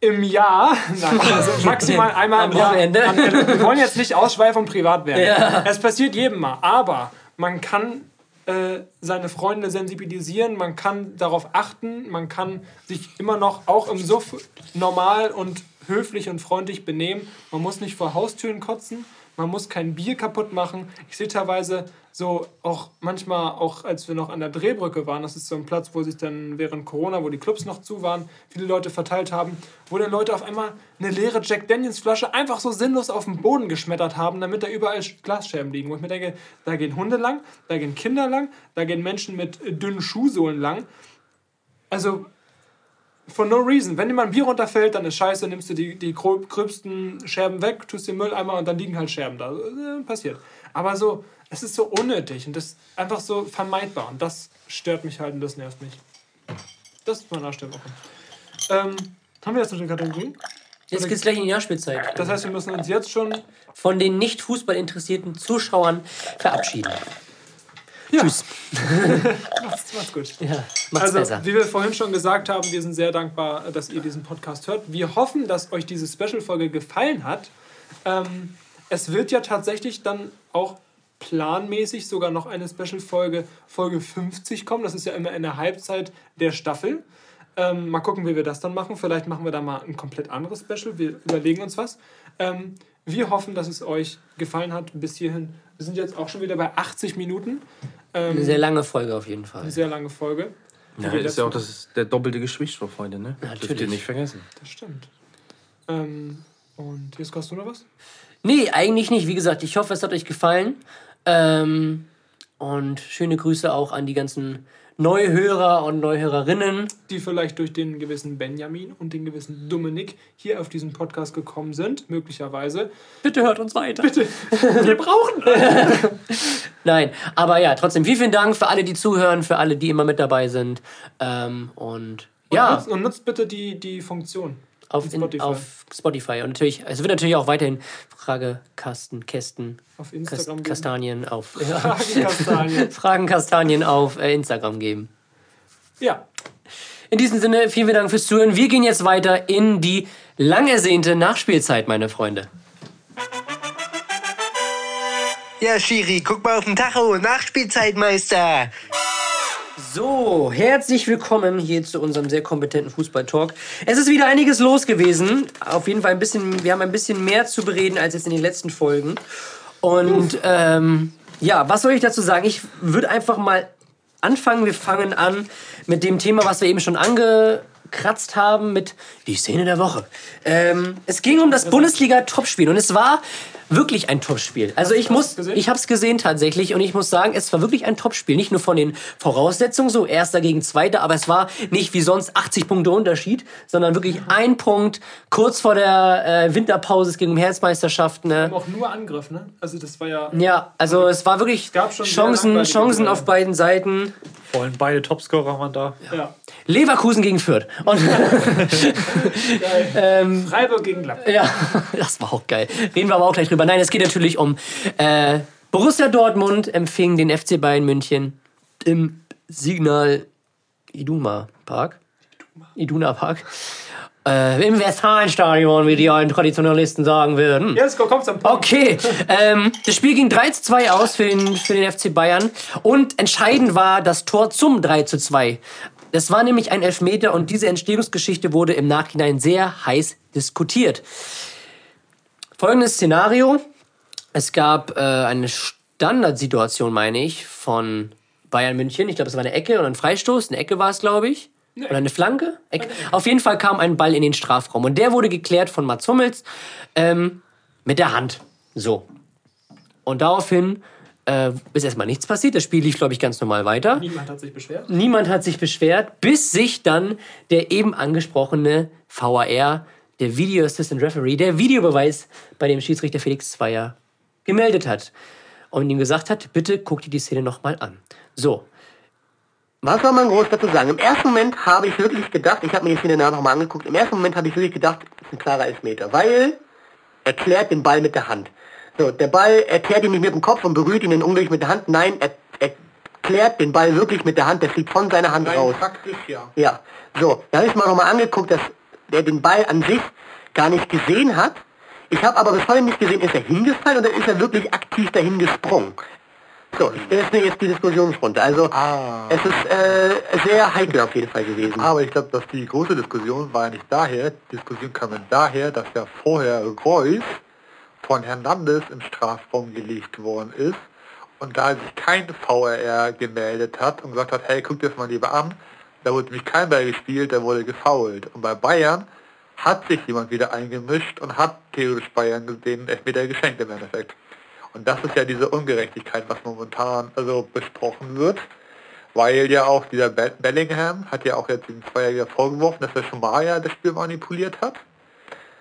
im Jahr. Nein, also maximal einmal Am im Jahr. Wochenende. An- Wir wollen jetzt nicht ausschweifen und privat werden. Ja. Es passiert jedem mal. Aber man kann äh, seine Freunde sensibilisieren, man kann darauf achten, man kann sich immer noch auch im Suff normal und höflich und freundlich benehmen. Man muss nicht vor Haustüren kotzen, man muss kein Bier kaputt machen. Ich sehe teilweise so auch manchmal, auch als wir noch an der Drehbrücke waren, das ist so ein Platz, wo sich dann während Corona, wo die Clubs noch zu waren, viele Leute verteilt haben, wo dann Leute auf einmal eine leere Jack Daniels Flasche einfach so sinnlos auf den Boden geschmettert haben, damit da überall Glasscherben liegen. Wo ich mir denke, da gehen Hunde lang, da gehen Kinder lang, da gehen Menschen mit dünnen Schuhsohlen lang. Also, for no reason. Wenn dir mal ein Bier runterfällt, dann ist scheiße, nimmst du die, die gröbsten Scherben weg, tust den Mülleimer und dann liegen halt Scherben da. Äh, passiert. Aber so, es ist so unnötig und das ist einfach so vermeidbar. Und das stört mich halt und das nervt mich. Das ist meine Woche. Ähm, haben wir jetzt noch eine Kategorie? Jetzt geht's gleich in die Nachspielzeit. Das heißt, wir müssen uns jetzt schon. Von den nicht Fußball interessierten Zuschauern verabschieden. Ja. Tschüss. Macht's, macht's gut. Ja, macht's Also, besser. wie wir vorhin schon gesagt haben, wir sind sehr dankbar, dass ihr diesen Podcast hört. Wir hoffen, dass euch diese Special-Folge gefallen hat. Ähm, es wird ja tatsächlich dann auch planmäßig sogar noch eine Special-Folge, Folge 50 kommen. Das ist ja immer in der Halbzeit der Staffel. Ähm, mal gucken, wie wir das dann machen. Vielleicht machen wir da mal ein komplett anderes Special. Wir überlegen uns was. Ähm, wir hoffen, dass es euch gefallen hat bis hierhin. Wir sind jetzt auch schon wieder bei 80 Minuten. Ähm, Eine sehr lange Folge auf jeden Fall. eine sehr lange Folge. Ja, ist ja auch letzten- das, der doppelte Geschwichtsstoff heute, ne? Natürlich. Dürft ihr nicht vergessen. Das stimmt. Ähm, und jetzt hast du noch was? Nee, eigentlich nicht. Wie gesagt, ich hoffe, es hat euch gefallen. Ähm, und schöne Grüße auch an die ganzen Neuhörer und Neuhörerinnen. Die vielleicht durch den gewissen Benjamin und den gewissen Dominik hier auf diesen Podcast gekommen sind, möglicherweise. Bitte hört uns weiter. Wir brauchen Nein, aber ja, trotzdem vielen, vielen Dank für alle, die zuhören, für alle, die immer mit dabei sind. Ähm, und ja, Nutzt, und nutzt bitte die, die Funktion. Auf, in, Spotify. auf Spotify. Und natürlich, es wird natürlich auch weiterhin Fragekasten, Kästen, Auf Kas Instagram geben. Kastanien auf Fragenkastanien. Fragenkastanien auf äh, Instagram geben. Ja, In diesem Sinne, vielen, vielen Dank fürs Zuhören. Wir gehen jetzt weiter in die lang ersehnte Nachspielzeit, meine Freunde. Ja, Schiri, guck mal auf den Tacho. Nachspielzeitmeister. So, herzlich willkommen hier zu unserem sehr kompetenten Fußball-Talk. Es ist wieder einiges los gewesen. Auf jeden Fall ein bisschen, wir haben ein bisschen mehr zu bereden als jetzt in den letzten Folgen. Und ähm, ja, was soll ich dazu sagen? Ich würde einfach mal anfangen. Wir fangen an mit dem Thema, was wir eben schon angekratzt haben, mit die Szene der Woche. Ähm, es ging um das Bundesliga-Topspiel und es war wirklich ein Topspiel. Also ich muss, gesehen? ich habe es gesehen tatsächlich und ich muss sagen, es war wirklich ein Topspiel. Nicht nur von den Voraussetzungen, so erster gegen zweiter, aber es war nicht wie sonst 80 Punkte Unterschied, sondern wirklich ein Punkt kurz vor der äh, Winterpause. Es ging um Herzmeisterschaft. Ne? auch nur Angriff, ne? Also das war ja. Ja, also es war wirklich gab schon sehr Chancen, Chancen auf beiden Seiten. Vor allem beide Topscorer waren da. ja. Leverkusen gegen Fürth. Und Freiburg gegen Gladbach. ja, das war auch geil. Reden wir aber auch gleich drüber. Nein, es geht natürlich um äh, Borussia Dortmund empfing den FC Bayern München im Signal Iduna Park. Iduna Park. Äh, Im Westfalenstadion, wie die alten Traditionalisten sagen würden. Jetzt kommt zum Punkt. Okay, ähm, das Spiel ging 3 zu 2 aus für den, für den FC Bayern und entscheidend war das Tor zum 3 zu 2. Das war nämlich ein Elfmeter und diese Entstehungsgeschichte wurde im Nachhinein sehr heiß diskutiert. Folgendes Szenario. Es gab äh, eine Standardsituation, meine ich, von Bayern München. Ich glaube, es war eine Ecke und ein Freistoß. Eine Ecke war es, glaube ich. Oder eine Flanke? Ecke. Auf jeden Fall kam ein Ball in den Strafraum. Und der wurde geklärt von Mats Hummels ähm, mit der Hand. So. Und daraufhin äh, ist erstmal nichts passiert. Das Spiel lief, glaube ich, ganz normal weiter. Niemand hat sich beschwert. Niemand hat sich beschwert, bis sich dann der eben angesprochene VAR, der Video Assistant Referee, der Videobeweis bei dem Schiedsrichter Felix Zweier gemeldet hat. Und ihm gesagt hat, bitte guck dir die Szene nochmal an. So, Was soll man groß dazu sagen? Im ersten Moment habe ich wirklich gedacht, ich habe mir die Szene danach nochmal angeguckt, im ersten Moment habe ich wirklich gedacht, das ist ein klarer Elfmeter, weil er klärt den Ball mit der Hand. So, der Ball, er klärt ihn nicht mit dem Kopf und berührt ihn dann unglücklich mit der Hand. Nein, er, er klärt den Ball wirklich mit der Hand, der fliegt von seiner Hand raus. Praktisch, ja. Ja, so, da habe ich mal nochmal angeguckt, dass der den Ball an sich gar nicht gesehen hat. Ich habe aber bis heute nicht gesehen, ist er hingefallen oder ist er wirklich aktiv dahin gesprungen. So, das ist jetzt die Diskussionsrunde. Also, es ist äh, sehr heikel auf jeden Fall gewesen. Aber ich glaube, dass die große Diskussion war ja nicht daher. Die Diskussion kam daher, dass ja vorher Reus von Hernandez im Strafraum gelegt worden ist und da sich kein VRR gemeldet hat und gesagt hat, hey, guck das mal lieber an, da wurde nämlich kein Ball gespielt, der wurde gefoult. Und bei Bayern hat sich jemand wieder eingemischt und hat theoretisch Bayern den Elfmeter geschenkt im Endeffekt. Und das ist ja diese Ungerechtigkeit, was momentan also besprochen wird, weil ja auch dieser Be Bellingham hat ja auch jetzt den Zweijähriger vorgeworfen, dass er schon mal ja das Spiel manipuliert hat.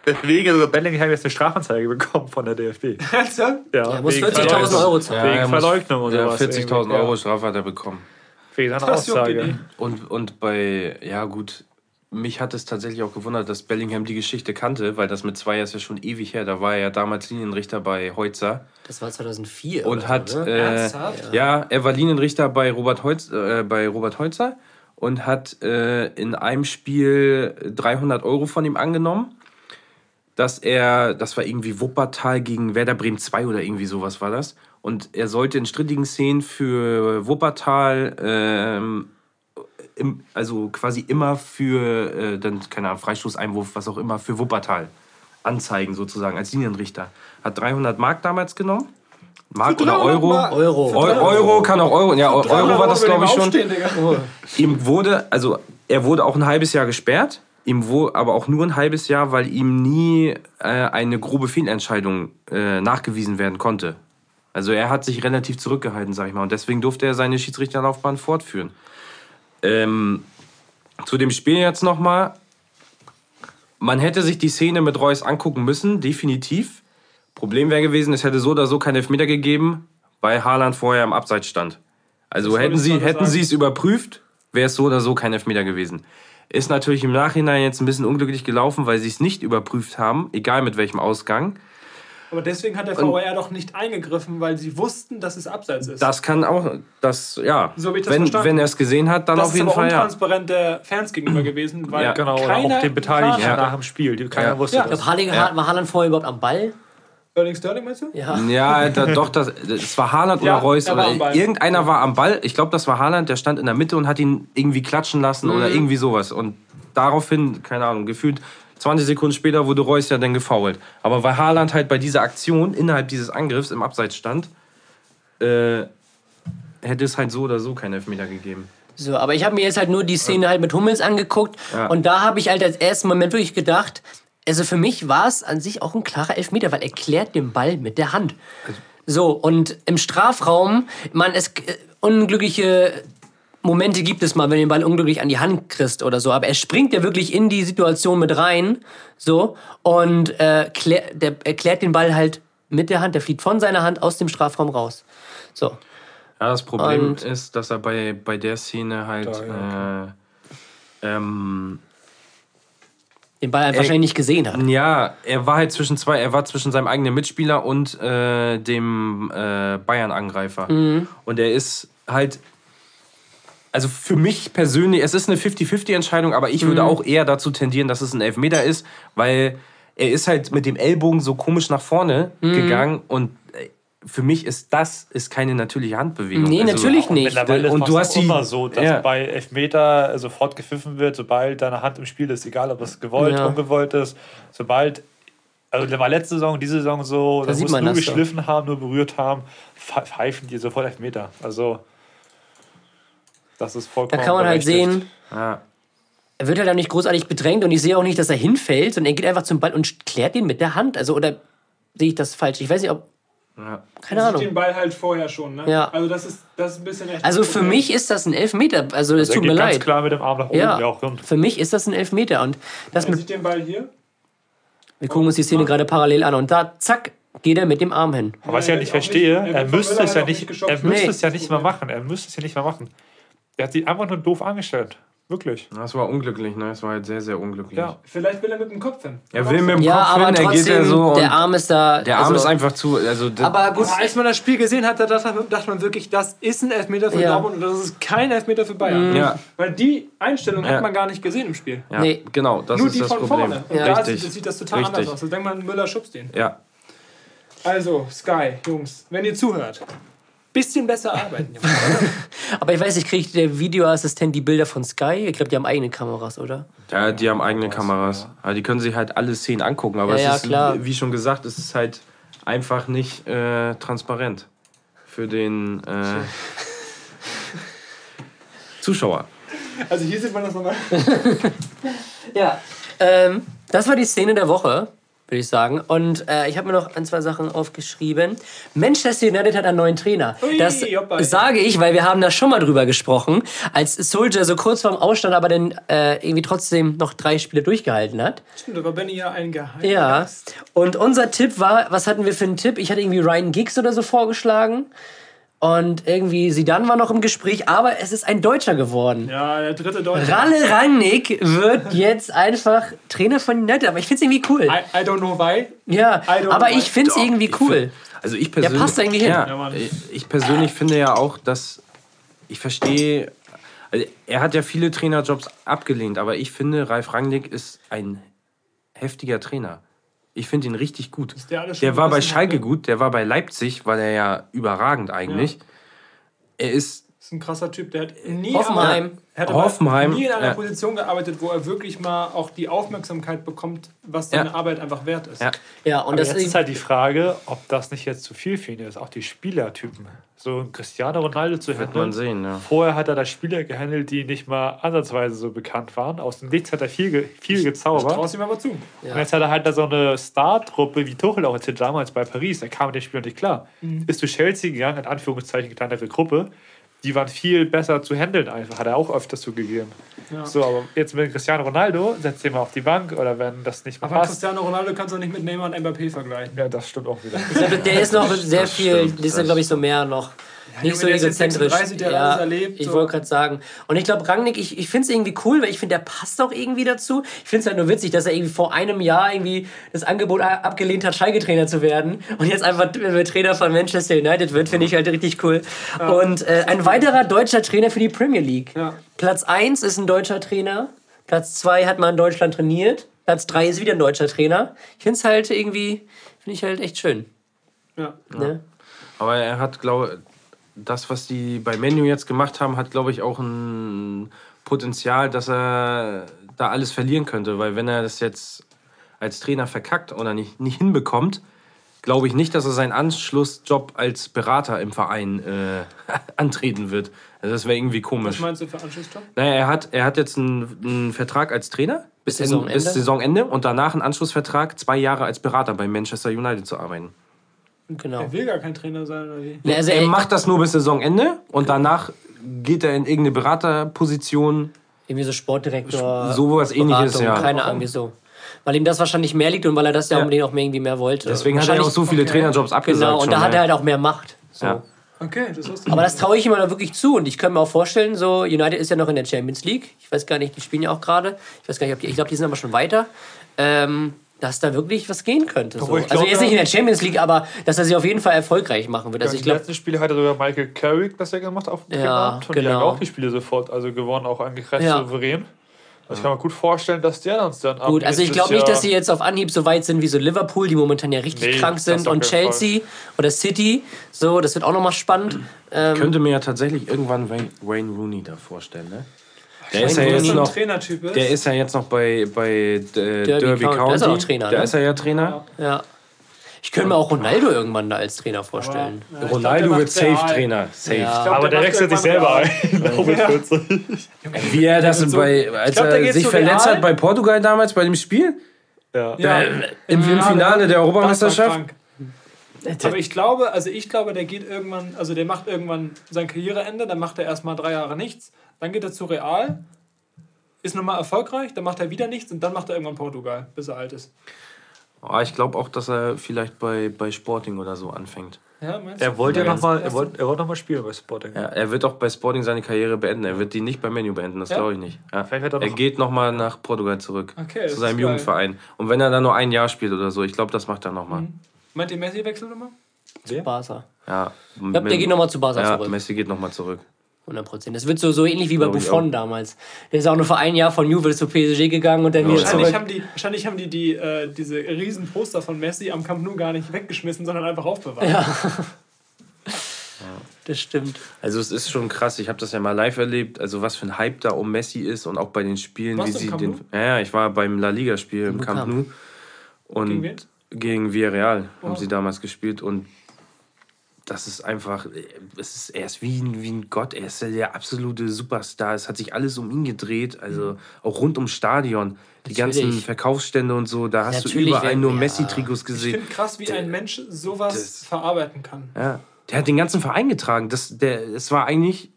Deswegen, also Bellingham jetzt eine Strafanzeige bekommen von der DFB. Ernsthaft? Ja, er muss wegen 40.000 Verleugnung. Euro zahlen. Wegen muss- Verleugnung und ja, sowas 40.000 irgendwie, Euro ja. Strafe hat er bekommen. Wegen seiner Aussage. Und, und bei, ja gut, mich hat es tatsächlich auch gewundert, dass Bellingham die Geschichte kannte, weil das mit zwei ist ja schon ewig her. Da war er ja damals Linienrichter bei Heutzer das war 2004. und oder hat, ne? äh, Ernsthaft? ja, er war Linienrichter bei Robert, Heutz, äh, bei Robert Heutzer und hat äh, in einem Spiel 300 Euro von ihm angenommen, dass er, das war irgendwie Wuppertal gegen Werder Bremen 2 oder irgendwie sowas war das. Und er sollte in strittigen Szenen für Wuppertal ähm, im, also quasi immer für, äh, dann, keine Ahnung, Freistoßeinwurf, was auch immer, für Wuppertal anzeigen, sozusagen, als Linienrichter. Hat 300 Mark damals genommen. Mark oder 300 Euro? Euro. Eu Euro kann auch Euro, ja, Euro war das, glaube ich, schon. Ihm wurde, also er wurde auch ein halbes Jahr gesperrt, ihm wurde aber auch nur ein halbes Jahr, weil ihm nie äh, eine grobe Fehlentscheidung äh, nachgewiesen werden konnte. Also er hat sich relativ zurückgehalten, sag ich mal, und deswegen durfte er seine Schiedsrichterlaufbahn fortführen. Ähm, zu dem Spiel jetzt nochmal. Man hätte sich die Szene mit Reus angucken müssen, definitiv. Problem wäre gewesen, es hätte so oder so keinen Elfmeter gegeben, weil Haaland vorher im Abseits stand. Also wollte hätten sie hätten sie es überprüft, wäre es so oder so kein Elfmeter gewesen. Ist natürlich im Nachhinein jetzt ein bisschen unglücklich gelaufen, weil sie es nicht überprüft haben, egal mit welchem Ausgang. Aber deswegen hat der VAR doch nicht eingegriffen, weil sie wussten, dass es abseits ist. Das kann auch, das, ja, So ich das wenn, verstanden. wenn er es gesehen hat, dann das auf ist jeden aber Fall ja. untransparent der Fans gegenüber gewesen, weil Ja, Genau, oder keiner auch den Beteiligten gefahren nach dem Spiel. Die keiner Ja. wusste Ja. Ich das. glaube, Haaland, war Haaland vorher überhaupt am Ball? Erling Sterling meinst du? Ja. Ja, da, doch, das, das war Haaland Ja, oder Reus. er war Oder Ball. irgendeiner war am Ball. Ich glaube, das war Haaland, der stand in der Mitte und hat ihn irgendwie klatschen lassen Mhm. oder irgendwie sowas. Und daraufhin, keine Ahnung, gefühlt 20 Sekunden später wurde Reus ja dann gefoult. Aber weil Haaland halt bei dieser Aktion innerhalb dieses Angriffs im Abseits stand, äh, hätte es halt so oder so keinen Elfmeter gegeben. So, aber ich habe mir jetzt halt nur die Szene halt mit Hummels angeguckt Ja. und da habe ich halt als ersten Moment wirklich gedacht, also für mich war es an sich auch ein klarer Elfmeter, weil er klärt den Ball mit der Hand. So, und im Strafraum, man, es äh, unglückliche Momente gibt es mal, wenn du den Ball unglücklich an die Hand kriegst oder so, aber er springt ja wirklich in die Situation mit rein, so, und äh, klär, der, er klärt den Ball halt mit der Hand, der fliegt von seiner Hand aus dem Strafraum raus. So. Ja, das Problem Und- ist, dass er bei, bei der Szene halt äh, ähm, Den Ball halt wahrscheinlich nicht gesehen hat. Ja, er war halt zwischen zwei, er war zwischen seinem eigenen Mitspieler und äh, dem äh, Bayern-Angreifer. Und er ist halt also für mich persönlich, es ist eine 50-50-Entscheidung, aber ich würde Mhm. auch eher dazu tendieren, dass es ein Elfmeter ist, weil er ist halt mit dem Ellbogen so komisch nach vorne Mhm. gegangen und für mich ist das ist keine natürliche Handbewegung. Nee, natürlich nicht. Mittlerweile ist Und du hast die- immer so, dass ja. bei Elfmeter sofort gepfiffen wird, sobald deine Hand im Spiel ist, egal ob es gewollt, Ja. ungewollt ist, sobald, also da war letzte Saison, diese Saison so, Da da muss man nur doch. geschliffen haben, nur berührt haben, pfe- pfeifen die sofort Elfmeter. Also das ist Da vollkommen kann man halt sehen, Ja. er wird halt auch nicht großartig bedrängt und ich sehe auch nicht, dass er hinfällt, sondern er geht einfach zum Ball und klärt ihn mit der Hand. Also, oder sehe ich das falsch? Ich weiß nicht, ob. Ja. Keine Man Ahnung. den Ball halt vorher schon, ne? Ja. Also das ist, das ist ein bisschen echt. Also für Problem. mich ist das ein Elfmeter. Also es Also tut geht mir ganz leid. klar mit dem Arm nach oben, Ja, auch rund. für mich ist das ein Elfmeter. Und das Er mit, sieht den Ball hier. wir gucken uns die Szene gerade parallel an und da, zack, geht er mit dem Arm hin. Aber was ich ja nicht verstehe, nicht- er er müsste es ja nicht, er müsste Nee. es ja nicht mal machen. Er müsste es ja nicht mal machen. Er hat sich einfach nur doof angestellt. Wirklich. Das war unglücklich, ne? Das war halt sehr, sehr unglücklich. Ja. Vielleicht will er mit dem Kopf hin. Er will mit dem Ja, Kopf aber hin, er geht ja so und der Arm ist da. der Arm also, ist einfach zu. Also Aber gut, als man das Spiel gesehen hat, da dachte man, dachte man wirklich, das ist ein Elfmeter für Ja. Dortmund und das ist kein Elfmeter für Bayern. Ja. Weil die Einstellung Ja. hat man gar nicht gesehen im Spiel. ja, Nee. genau, das Nur ist die das von Problem. vorne. Und Ja. da Richtig. sieht das total Richtig. anders aus. Da denkt man, Müller schubst den. Ja. Also, Sky, Jungs, wenn ihr zuhört, bisschen besser arbeiten. Aber ich weiß nicht, kriegt der Videoassistent die Bilder von Sky? Ich glaube, die haben eigene Kameras, oder? Ja, die haben eigene Kameras. Ja, die können sich halt alle Szenen angucken, aber Ja, es ja, ist, klar. wie schon gesagt, es ist halt einfach nicht äh, transparent für den äh, Zuschauer. Also hier sieht man das nochmal. Ja. Ähm, das war die Szene der Woche, würde ich sagen. Und äh, ich habe mir noch ein, zwei Sachen aufgeschrieben. Manchester United hat einen neuen Trainer. Ui, das hoppa. sage ich, weil wir haben da schon mal drüber gesprochen, als Soldier so kurz vorm Ausstand aber dann äh, irgendwie trotzdem noch drei Spiele durchgehalten hat. Stimmt, da war Benny ja ein Geheim. Ja. Und unser Tipp war, was hatten wir für einen Tipp? Ich hatte irgendwie Ryan Giggs oder so vorgeschlagen. Und irgendwie Sidan war noch im Gespräch, aber es ist ein Deutscher geworden. Ja, der dritte Deutsche. Ralle Rangnick wird jetzt einfach Trainer von United, aber ich finde es irgendwie cool. I, I don't know why. Ja, I don't aber know. ich finde es Doch, irgendwie ich cool. find- Also ich persönlich. passt da irgendwie hin. Ja, ich- ich persönlich finde ja auch, dass ich verstehe. Also er hat ja viele Trainerjobs abgelehnt, aber ich finde, Ralf Rangnick ist ein heftiger Trainer. Ich finde ihn richtig gut. der alles schon Der war bei Schalke hat, ne? gut, der war bei Leipzig, war der ja überragend eigentlich. Er ist Das ist ein krasser Typ, der hat nie, Hoffenheim. Er hat Hoffenheim, nie in einer ja. Position gearbeitet, wo er wirklich mal auch die Aufmerksamkeit bekommt, was seine Ja. Arbeit einfach wert ist. Ja. Ja, und Aber das jetzt ist halt die Frage, ob das nicht jetzt zu viel für ihn ist. Auch die Spielertypen. So ein Cristiano Ronaldo zu wird man handeln. sehen. Ja. Vorher hat er da Spieler gehandelt, die nicht mal ansatzweise so bekannt waren. Aus dem Nichts hat er viel, ge viel gezaubert. Traust ihm aber zu. Ja. Und jetzt hat er halt da so eine Star-Truppe wie Tuchel auch jetzt damals bei Paris. Da kam mit dem Spiel nicht klar. Mhm. Ist zu Chelsea gegangen, in Anführungszeichen kleinere Gruppe. Die waren viel besser zu handeln einfach, hat er auch öfters zugegeben. Ja. So, aber jetzt mit Cristiano Ronaldo, setzt den mal auf die Bank oder wenn das nicht mehr Aber passt. Cristiano Ronaldo kannst du nicht mit Neymar und Mbappé vergleichen. Ja, das stimmt auch wieder. Der ist noch sehr das viel, stimmt, das ist glaube ich so mehr noch. Nicht so der ist jetzt egozentrisch. 36, der alles erlebt, ich so. wollte gerade sagen. Und ich glaube, Rangnick, ich, ich finde es irgendwie cool, weil ich finde, der passt auch irgendwie dazu. Ich finde es halt nur witzig, dass er irgendwie vor einem Jahr irgendwie das Angebot a- abgelehnt hat, Schalke-Trainer zu werden. Und jetzt einfach äh, Trainer von Manchester United wird, finde ich halt richtig cool. Und äh, ein weiterer deutscher Trainer für die Premier League. Ja. Platz 1 ist ein deutscher Trainer. Platz 2 hat mal in Deutschland trainiert. Platz 3 ist wieder ein deutscher Trainer. Ich finde es halt irgendwie, finde ich halt echt schön. Ja. Ne? Aber er hat, glaube das, was die bei Menu jetzt gemacht haben, hat, glaube ich, auch ein Potenzial, dass er da alles verlieren könnte. Weil wenn er das jetzt als Trainer verkackt oder nicht, nicht hinbekommt, glaube ich nicht, dass er seinen Anschlussjob als Berater im Verein äh, antreten wird. Also das wäre irgendwie Was komisch. meinst du für Anschlussjob? Naja, er hat, er hat jetzt einen, einen Vertrag als Trainer bis. Saisonende. bis Saisonende und danach einen Anschlussvertrag, zwei Jahre als Berater bei Manchester United zu arbeiten. Genau. Er will gar kein Trainer sein, oder wie? Ne, also Er er macht das nur bis Saisonende und danach geht er in irgendeine Beraterposition. irgendwie so Sportdirektor. Sowas ähnliches, Beratung, ja. Keine Ahnung, wieso. Weil ihm das wahrscheinlich mehr liegt und weil er das ja, Ja. unbedingt auch mehr irgendwie mehr wollte. Deswegen hat er ja auch so viele Okay. Trainerjobs abgesagt. Genau, und schon, da hat er halt auch mehr Macht. So. Ja. Okay, das wusste ich Aber das traue ich ihm da wirklich zu. Und ich kann mir auch vorstellen, so, United ist ja noch in der Champions League. Ich weiß gar nicht, die spielen ja auch gerade. Ich weiß gar nicht, ob die, ich glaube, die sind aber schon weiter. Ähm, dass da wirklich was gehen könnte. So. Obwohl ich Also glaub, jetzt nicht in ja- der Champions League, aber dass er sich auf jeden Fall erfolgreich machen wird. Also Also ich die glaube, letzten Spiele hat er sogar Michael Carrick besser gemacht auf dem Ja. Und die genau. haben auch die Spiele sofort also gewonnen, auch eigentlich recht Ja. souverän. Also ich kann mir gut vorstellen, dass der uns dann Gut, also ich glaube nicht, dass sie jetzt auf Anhieb so weit sind wie so Liverpool, die momentan ja richtig Nee, krank das sind, und Chelsea oder City. So, das wird auch nochmal spannend. Ähm, könnte mir ja tatsächlich irgendwann Wayne, Wayne Rooney da vorstellen, ne? Der ist ja jetzt so ein noch. Trainertyp ist. Der ist ja jetzt noch bei, bei äh, Derby, County. County. Da ist er auch Trainer, Da ne? ist er ja Trainer. ja. Ich könnte mir auch Ronaldo irgendwann da als Trainer vorstellen. Ja, glaub, der Ronaldo macht wird safe Real. Trainer. Safe. Ja. glaub, Aber der der wechselt sich selber ein. Auch mit 40. Wie er das bei, als glaub, der er sich verletzt hat bei Portugal damals bei dem Spiel? Ja. Ja, Im, Im Finale der Europameisterschaft? Aber ich glaube, also ich glaube, der geht irgendwann, also der macht irgendwann sein Karriereende, dann macht er erstmal drei Jahre nichts, dann geht er zu Real, ist nochmal erfolgreich, dann macht er wieder nichts und dann macht er irgendwann Portugal, bis er alt ist. Oh, ich glaube auch, dass er vielleicht bei, bei Sporting oder so anfängt. Ja, meinst Er wollte ja nochmal er wollte, er wollte noch mal spielen bei Sporting. Ja, er wird auch bei Sporting seine Karriere beenden. Er wird die nicht bei Menu beenden, das Ja? glaube ich nicht. Ja. Vielleicht wird er Er noch- geht nochmal nach Portugal zurück. Okay, zu seinem. Jugendverein. Und wenn er dann nur ein Jahr spielt oder so, ich glaube, das macht er nochmal. Meint ihr Messi wechselt nochmal? Barca. Ja. Ich glaube, der geht nochmal zu Barca ja, zurück. Messi geht nochmal zurück. 100 Prozent. Das wird so, so ähnlich wie bei Buffon damals. Der ist auch nur für ein Jahr von Juve zu PSG gegangen und dann wieder Wahrscheinlich zurück. haben die, wahrscheinlich haben die, die äh, diese riesen Poster von Messi am Camp Nou gar nicht weggeschmissen, sondern einfach aufbewahrt. Das stimmt. Also es ist schon krass, ich habe das ja mal live erlebt, also was für ein Hype da um Messi ist und auch bei den Spielen, Warst wie du im sie Camp den. Ja, ja, ich war beim La Liga-Spiel im Nou Camp. Nou. Und Gegen wen? gegen Villarreal haben Oh. sie damals gespielt und das ist einfach, es ist, er ist wie ein, wie ein Gott, er ist ja der absolute Superstar. Es hat sich alles um ihn gedreht, also auch rund ums Stadion. Die ganzen Natürlich. Verkaufsstände und so, da hast Natürlich du überall nur ja. Messi-Trikots Ich gesehen. finde krass, wie ein Mensch sowas das- verarbeiten kann. Ja. Der hat den ganzen Verein getragen. Das, der, es war eigentlich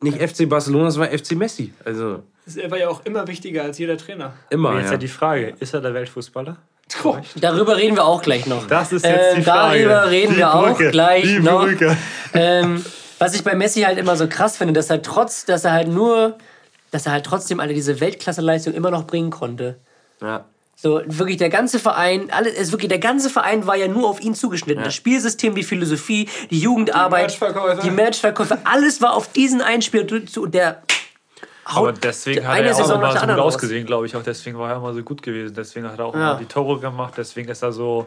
nicht FC Barcelona, es war FC Messi. Also Er war ja auch immer wichtiger als jeder Trainer. immer. Jetzt ja Ja. die Frage, ist er der Weltfußballer? Darüber reden wir auch gleich noch. Das ist jetzt die Ähm, Frage. Darüber reden Die wir auch Brücke, gleich die noch. Ähm, was ich bei Messi halt immer so krass finde, dass er trotz, dass er halt nur, dass er halt trotzdem alle diese Weltklasse-Leistung immer noch bringen konnte. Ja. So, wirklich der ganze Verein, alles, ist wirklich, der ganze Verein war ja nur auf ihn zugeschnitten. Das Spielsystem, die Philosophie, die Jugendarbeit, Matchverkäufe. die Matchverkäufe, alles war auf diesen einen Spieler zu- und der Aber deswegen hat er auch immer so gut ausgesehen, glaube ich. Auch deswegen war er immer so gut gewesen. Deswegen hat er auch Ja. immer die Tore gemacht. Deswegen ist er so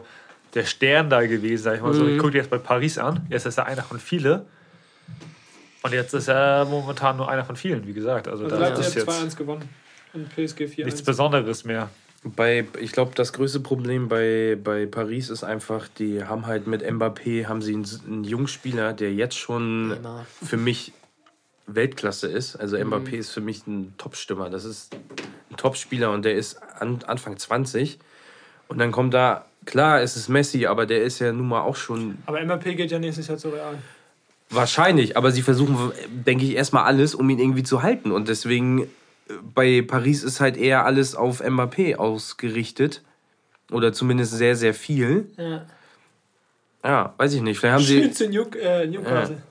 der Stern da gewesen, sag ich mal so. Mhm. Ich gucke dir jetzt bei Paris an. Jetzt ist er einer von vielen. Und jetzt ist er momentan nur einer von vielen, wie gesagt. Also, Also das Leipzig ist hat jetzt 2-1 gewonnen. Und PSG 4-1. nichts Besonderes mehr. Bei, ich glaube, das größte Problem bei, bei Paris ist einfach, die haben halt mit Mbappé, haben sie einen, einen Jungspieler, der jetzt schon Neymar. für mich Weltklasse ist. Also Mhm. Mbappé ist für mich ein Top-Stürmer. Das ist ein Top-Spieler und der ist an, Anfang 20. Und dann kommt da, klar, es ist Messi, aber der ist ja nun mal auch schon Aber MAP geht ja nächstes Jahr zu Real. Wahrscheinlich, aber sie versuchen, denke ich, erstmal alles, um ihn irgendwie zu halten. Und deswegen, äh, bei Paris ist halt eher alles auf Mbappé ausgerichtet. Oder zumindest sehr, sehr viel. Ja. Ja, weiß ich nicht. Vielleicht haben sie. Schön zu New, äh, Newcastle.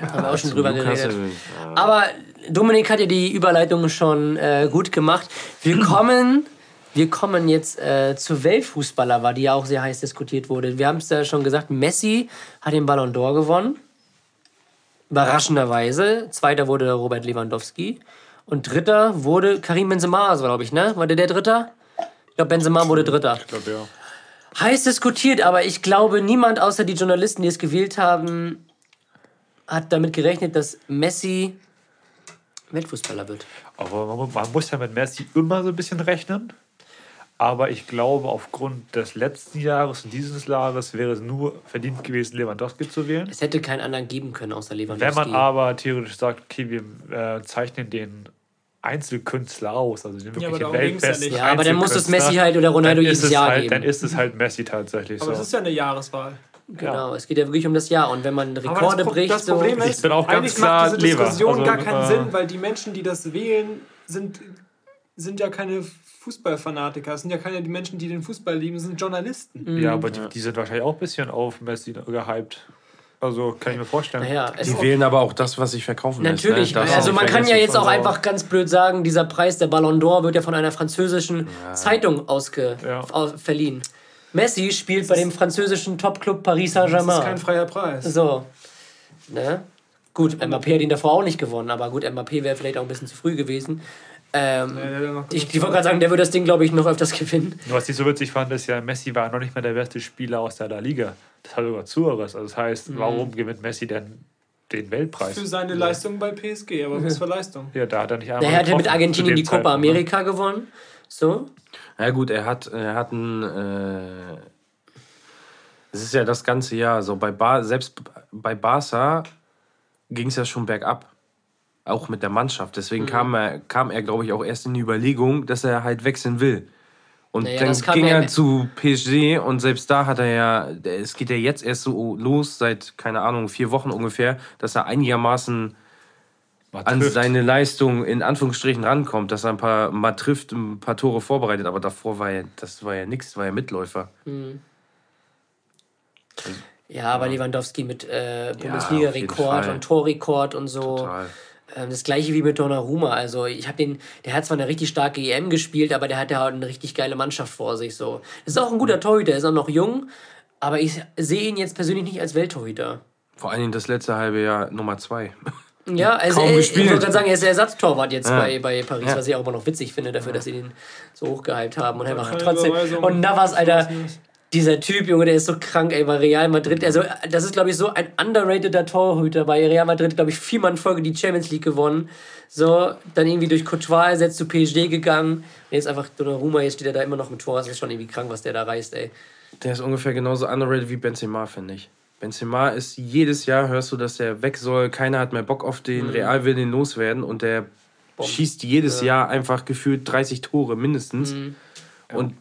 Haben wir auch schon drüber Newcastle- geredet. Aber Dominik hat ja die Überleitung schon äh, gut gemacht. Wir kommen, wir kommen jetzt äh, zur Weltfußballerwahl, die ja auch sehr heiß diskutiert wurde. Wir haben es ja schon gesagt, Messi hat den Ballon d'Or gewonnen. Überraschenderweise. Zweiter wurde Robert Lewandowski. Und dritter wurde Karim Benzema, glaube ich, ne? War der der Dritter? Ich glaube, Benzema wurde Dritter. Ich glaube, ja. Heiß diskutiert, aber ich glaube, niemand außer die Journalisten, die es gewählt haben, hat damit gerechnet, dass Messi Weltfußballer wird. Aber man, mu- man muss ja mit Messi immer so ein bisschen rechnen. Aber ich glaube, aufgrund des letzten Jahres und dieses Jahres wäre es nur verdient gewesen, Lewandowski zu wählen. Es hätte keinen anderen geben können außer Lewandowski. Wenn man aber theoretisch sagt, okay, wir äh, zeichnen den Einzelkünstler aus, also den aber ging's ja weltbesten. Ja, aber dann muss es Einzelkünstler, Messi halt oder Ronaldo dann ist jedes es Jahr halt, geben. Dann ist es halt Messi tatsächlich Aber so. es ist ja eine Jahreswahl. Genau, es geht ja wirklich um das Jahr. Und wenn man Rekorde bricht, das Problem so. ist, Ich bin auch ganz klar macht diese. Diskussion Also, gar keinen äh, Sinn, weil die Menschen, die das wählen, sind, sind ja keine Fußballfanatiker. Es sind ja keine die Menschen, die den Fußball lieben, es sind Journalisten. Mhm. ja, aber die, die sind wahrscheinlich auch ein bisschen auf Messi gehypt. Also kann ich mir vorstellen. Naja, Die wählen aber auch das, was sich verkaufen Natürlich. lässt. Ne? Also man kann ja jetzt auch einfach ganz blöd sagen, dieser Preis, der Ballon d'Or, wird ja von einer französischen Zeitung ausge Ja. verliehen. Messi spielt bei dem französischen Topclub Paris Das ist kein Saint-Germain. freier Preis. So. Ne? Gut, Mbappé hat ihn davor auch nicht gewonnen, aber gut, Mbappé wäre vielleicht auch ein bisschen zu früh gewesen. Ähm, Ja, ich ich wollte gerade sagen, der wird das Ding, glaube ich, noch öfters gewinnen. Nur Was ich so witzig fand, ist ja, Messi war noch nicht mal der beste Spieler aus der La Liga. Das hat sogar Zuhörers. Also das heißt, warum gewinnt Messi denn den Weltpreis? Für seine Leistung bei PSG, aber was für Leistung? Ja, da hat er nicht einmal. Er hat ja mit Argentinien die Copa ne? America gewonnen. So. Ja gut, er hat, er hat ein. Äh, es ist ja das ganze Jahr so. Bei Bar, selbst bei Barca ging es ja schon bergab. Auch mit der Mannschaft. Deswegen kam er, kam er glaube ich, auch erst in die Überlegung, dass er halt wechseln will. Und Naja, dann ging er zu PSG und selbst da hat er ja, es geht ja jetzt erst so los, seit, keine Ahnung, vier Wochen ungefähr, dass er einigermaßen Mal an trifft. seine Leistung in Anführungsstrichen rankommt, dass er ein paar mal trifft, ein paar Tore vorbereitet, aber davor war ja, das war ja nichts, war ja Mitläufer. Ja, aber Lewandowski mit äh, Bundesliga-Rekord Fall. und Torrekord und so. Total. Ähm, das gleiche wie mit Donnarumma. Also ich habe den, der hat zwar eine richtig starke EM gespielt, aber der hat ja auch eine richtig geile Mannschaft vor sich. So. Das ist auch ein guter Torhüter, ist auch noch jung, aber ich sehe ihn jetzt persönlich nicht als Welttorhüter. Vor allen Dingen das letzte halbe Jahr Nummer zwei. Ja, also Kaum er, ich gespielt. wollte gerade sagen, er ist der Ersatztorwart jetzt Ja. bei, bei Paris, Ja. was ich auch immer noch witzig finde, dafür, dass sie den so hochgehypt haben. Und einfach keine trotzdem. Und Navas, Alter, dieser Typ, Junge, der ist so krank, ey, bei Real Madrid. Also, das ist, glaube ich, so ein underrateder Torhüter. Bei Real Madrid, glaube ich, viermal in Folge die Champions League gewonnen. So, dann irgendwie durch Courtois ersetzt zu PSG gegangen. Und jetzt einfach Donnarumma, jetzt steht er da immer noch im Tor. Das ist schon irgendwie krank, was der da reißt, ey. Der ist ungefähr genauso underrated wie Benzema, finde ich. Benzema ist jedes Jahr, hörst du, dass der weg soll, keiner hat mehr Bock auf den, Real will den loswerden und der schießt jedes Jahr einfach gefühlt 30 Tore mindestens. Und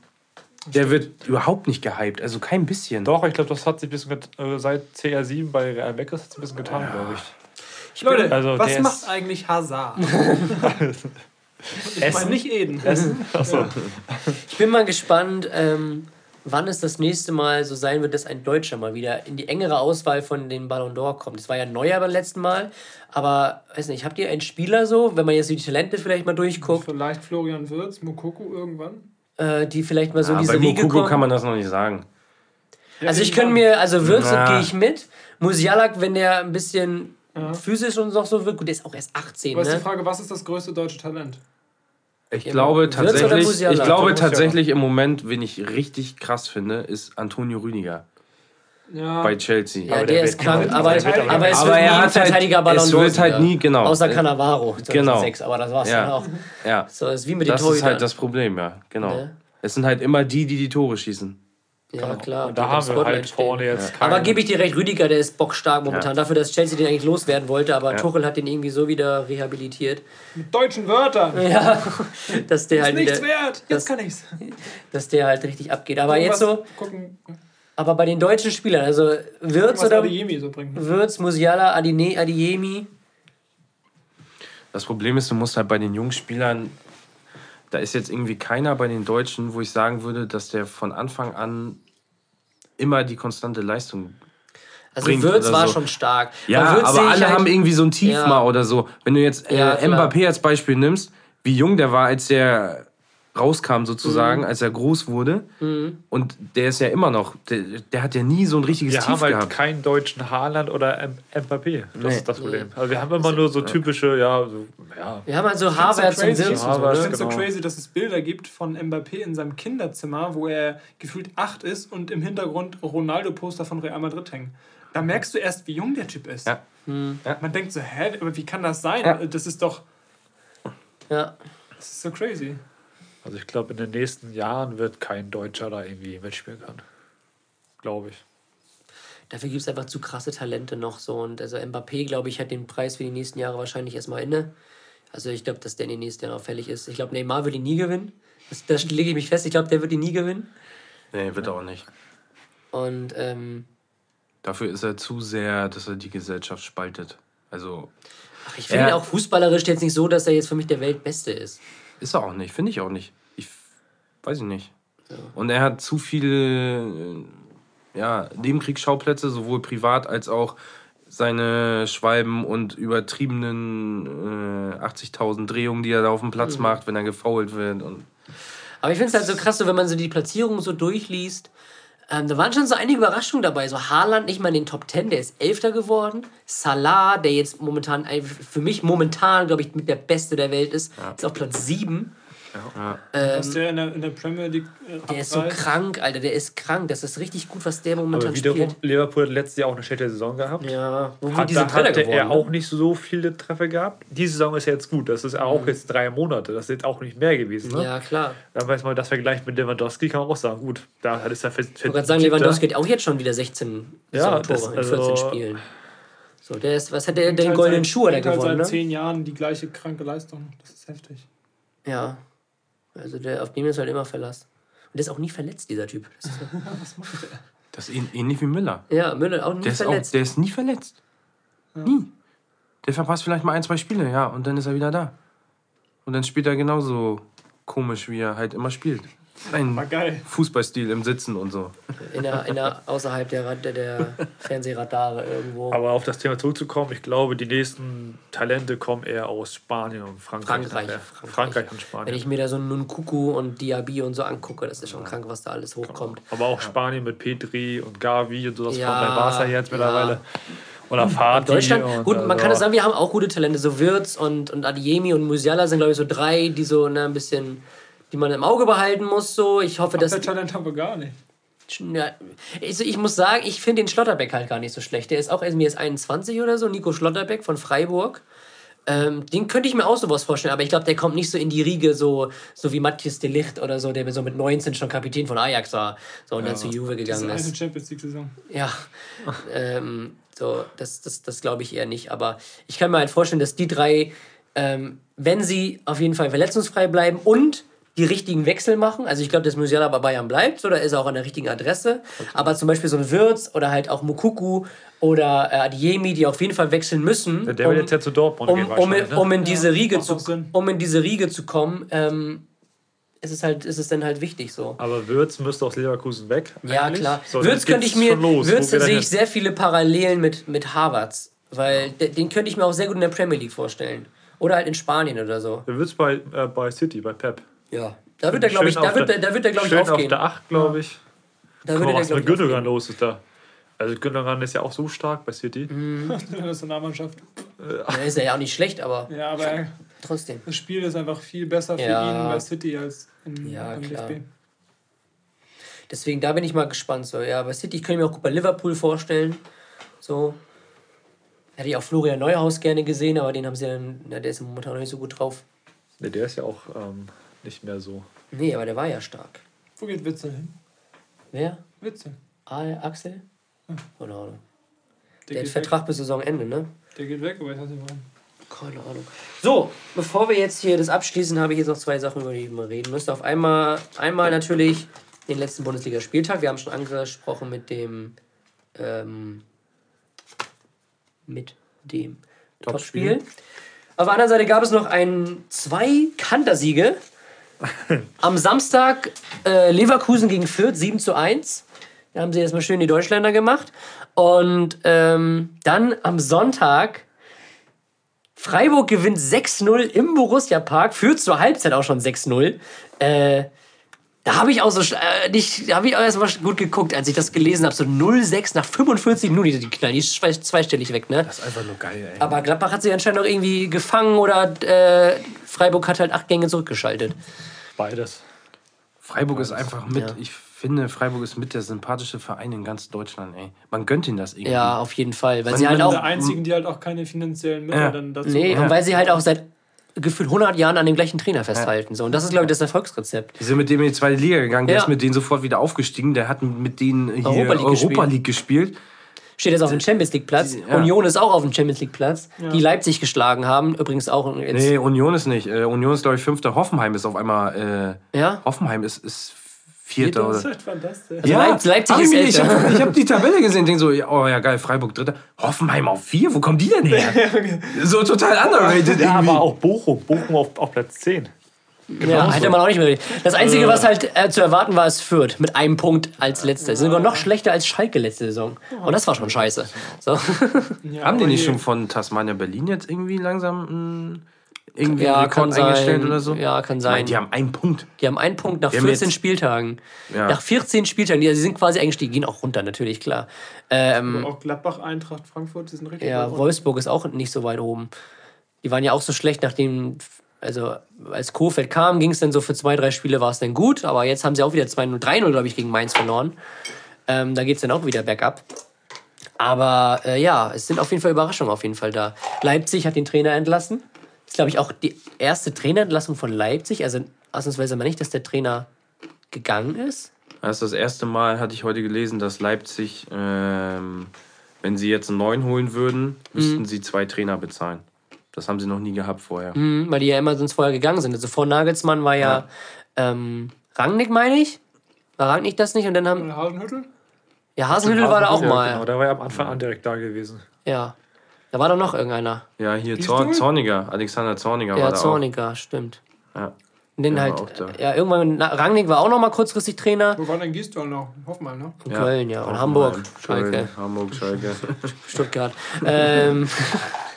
der wird überhaupt nicht gehypt, also kein bisschen. Doch, ich glaube, das hat sich ein bisschen äh, seit CR7 bei Real weg ist, hat's ein bisschen getan, glaube ich. Leute, Also, was macht eigentlich Hazard? ich meine nicht Eden. Achso. Ich bin mal gespannt, ähm, wann es das nächste Mal so sein wird, dass ein Deutscher mal wieder in die engere Auswahl von den Ballon d'Or kommt. Das war ja neuer beim letzten Mal, aber weiß nicht, habt ihr einen Spieler so, wenn man jetzt die Talente vielleicht mal durchguckt, Vielleicht Florian Wirtz, Mokoko irgendwann. äh, die vielleicht mal so in Ja, diese bei Riege Mokoko kommen? kann man das noch nicht sagen. also ich könnte mir, also Würz Na. gehe ich mit. Musialak, wenn der ein bisschen physisch und noch so wird, gut, der ist auch erst 18, Aber ist die ne? Frage, was ist das größte deutsche Talent? Ich Ja, glaube tatsächlich, ich glaube tatsächlich im Moment, wen ich richtig krass finde, ist Antonio Rüdiger Ja, bei Chelsea. Ja, Aber der, der ist krank, aber, aber, es Aber wird er nie ein hat halt- Verteidiger Ballon es wird halt nie- genau. Außer Äh, Cannavaro 2006, aber das war's Ja. dann auch. Ja, So, ist wie mit den das ist Torhütern. halt das Problem, ja, genau. Ne? Es sind halt immer die, die die Tore schießen. Ja, klar. Und da haben wir halt vorne jetzt Aber keinen- gebe ich dir recht, Rüdiger, der ist bockstark momentan. Ja. Dafür, dass Chelsea den eigentlich loswerden wollte, aber Ja. Tuchel hat den irgendwie so wieder rehabilitiert, mit deutschen Wörtern. ja, dass der halt Nichts wieder, wert. Jetzt kann ich's. dass der halt richtig abgeht. Aber jetzt so, Gucken, aber bei den deutschen Spielern, also Wirtz was oder Adeyemi so bringt. Wirtz, Musiala, Adine, Adiemi, Das Problem ist, du musst halt bei den jungen Spielern, da ist jetzt irgendwie keiner bei den Deutschen, wo ich sagen würde, dass der von Anfang an immer die konstante Leistung. also Bringt oder war so. schon stark. Ja, aber alle halt- haben irgendwie so ein Tief Ja. mal oder so. Wenn du jetzt äh, Ja. Mbappé als Beispiel nimmst, wie jung der war, als der rauskam sozusagen, Mhm. als er groß wurde. Und der ist ja immer noch, der, der hat ja nie so ein richtiges Wir Tief haben halt gehabt. keinen deutschen Haaland oder M Mbappé. Das Nee. ist das Problem. Also wir haben immer nur so typische, ja, so, ja. Wir haben halt so Ich Havertz find's und so und so, Havertz, Ich ne? finde es so genau. crazy, dass es Bilder gibt von Mbappé in seinem Kinderzimmer, wo er gefühlt acht ist und im Hintergrund Ronaldo-Poster von Real Madrid hängen. Da merkst du erst, wie jung der Typ ist. Ja. Man denkt so, hä, aber wie kann das sein? Ja. Das ist doch, Ja. das ist so crazy. Also ich glaube, in den nächsten Jahren wird kein Deutscher da irgendwie mitspielen können. Glaube ich. Dafür gibt es einfach zu krasse Talente noch so. Und also Mbappé, glaube ich, hat den Preis für die nächsten Jahre wahrscheinlich erstmal inne. Also ich glaube, dass der in den nächsten Jahren auch fällig ist. Ich glaube, Neymar wird ihn nie gewinnen. Das, das lege ich mich fest. Ich glaube, der wird ihn nie gewinnen. Nee, wird er auch nicht. Und ähm, Dafür ist er zu sehr, dass er die Gesellschaft spaltet. Also ach, ich finde Ja. auch fußballerisch jetzt nicht so, dass er jetzt für mich der Weltbeste ist. Ist er auch nicht, finde ich auch nicht. Ich weiß ich nicht. Und er hat zu viele, äh, ja, Nebenkriegsschauplätze, sowohl privat als auch seine Schwalben und übertriebenen äh, 80.000 Drehungen, die er da auf dem Platz Mhm. macht, wenn er gefoult wird. Und Aber ich finde es halt so krass, so, wenn man so die Platzierung so durchliest. Ähm, da waren schon so einige Überraschungen dabei. So Haaland nicht mal in den Top 10, der ist Elfter geworden. Salah, der jetzt momentan, für mich momentan, glaube ich, mit der Beste der Welt ist, ist auf Platz 7. Was Ähm, der in der, in der Premier League äh, der ist so krank, Alter, der ist krank. Das ist richtig gut, was der momentan Aber wiederum, spielt. Liverpool hat letztes Jahr auch eine schlechte Saison gehabt. Ja, wo Hat, die sind da Dritter hatte geworden. er ne? auch nicht so viele Treffer gehabt. Die Saison ist ja jetzt gut. Das ist auch jetzt drei Monate. Das ist jetzt auch nicht mehr gewesen. Ne? Ja, klar. Dann weiß man, das Vergleich mit Lewandowski kann man auch sagen. Gut, da ist er fest. Ich wollte gerade sagen, Lewandowski hat auch jetzt schon wieder 16 Ja, Tore das- in also- 14 Spielen. So, der ist, was hat der, den halt goldenen Schuh hat er halt gewonnen, seit ne? zehn Jahren die gleiche kranke Leistung. Das ist heftig. Ja. Also der, auf dem ist halt immer Verlass. Und der ist auch nie verletzt, dieser Typ. Das ist, Was macht der? das ist ähn- ähnlich wie Müller. ja, Müller auch nie Der ist, auch, verletzt. der ist nie verletzt. Nie. Der verpasst vielleicht mal ein, zwei Spiele, ja, und dann ist er wieder da. Und dann spielt er genauso komisch, wie er halt immer spielt. Ein. Fußballstil im Sitzen und so. in der, in der, außerhalb der, der, der Fernsehradare irgendwo. Aber auf das Thema zurückzukommen, ich glaube, die nächsten Talente kommen eher aus Spanien und Frankreich. Frankreich. Frankreich. Frankreich und Wenn Spanien. ich mir da so einen Nkunku und Diaby und so angucke, das ist schon krank, was da alles hochkommt. Aber auch Spanien mit Petri und Gavi und so, das Ja, kommt bei Barca jetzt ja. mittlerweile. Oder Fati. Deutschland, und, gut, man also, kann es sagen, wir haben auch gute Talente. So Wirtz und, und Adiemi und Musiala sind, glaube ich, so drei, die so ne, ein bisschen, die man im Auge behalten muss. So. Ich hoffe, dass. Das Talent haben wir gar nicht. Ja, also ich muss sagen, ich finde den Schlotterbeck halt gar nicht so schlecht. Der ist auch mir ist 21 oder so, Nico Schlotterbeck von Freiburg. Ähm, den könnte ich mir auch sowas vorstellen, aber ich glaube, der kommt nicht so in die Riege, so, so wie Matthias de Ligt oder so, der so mit 19 schon Kapitän von Ajax war so, und dann zu Juve Das ist gegangen eine ist. Champions League-Saison. Ja, ähm, so, das, das, das glaube ich eher nicht. Aber ich kann mir halt vorstellen, dass die drei, ähm, wenn sie auf jeden Fall verletzungsfrei bleiben und die richtigen Wechsel machen, also ich glaube, dass Musiala bei Bayern bleibt oder ist er auch an der richtigen Adresse, aber zum Beispiel so ein Wirtz oder halt auch Mukuku oder äh, Adiemi, die auf jeden Fall wechseln müssen, Der will jetzt ja zu Dortmund um, gehen um, ne? um, in diese Riege macht zu, um in diese Riege zu kommen, ähm, ist es halt, ist es dann halt wichtig so. Aber Würz müsste aus Leverkusen weg. Ja, eigentlich. klar. So, Würz könnte ich mir, los. Würz sehe ich sehr viele Parallelen mit, mit Harvards. Weil de- den könnte ich mir auch sehr gut in der Premier League vorstellen. Oder halt in Spanien oder so. Der Würz bei, äh, bei City, bei Pep. Ja. Da wird er, glaube ich, da wird, der- er- da wird er, glaube ich, schön aufgehen. auf der 8, glaube ich. Da Guck wird mal, er, was mit Gündogan los ist da. Also Gündogan ist ja auch so stark bei City. Mhm. Nationalmannschaft. Ja, ist er ja auch nicht schlecht, aber Ja, aber er- trotzdem. das Spiel ist einfach viel besser für Ja. ihn bei City als in, Ja, klar. DFB. Deswegen, da bin ich mal gespannt. So. Ja, bei City, ich könnte mir auch gut bei Liverpool vorstellen. So. Hätte ich auch Florian Neuhaus gerne gesehen, aber den haben sie dann, na, der ist momentan noch nicht so gut drauf. Ne, der ist ja auch ähm, nicht mehr so. Nee, aber der war ja stark. Wo geht Witzel hin? Wer? Witzel. Ah, Axel? Keine Ahnung. Der, Der hat Vertrag bis Saisonende, ne? weg. Der geht weg, aber ich weiß nicht warum. Keine Ahnung. So, bevor wir jetzt hier das abschließen, habe ich jetzt noch zwei Sachen, über die wir reden müssen. Auf einmal, einmal natürlich den letzten Bundesligaspieltag. Wir haben schon angesprochen mit dem ähm, mit dem Topspiel. Auf der anderen Seite gab es noch ein zwei Kantersiege. Am Samstag äh, Leverkusen gegen Fürth 7 zu 1. Da haben sie jetzt mal schön die Deutschländer gemacht. Und ähm, dann am Sonntag Freiburg gewinnt 6-0 im Borussia Park, führt zur Halbzeit auch schon 6-0. Äh, da habe ich auch so äh, nicht, da habe ich auch erstmal gut geguckt, als ich das gelesen habe. So 0-6 nach 45 Minuten, die knallen, die ist zwei- zweistellig weg, ne? Das ist einfach nur geil, ey. Aber Gladbach hat sich anscheinend noch irgendwie gefangen oder äh, Freiburg hat halt acht Gänge zurückgeschaltet. Beides. Freiburg ist einfach mit, Ja. ich finde, Freiburg ist mit der sympathische Verein in ganz Deutschland, ey. Man gönnt ihnen das irgendwie. Ja, auf jeden Fall. Weil Man- sie halt auch. Der einzigen, die halt auch keine finanziellen Mittel Ja. dann dazu Nee, haben. und weil sie halt auch seit gefühlt 100 Jahren an dem gleichen Trainer festhalten. So. Und das ist, glaube ich, das Erfolgsrezept. Die sind mit dem in die zweite Liga gegangen, der Ja. ist mit denen sofort wieder aufgestiegen, der hat mit denen hier Europa Europa League League, gespielt. gespielt. Steht jetzt auf dem Champions League Platz. Ja. Union ist auch auf dem Champions League Platz. Die Leipzig geschlagen haben. Übrigens auch jetzt. Nee, Union ist nicht. Äh, Union ist, glaube ich, fünfter. Hoffenheim ist auf einmal. Äh, Ja? Hoffenheim ist, ist vierter. Das ist halt fantastisch. Also Leip- Leipzig ist nicht- ich Elfter. habe hab die Tabelle gesehen, denk so, ja, oh ja geil, Freiburg dritter. Hoffenheim auf vier, wo kommen die denn her? so total underrated Ja, irgendwie. aber auch Bochum. Bochum auf, auf Platz 10. Ja, hätte man auch nicht mehr. Das Einzige, was halt äh, zu erwarten war, ist Fürth. Mit einem Punkt als letzter. Sind sogar noch schlechter als Schalke letzte Saison. Und das war schon scheiße. So. Haben die nicht schon von Tasmania Berlin jetzt irgendwie langsam irgendwie Ja, Rekord eingestellt sein. oder so? Ja, kann Ich meine, sein. die haben einen Punkt. Die haben einen Punkt nach Wir haben 14 jetzt- Spieltagen. Ja. Nach 14 Spieltagen. Die, sie sind quasi eingestiegen. Gehen auch runter, natürlich, klar. Ähm, Auch Gladbach, Eintracht, Frankfurt, die sind richtig Ja. Wolfsburg ist auch nicht so weit oben. Die waren ja auch so schlecht, nachdem, also als Kofeld kam, ging es dann so für zwei, drei Spiele war es dann gut, aber jetzt haben sie auch wieder 2-0, 3-0, glaube ich, gegen Mainz verloren. Ähm, da geht es dann auch wieder bergab. Aber äh, ja, es sind auf jeden Fall Überraschungen auf jeden Fall da. Leipzig hat den Trainer entlassen. ist, glaube ich, auch die erste Trainerentlassung von Leipzig. Also ausnahmsweise mal nicht, dass der Trainer gegangen ist. Das ist das erste Mal, hatte ich heute gelesen, dass Leipzig, ähm, wenn sie jetzt einen neuen holen würden, müssten sie zwei Trainer bezahlen. Das haben sie noch nie gehabt vorher. Mhm, weil die ja immer sonst vorher gegangen sind. Also vor Nagelsmann war ja, Ähm, Rangnick, meine ich. War Rangnick das nicht? Und dann haben. Und Hasenhüttel? Ja, Hasenhüttel war da auch ja, mal. Genau, der war ja am Anfang an direkt da gewesen. Ja. Da war doch noch irgendeiner. Ja, hier Zor? Zorniger, Alexander Zorniger war Ja, da Zorniger, stimmt. auch. Ja. Und den halt, war da. ja, irgendwann, na, Rangnick war auch noch mal kurzfristig Trainer. Wo war denn Gisdol noch? Hoffmann, ne? In Ja. Köln, ja. Und Hamburg, Köln, Schalke, Hamburg, Schalke. Stuttgart. ähm,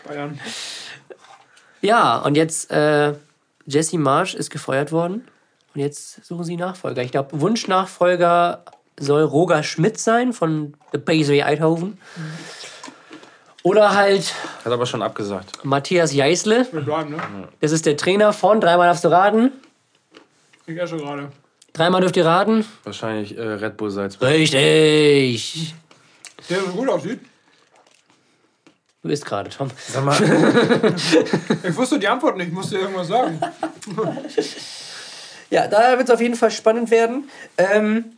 Bayern. Ja, und jetzt, äh, Jesse Marsch ist gefeuert worden. Und jetzt suchen sie Nachfolger. Ich glaube, Wunschnachfolger soll Roger Schmidt sein von The PSV Eindhoven. Oder halt Hat aber schon abgesagt. Matthias Jeißle. Wir bleiben, ne? Das ist der Trainer von, dreimal darfst du raten. Ich ja schon gerade. Dreimal dürft ihr raten. Wahrscheinlich äh, Red Bull Salzburg. Richtig. Der so gut aussieht. Du bist gerade, Tom. Sag mal, Ich wusste die Antwort nicht, ich musste irgendwas sagen. Ja, da wird es auf jeden Fall spannend werden. Ähm,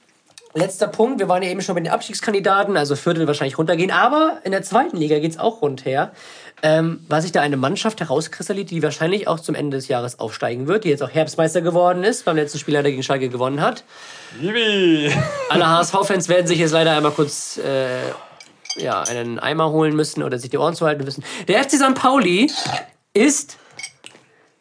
letzter Punkt, wir waren ja eben schon bei den Abstiegskandidaten, also Viertel wahrscheinlich runtergehen, aber in der zweiten Liga geht es auch rundher. Ähm, weil sich da eine Mannschaft herauskristallisiert, die wahrscheinlich auch zum Ende des Jahres aufsteigen wird, die jetzt auch Herbstmeister geworden ist, beim letzten Spiel leider gegen Schalke gewonnen hat. Yibi! Alle HSV-Fans werden sich jetzt leider einmal kurz äh, ja, einen Eimer holen müssen oder sich die Ohren zuhalten müssen. Der FC St. Pauli ist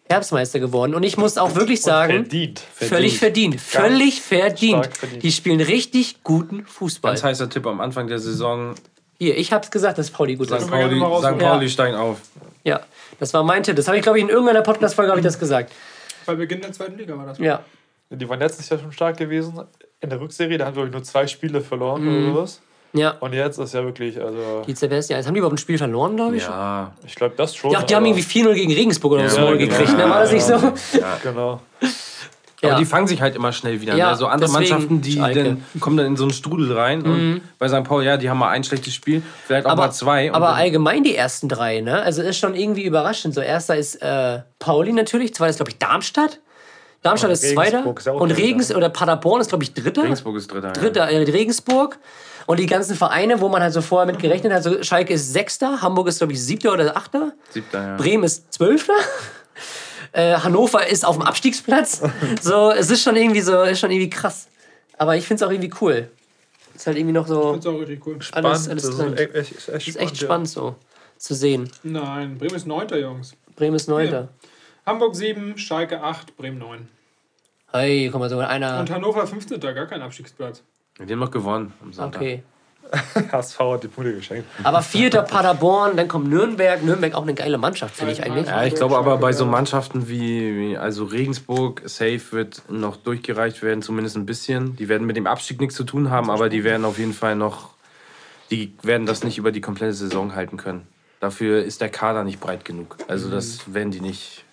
Herbstmeister geworden und ich muss auch wirklich sagen, Verdient. Völlig verdient. Völlig verdient. verdient. Die spielen richtig guten Fußball. ganz heißer Tipp am Anfang der Saison. Hier, ich hab's gesagt, dass Pauli gut ist. St. wir gerne Pauli. St. Pauli Ja. steigen auf. Ja, das war mein Tipp. Das habe ich, glaube ich, in irgendeiner Podcast-Folge habe ich das gesagt. Bei Beginn der zweiten Liga war das. Ja. Die waren letztes Jahr schon stark gewesen. In der Rückserie, da haben glaube ich nur zwei Spiele verloren Mhm. oder sowas. Ja. Und jetzt ist ja wirklich, also Die ja, jetzt haben die überhaupt ein Spiel verloren, glaube ich. Ja, ich glaube das schon. Ja, die haben irgendwie 4-0 gegen Regensburg oder so Ja, Maul genau. gekriegt, ne? War das nicht so? Genau. aber Ja. die fangen sich halt immer schnell wieder. Ja, ne? So andere deswegen Mannschaften, die. Mhm. dann, kommen dann in so einen Strudel rein. Und bei St. Pauli, ja, die haben mal ein schlechtes Spiel, vielleicht auch aber, mal zwei. aber allgemein die ersten drei, ne? Also ist schon irgendwie überraschend. So, erster ist äh, Pauli natürlich, zweiter ist, glaube ich, Darmstadt. Darmstadt Und ist zweiter. Regensburg ist ja auch Und. Regens oder Paderborn ist, glaube ich, dritter. Regensburg ist Dritter. Dritter, äh, Regensburg. Und die ganzen Vereine, wo man halt so vorher mit gerechnet hat, so Schalke ist Sechster, Hamburg ist, glaube ich, Siebter oder Achter, Ja. Siebter, ja. Bremen ist Zwölfter, äh, Hannover ist auf dem Abstiegsplatz. So, es ist schon irgendwie so, ist schon irgendwie krass. Aber ich finde es auch irgendwie cool. Ist halt irgendwie noch so Das ist auch richtig cool. alles, Spannend, alles das ist drin. echt, echt, echt, ist echt ja. spannend so zu sehen. Nein, Bremen ist Neunter, Jungs. Bremen ist Neunter. Hamburg 7, Schalke 8, Bremen 9. Hey, guck mal, sogar einer. Und Hannover 15. gar kein Abstiegsplatz. Die haben noch gewonnen am Sonntag. Okay. HSV hat die Punkte geschenkt. Aber vierter Paderborn, dann kommt Nürnberg. Nürnberg auch eine geile Mannschaft, finde ich eigentlich. Ja, ich glaube aber bei so Mannschaften wie, wie also Regensburg, Safe wird noch durchgereicht werden, zumindest ein bisschen. Die werden mit dem Abstieg nichts zu tun haben, aber die werden auf jeden Fall noch, die werden das nicht über die komplette Saison halten können. Dafür ist der Kader nicht breit genug. Also das werden die nicht,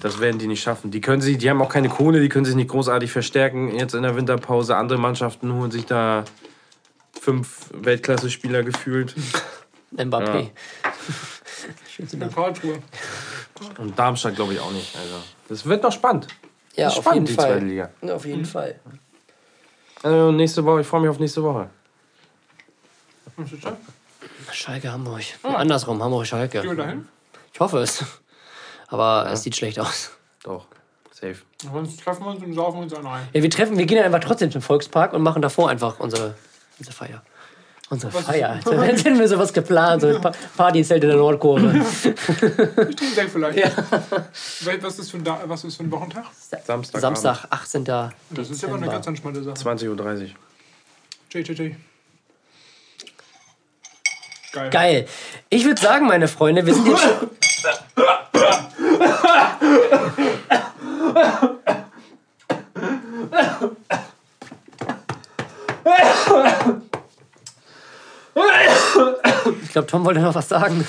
das werden die nicht schaffen. Die können sich, die haben auch keine Kohle, die können sich nicht großartig verstärken jetzt in der Winterpause. Andere Mannschaften holen sich da fünf Weltklasse-Spieler gefühlt. Mbappé. In Karlsruhe. Und Darmstadt glaube ich auch nicht. Also das wird noch spannend. Ja, Das ist auf spannend, jeden die zweite Fall. Liga. Auf jeden Fall. Also nächste Woche, ich freue mich auf nächste Woche. Schalke, Hamburg. Andersrum, Hamburg, Schalke. Ich hoffe es. Aber es sieht schlecht aus. Doch, safe. Sonst treffen wir uns und saufen uns einen rein. Ja, wir treffen, wir gehen dann einfach trotzdem zum Volkspark und machen davor einfach unsere, unsere Feier. Unsere Feier. Dann hätten wir sowas geplant, so ein Pa- Partyzelt in der Nordkurve. Ich trinke Sekt vielleicht. Ja. Was ist, für ein da was ist für ein Wochentag? Samstag. Samstag, 18. Das ist ja aber eine ganz entspannte Sache. 20.30 Uhr. JJJ. Geil. Geil. Ich würde sagen, meine Freunde, wir sind jetzt schon. Ich glaube, Tom wollte noch was sagen.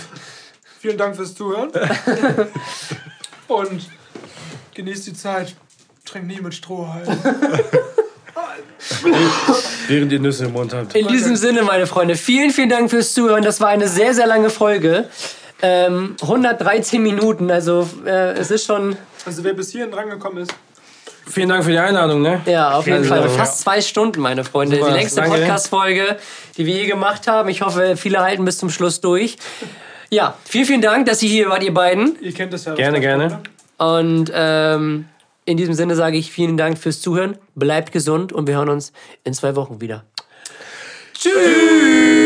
Vielen Dank fürs Zuhören. Und genießt die Zeit. Trinkt nie mit Strohhalm. Während ihr Nüsse im Mund habt. In diesem Sinne, meine Freunde, vielen, vielen Dank fürs Zuhören. Das war eine sehr, sehr lange Folge. Ähm, 113 Minuten, also äh, es ist schon. Also wer bis hierhin drangekommen ist, Vielen Dank für die Einladung, ne? Ja, auf jeden Fall. Fast zwei Stunden, meine Freunde. Super, die längste. Podcast-Folge, die wir je gemacht haben. Ich hoffe, viele halten bis zum Schluss durch. Ja, vielen, vielen Dank, dass ihr hier wart, ihr beiden. ihr kennt das ja. Gerne, gerne. Und ähm, in diesem Sinne sage ich vielen Dank fürs Zuhören. Bleibt gesund und wir hören uns in zwei Wochen wieder. Tschüss!